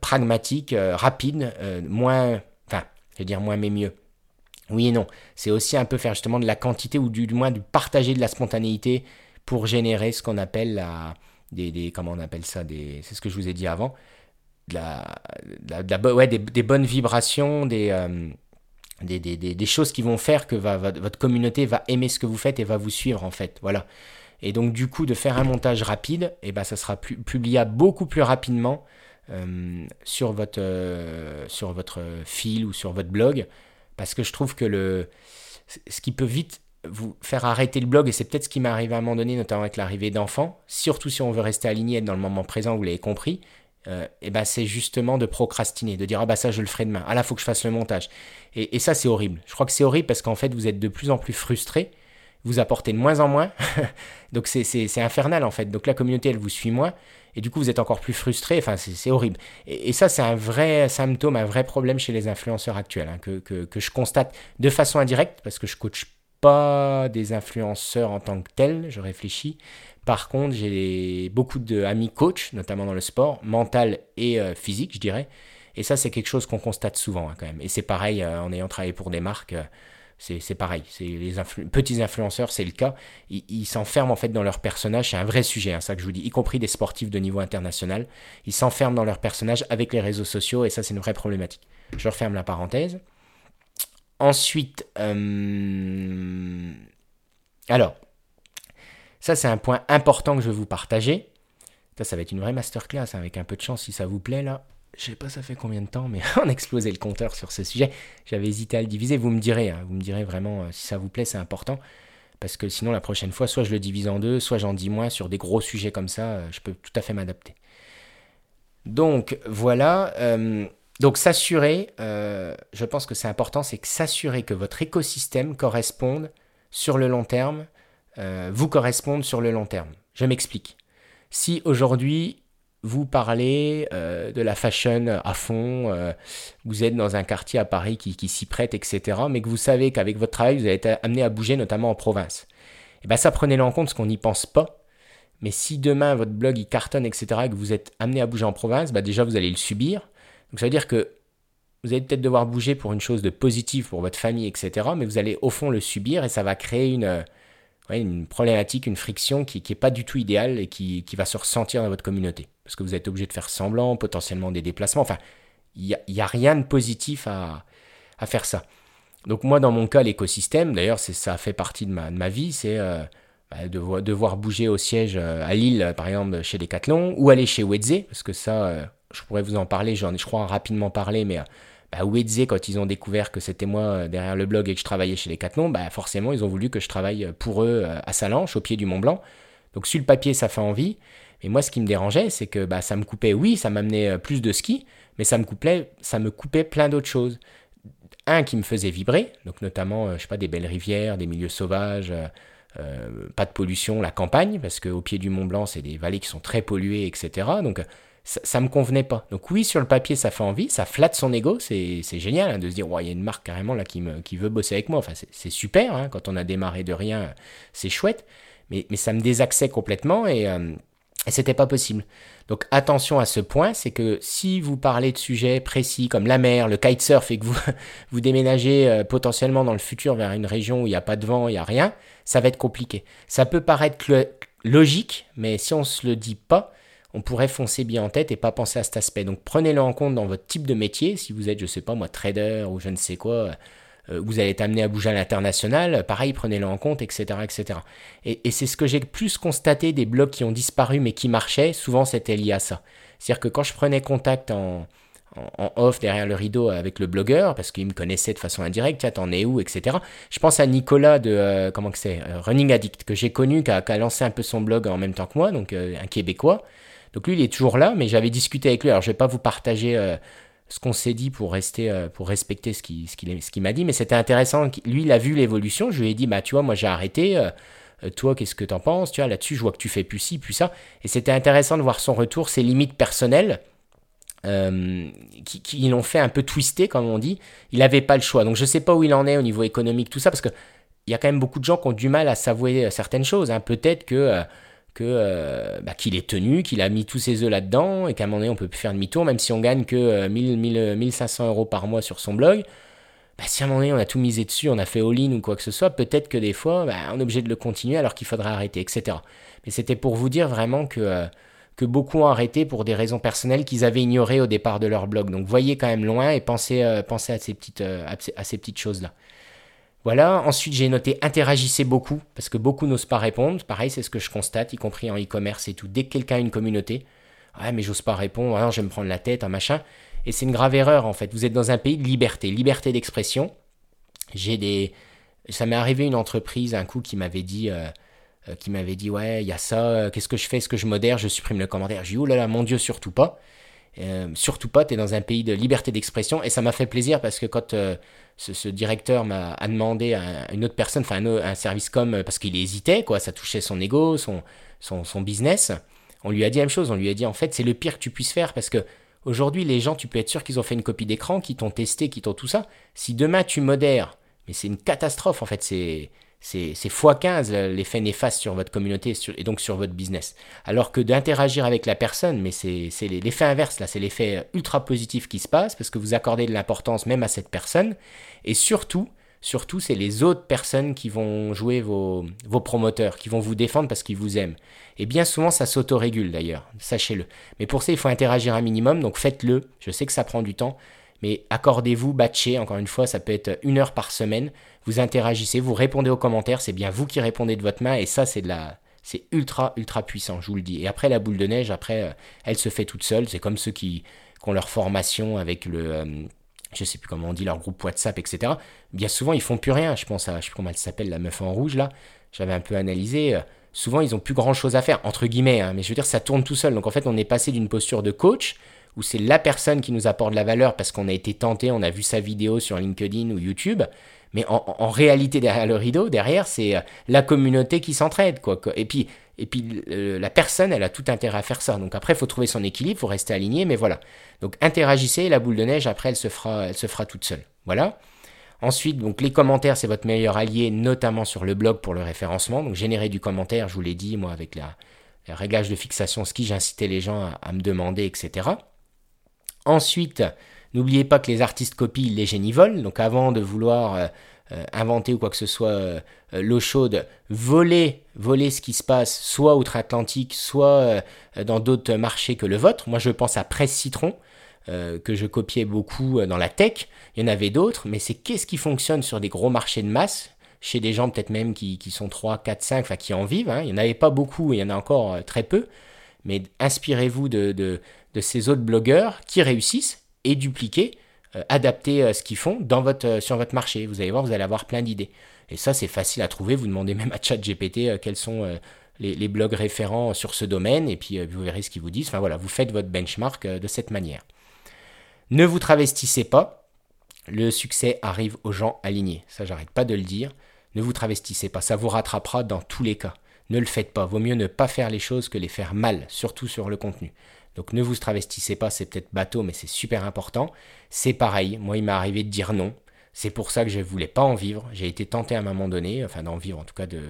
pragmatique, rapide, moins, enfin, je vais dire moins mais mieux oui et non. C'est aussi un peu faire justement de la quantité ou du, moins du partager de la spontanéité pour générer ce qu'on appelle la, des, comment on appelle ça, des, c'est ce que je vous ai dit avant, la, ouais, des, bonnes vibrations, euh, des, choses qui vont faire que votre communauté va aimer ce que vous faites et va vous suivre en fait. Voilà. Et donc du coup de faire un montage rapide, eh ben ça sera publiable beaucoup plus rapidement euh, sur votre euh, sur votre fil ou sur votre blog parce que je trouve que ce qui peut vite vous faire arrêter le blog, et c'est peut-être ce qui m'est arrivé à un moment donné, notamment avec l'arrivée d'enfants, surtout si on veut rester aligné, dans le moment présent, vous l'avez compris, euh, et ben c'est justement de procrastiner, de dire ah bah ça je le ferai demain, ah là faut que je fasse le montage. Et, et ça c'est horrible. Je crois que c'est horrible parce qu'en fait vous êtes de plus en plus frustré, vous apportez de moins en moins, donc c'est infernal en fait. Donc la communauté elle vous suit moins, et du coup vous êtes encore plus frustré, enfin c'est horrible. Et, ça c'est un vrai symptôme, un vrai problème chez les influenceurs actuels, hein, que, que, je constate de façon indirecte, parce que je coach pas des influenceurs en tant que tels, je réfléchis. Par contre, j'ai beaucoup d'amis coachs, notamment dans le sport, mental et euh, physique, je dirais. Et ça, c'est quelque chose qu'on constate souvent hein, quand même. Et c'est pareil euh, en ayant travaillé pour des marques. Euh, c'est pareil. C'est les petits influenceurs, c'est le cas. Ils s'enferment en fait dans leur personnage. C'est un vrai sujet, hein, ça que je vous dis, y compris des sportifs de niveau international. Ils s'enferment dans leur personnage avec les réseaux sociaux et ça, c'est une vraie problématique. Je referme la parenthèse. Ensuite, alors, ça c'est un point important que je vais vous partager. Ça, ça va être une vraie masterclass hein, avec un peu de chance si ça vous plaît là je sais pas ça fait combien de temps, mais on a explosé le compteur sur ce sujet. J'avais hésité à le diviser. Vous me direz, hein, vous me direz vraiment euh, si ça vous plaît, c'est important. Parce que sinon, la prochaine fois, soit je le divise en deux, soit j'en dis moins sur des gros sujets comme ça. Euh, je peux tout à fait m'adapter. Donc voilà. Euh, donc s'assurer, je pense que c'est important, c'est que s'assurer que votre écosystème corresponde sur le long terme, vous corresponde sur le long terme. Je m'explique. Si aujourd'hui vous parlez euh, de la fashion à fond, euh, vous êtes dans un quartier à Paris qui, s'y prête, etc., mais que vous savez qu'avec votre travail, vous allez être amené à bouger, notamment en province. Et eh bien ça, prenez-le en compte, parce qu'on n'y pense pas. Mais si demain, votre blog, il cartonne, etc., et que vous êtes amené à bouger en province, bah déjà, vous allez le subir. Donc ça veut dire que vous allez peut-être devoir bouger pour une chose de positive pour votre famille, etc., mais vous allez au fond le subir, et ça va créer une une problématique, une friction qui n'est pas du tout idéale et qui, va se ressentir dans votre communauté. Parce que vous êtes obligé de faire semblant, potentiellement des déplacements. Enfin, il n'y a, rien de positif à, faire ça. Donc moi, dans mon cas, l'écosystème, d'ailleurs, ça fait partie de ma, vie, c'est euh, bah, de devoir bouger au siège euh, à Lille, par exemple, chez Decathlon, ou aller chez Wedze, parce que ça, euh, je pourrais vous en parler, j'en je crois, rapidement parlé, mais bah, quand ils ont découvert que c'était moi euh, derrière le blog et que je travaillais chez les Decathlon, bah, forcément, ils ont voulu que je travaille euh, pour eux euh, à Salanches, au pied du Mont Blanc. Donc, sur le papier, ça fait envie. Mais moi, ce qui me dérangeait, c'est que bah, ça me coupait, oui, ça m'amenait plus de ski, mais ça me coupait, ça me coupait plein d'autres choses. Un qui me faisait vibrer, notamment, je sais pas, des belles rivières, des milieux sauvages, pas de pollution, la campagne, parce qu'au pied du Mont Blanc, c'est des vallées qui sont très polluées, etc. ça, me convenait pas. Donc oui, sur le papier, ça fait envie, ça flatte son ego, c'est génial hein, de se dire, il y a une marque carrément là qui, me, qui veut bosser avec moi. Enfin, c'est super, hein, quand on a démarré de rien, c'est chouette, mais, mais ça me désaxait complètement et, euh, et c'était pas possible. Donc attention à ce point, c'est que si vous parlez de sujets précis comme la mer, le kitesurf et que vous, vous déménagez euh, potentiellement dans le futur vers une région où il n'y a pas de vent, il n'y a rien, ça va être compliqué. Ça peut paraître logique, mais si on se le dit pas, on pourrait foncer bien en tête et pas penser à cet aspect. Donc prenez-le en compte dans votre type de métier. Si vous êtes, je sais pas moi, trader ou je ne sais quoi, euh, vous allez être amené à bouger à l'international, pareil, prenez-le en compte, etc. etc. Et, c'est ce que j'ai plus constaté des blogs qui ont disparu mais qui marchaient, souvent c'était lié à ça. C'est-à-dire que quand je prenais contact en, en, off derrière le rideau avec le blogueur, parce qu'il me connaissait de façon indirecte, tiens, t'en es où, etc. Je pense à Nicolas de, euh, comment c'est, euh, Running Addict, que j'ai connu, qui a, lancé un peu son blog en même temps que moi, donc un Québécois. Donc lui, il est toujours là, mais j'avais discuté avec lui. Alors je vais pas vous partager euh, ce qu'on s'est dit pour rester, euh, pour respecter ce qu'il ce qu'il m'a dit, mais c'était intéressant. Lui, il a vu l'évolution. Je lui ai dit, bah tu vois, moi j'ai arrêté. toi, qu'est-ce que t'en penses? Tu vois, là-dessus, je vois que tu fais plus ci, plus ça. Et c'était intéressant de voir son retour, ses limites personnelles. qui, qui l'ont fait un peu twister, comme on dit. Il n'avait pas le choix. Donc je ne sais pas où il en est au niveau économique, tout ça, parce que il y a quand même beaucoup de gens qui ont du mal à s'avouer certaines choses. Hein. Peut-être que, euh, euh, bah, qu'il est tenu, qu'il a mis tous ses œufs là-dedans et qu'à un moment donné, on peut plus faire demi-tour, même si on gagne que 1000, 1500 euros par mois sur son blog. Bah, si à un moment donné, on a tout misé dessus, on a fait all-in ou quoi que ce soit, peut-être que des fois, bah, on est obligé de le continuer alors qu'il faudrait arrêter, etc. Mais c'était pour vous dire vraiment que, euh, que beaucoup ont arrêté pour des raisons personnelles qu'ils avaient ignorées au départ de leur blog. Donc voyez quand même loin et pensez, pensez à ces petites, à ces petites choses-là. Voilà, ensuite j'ai noté interagissez beaucoup, parce que beaucoup n'osent pas répondre. Pareil, c'est ce que je constate, y compris en e-commerce et tout. Dès que quelqu'un a une communauté, ouais, mais j'ose pas répondre, alors je vais me prendre la tête, un machin. Et c'est une grave erreur en fait. Vous êtes dans un pays de liberté, liberté d'expression. J'ai des. Ça m'est arrivé une entreprise un coup qui m'avait dit. Euh, euh, qui m'avait dit ouais il y a ça euh, qu'est-ce que je fais? Est-ce que je modère? Je supprime le commentaire j'ai dit oh là là mon dieu surtout pas surtout pas tu es dans un pays de liberté d'expression et ça m'a fait plaisir parce que quand ce, directeur m'a demandé à une autre personne, enfin un, service comme, euh, parce qu'il hésitait, quoi, ça touchait son ego, son, son, business. On lui a dit la même chose, on lui a dit en fait c'est le pire que tu puisses faire parce que aujourd'hui les gens, tu peux être sûr qu'ils ont fait une copie d'écran, qu'ils t'ont testé, qu'ils t'ont tout ça. Si demain tu modères, mais c'est une catastrophe en fait, c'est c'est x15 l'effet néfaste sur votre communauté et donc sur votre business. Alors que d'interagir avec la personne, mais c'est l'effet inverse, là, c'est l'effet ultra positif qui se passe parce que vous accordez de l'importance même à cette personne. Et surtout, surtout, c'est les autres personnes qui vont jouer vos, vos promoteurs, qui vont vous défendre parce qu'ils vous aiment. Et bien souvent, ça s'autorégule d'ailleurs, sachez-le. Mais pour ça, il faut interagir un minimum, donc faites-le. Je sais que ça prend du temps, mais accordez-vous, batchez, encore une fois, ça peut être une heure par semaine. Vous interagissez, vous répondez aux commentaires, c'est bien vous qui répondez de votre main, et ça, c'est de. C'est ultra, ultra puissant, je vous le dis. Et après, la boule de neige, après, euh, elle se fait toute seule. C'est comme ceux qui, ont leur formation avec le. Euh, je sais plus comment on dit, leur groupe WhatsApp, etc. Bien souvent, ils font plus rien. Je pense à, je sais plus comment elle s'appelle, la meuf en rouge, là. J'avais un peu analysé. Euh, souvent, ils ont plus grand chose à faire, entre guillemets. Hein. mais je veux dire, ça tourne tout seul. Donc, en fait, on est passé d'une posture de coach où c'est la personne qui nous apporte la valeur parce qu'on a été tenté, on a vu sa vidéo sur LinkedIn ou YouTube. Mais en, réalité, derrière le rideau, derrière, c'est euh, la communauté qui s'entraide. Quoi. Et puis, et puis la personne, elle a tout intérêt à faire ça. Donc après, il faut trouver son équilibre, il faut rester aligné, mais voilà. Donc interagissez, la boule de neige, après, elle se fera, elle se fera toute seule. Voilà. Ensuite, donc les commentaires, c'est votre meilleur allié, notamment sur le blog pour le référencement. Donc générer du commentaire, je vous l'ai dit, moi, avec la, réglage de fixation ski, j'incitais les gens à, me demander, etc. Ensuite, n'oubliez pas que les artistes copient les génies Donc avant de vouloir euh, euh, inventer ou quoi que ce soit euh, l'eau chaude, voler, voler ce qui se passe soit outre-Atlantique, soit dans d'autres marchés que le vôtre. Moi, je pense à Presse Citron. que je copiais beaucoup dans la tech, il y en avait d'autres, mais c'est qu'est-ce qui fonctionne sur des gros marchés de masse, chez des gens peut-être même qui, sont 3, 4, 5, enfin qui en vivent, hein. il n'y en avait pas beaucoup, il y en a encore très peu, mais inspirez-vous de ces autres blogueurs qui réussissent et dupliquer, euh, adapter euh, ce qu'ils font euh, sur votre marché. Vous allez voir, vous allez avoir plein d'idées. Et ça, c'est facile à trouver. Vous demandez même à ChatGPT quels sont les, blogs référents sur ce domaine, et puis vous verrez ce qu'ils vous disent. Enfin voilà, vous faites votre benchmark de cette manière. Ne vous travestissez pas. Le succès arrive aux gens alignés. Ça, j'arrête pas de le dire. Ne vous travestissez pas. Ça vous rattrapera dans tous les cas. Ne le faites pas. Vaut mieux ne pas faire les choses que les faire mal, surtout sur le contenu. Donc ne vous travestissez pas, c'est peut-être bateau, mais c'est super important. C'est pareil, moi il m'est arrivé de dire non. C'est pour ça que je ne voulais pas en vivre. J'ai été tenté à un moment donné, enfin d'en vivre en tout cas, de,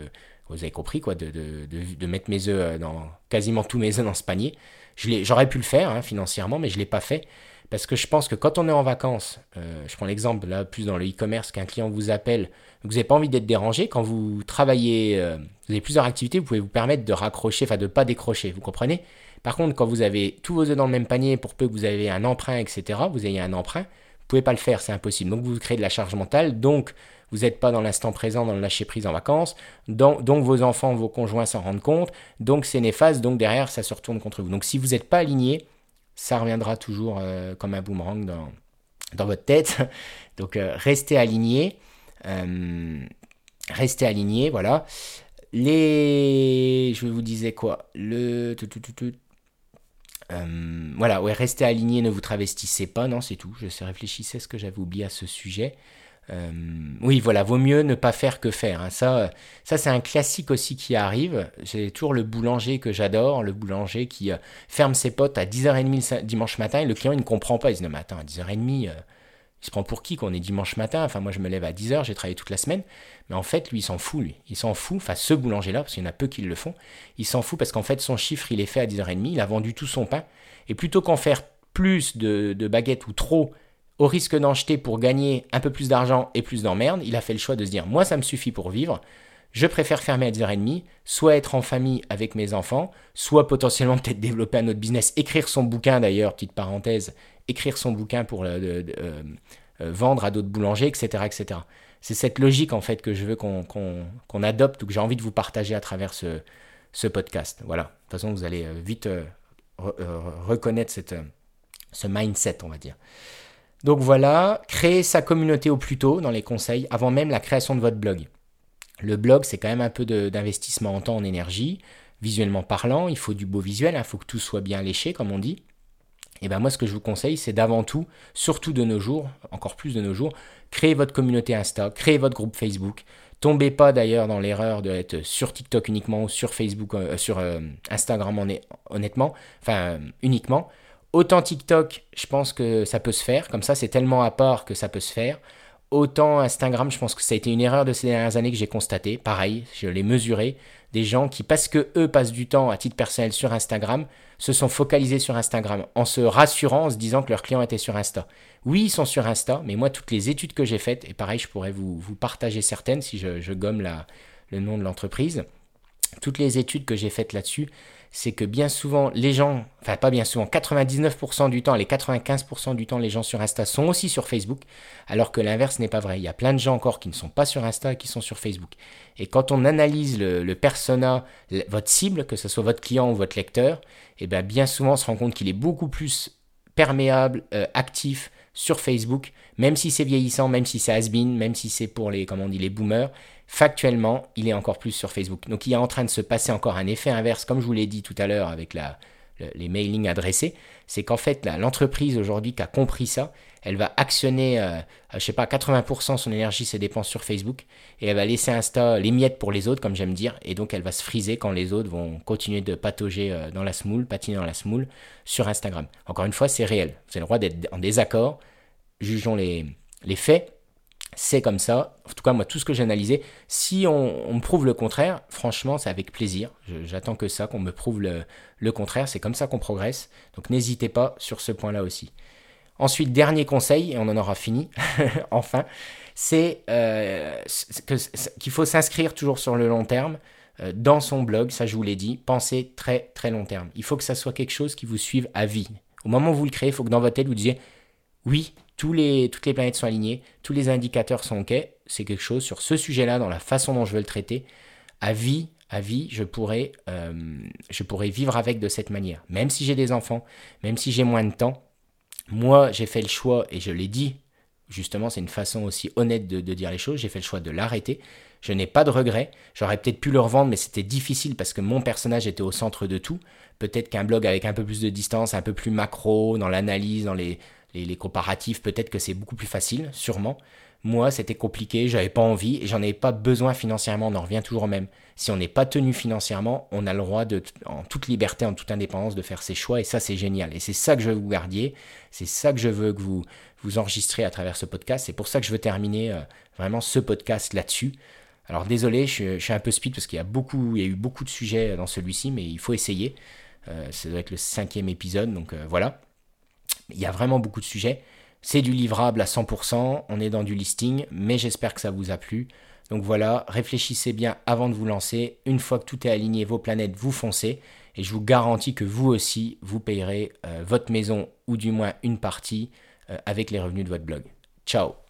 vous avez compris, quoi, de, de, mettre mes œufs dans, quasiment tous mes œufs dans ce panier. J'aurais pu le faire hein, financièrement, mais je ne l'ai pas fait. Parce que je pense que quand on est en vacances, euh, je prends l'exemple là plus dans le e-commerce, qu'un client vous appelle, vous n'avez pas envie d'être dérangé, quand vous travaillez, euh, vous avez plusieurs activités, vous pouvez vous permettre de raccrocher, enfin de ne pas décrocher, vous comprenez? Par contre, quand vous avez tous vos œufs dans le même panier, pour peu que vous avez un emprunt, etc., vous ayez un emprunt, vous pouvez pas le faire, c'est impossible. Donc vous créez de la charge mentale, donc vous n'êtes pas dans l'instant présent, dans le lâcher prise en vacances, donc, vos enfants, vos conjoints s'en rendent compte, donc c'est néfaste, donc derrière ça se retourne contre vous. Donc si vous n'êtes pas aligné, ça reviendra toujours euh, comme un boomerang dans, dans votre tête. Donc euh, restez aligné. Euh, restez aligné, voilà. Les. Je vous disais quoi? Le. Euh, voilà, ouais, restez aligné, ne vous travestissez pas, non, c'est tout. Je réfléchissais à ce que j'avais oublié à ce sujet. euh, oui, voilà, vaut mieux ne pas faire que faire. Hein. Ça, ça c'est un classique aussi qui arrive. J'ai toujours le boulanger que j'adore, le boulanger qui euh, ferme ses potes à 10h30 dimanche matin et le client il ne comprend pas. Il se dit mais attends, à 10h30, euh, il se prend pour qui qu'on est dimanche matin Enfin, moi je me lève à 10h, j'ai travaillé toute la semaine. Mais en fait, lui, il s'en fout, lui. Il s'en fout, enfin, ce boulanger-là, parce qu'il y en a peu qui le font, il s'en fout parce qu'en fait, son chiffre, il est fait à 10h30, il a vendu tout son pain. Et plutôt qu'en faire plus de, de baguettes ou trop au risque d'en jeter pour gagner un peu plus d'argent et plus d'emmerde, il a fait le choix de se dire moi ça me suffit pour vivre, je préfère fermer à 10h30, soit être en famille avec mes enfants, soit potentiellement peut-être développer un autre business, écrire son bouquin d'ailleurs, petite parenthèse, écrire son bouquin pour le, euh, euh, vendre à d'autres boulangers, etc. etc. C'est cette logique en fait que je veux qu'on adopte ou que j'ai envie de vous partager à travers ce, podcast. Voilà, de toute façon vous allez euh, vite reconnaître cette, ce mindset, on va dire. Donc voilà, créer sa communauté au plus tôt dans les conseils, avant même la création de votre blog. Le blog, c'est quand même un peu d'investissement en temps, en énergie, visuellement parlant, il faut du beau visuel, il faut que tout soit bien léché, comme on dit. Et bien moi, ce que je vous conseille, c'est d'avant tout, surtout de nos jours, encore plus de nos jours, créer votre communauté Insta, créer votre groupe Facebook. Tombez pas d'ailleurs dans l'erreur d'être sur TikTok uniquement ou sur Facebook, euh, sur euh, Instagram honnêtement, enfin uniquement. Autant TikTok, je pense que ça peut se faire, comme ça c'est tellement à part que ça peut se faire. Autant Instagram, je pense que ça a été une erreur de ces dernières années que j'ai constaté. Pareil, je l'ai mesuré. Des gens qui, parce que eux passent du temps à titre personnel sur Instagram, se sont focalisés sur Instagram en se rassurant, en se disant que leurs clients étaient sur Insta. Oui, ils sont sur Insta, mais moi, toutes les études que j'ai faites, et pareil, je pourrais vous, vous partager certaines si je, gomme le nom de l'entreprise, toutes les études que j'ai faites là-dessus, c'est que bien souvent, les gens, enfin pas bien souvent, 99% du temps, les 95% du temps, les gens sur Insta sont aussi sur Facebook, alors que l'inverse n'est pas vrai. Il y a plein de gens encore qui ne sont pas sur Insta et qui sont sur Facebook. Et quand on analyse le, persona, votre cible, que ce soit votre client ou votre lecteur, eh bien, bien souvent, on se rend compte qu'il est beaucoup plus perméable, euh, actif sur Facebook, même si c'est vieillissant, même si c'est has-been, même si c'est pour les, comment on dit, les boomers, factuellement, il est encore plus sur Facebook. Donc il est en train de se passer encore un effet inverse, comme je vous l'ai dit tout à l'heure avec la, les mailings adressés, c'est qu'en fait l'entreprise aujourd'hui qui a compris ça, elle va actionner, euh, je sais pas, 80% son énergie, ses dépenses sur Facebook, et elle va laisser Insta les miettes pour les autres, comme j'aime dire, et donc elle va se friser quand les autres vont continuer de patauger euh, dans la smoule, patiner dans la smoule sur Instagram. Encore une fois, c'est réel. Vous avez le droit d'être en désaccord, jugeons les faits, c'est comme ça. En tout cas, moi, tout ce que j'ai analysé, si on, me prouve le contraire, franchement, c'est avec plaisir. J'attends que ça, qu'on me prouve le, contraire. C'est comme ça qu'on progresse. Donc, n'hésitez pas sur ce point-là aussi. Ensuite, dernier conseil, et on en aura fini, enfin, c'est euh, qu'il faut s'inscrire toujours sur le long terme euh, dans son blog. Ça, je vous l'ai dit. Pensez très, très long terme. Il faut que ça soit quelque chose qui vous suive à vie. Au moment où vous le créez, il faut que dans votre tête, vous disiez oui, toutes les planètes sont alignées, tous les indicateurs sont OK, c'est quelque chose sur ce sujet-là, dans la façon dont je veux le traiter, à vie, à vie, je pourrais, euh, je pourrais vivre avec de cette manière. Même si j'ai des enfants, même si j'ai moins de temps, moi j'ai fait le choix, et je l'ai dit, justement c'est une façon aussi honnête de, de dire les choses, j'ai fait le choix de l'arrêter. Je n'ai pas de regrets. J'aurais peut-être pu le revendre, mais c'était difficile parce que mon personnage était au centre de tout. Peut-être qu'un blog avec un peu plus de distance, un peu plus macro, dans l'analyse, dans les, les, comparatifs, peut-être que c'est beaucoup plus facile, sûrement. Moi, c'était compliqué, j'avais pas envie et j'en avais pas besoin financièrement. On en revient toujours au même. Si on n'est pas tenu financièrement, on a le droit de, en toute liberté, en toute indépendance, de faire ses choix et ça, c'est génial. Et c'est ça que je veux que vous gardiez. C'est ça que je veux que vous vous enregistrez à travers ce podcast. C'est pour ça que je veux terminer euh, vraiment ce podcast là-dessus. Alors désolé, je, suis un peu speed parce qu'il y a beaucoup, il eu beaucoup de sujets dans celui-ci, mais il faut essayer. Euh, ça doit être le cinquième épisode, donc euh, voilà. Il y a vraiment beaucoup de sujets. C'est du livrable à 100%, on est dans du listing, mais j'espère que ça vous a plu. Donc voilà, réfléchissez bien avant de vous lancer. Une fois que tout est aligné, vos planètes, vous foncez. Et je vous garantis que vous aussi, vous payerez euh, votre maison ou du moins une partie euh, avec les revenus de votre blog. Ciao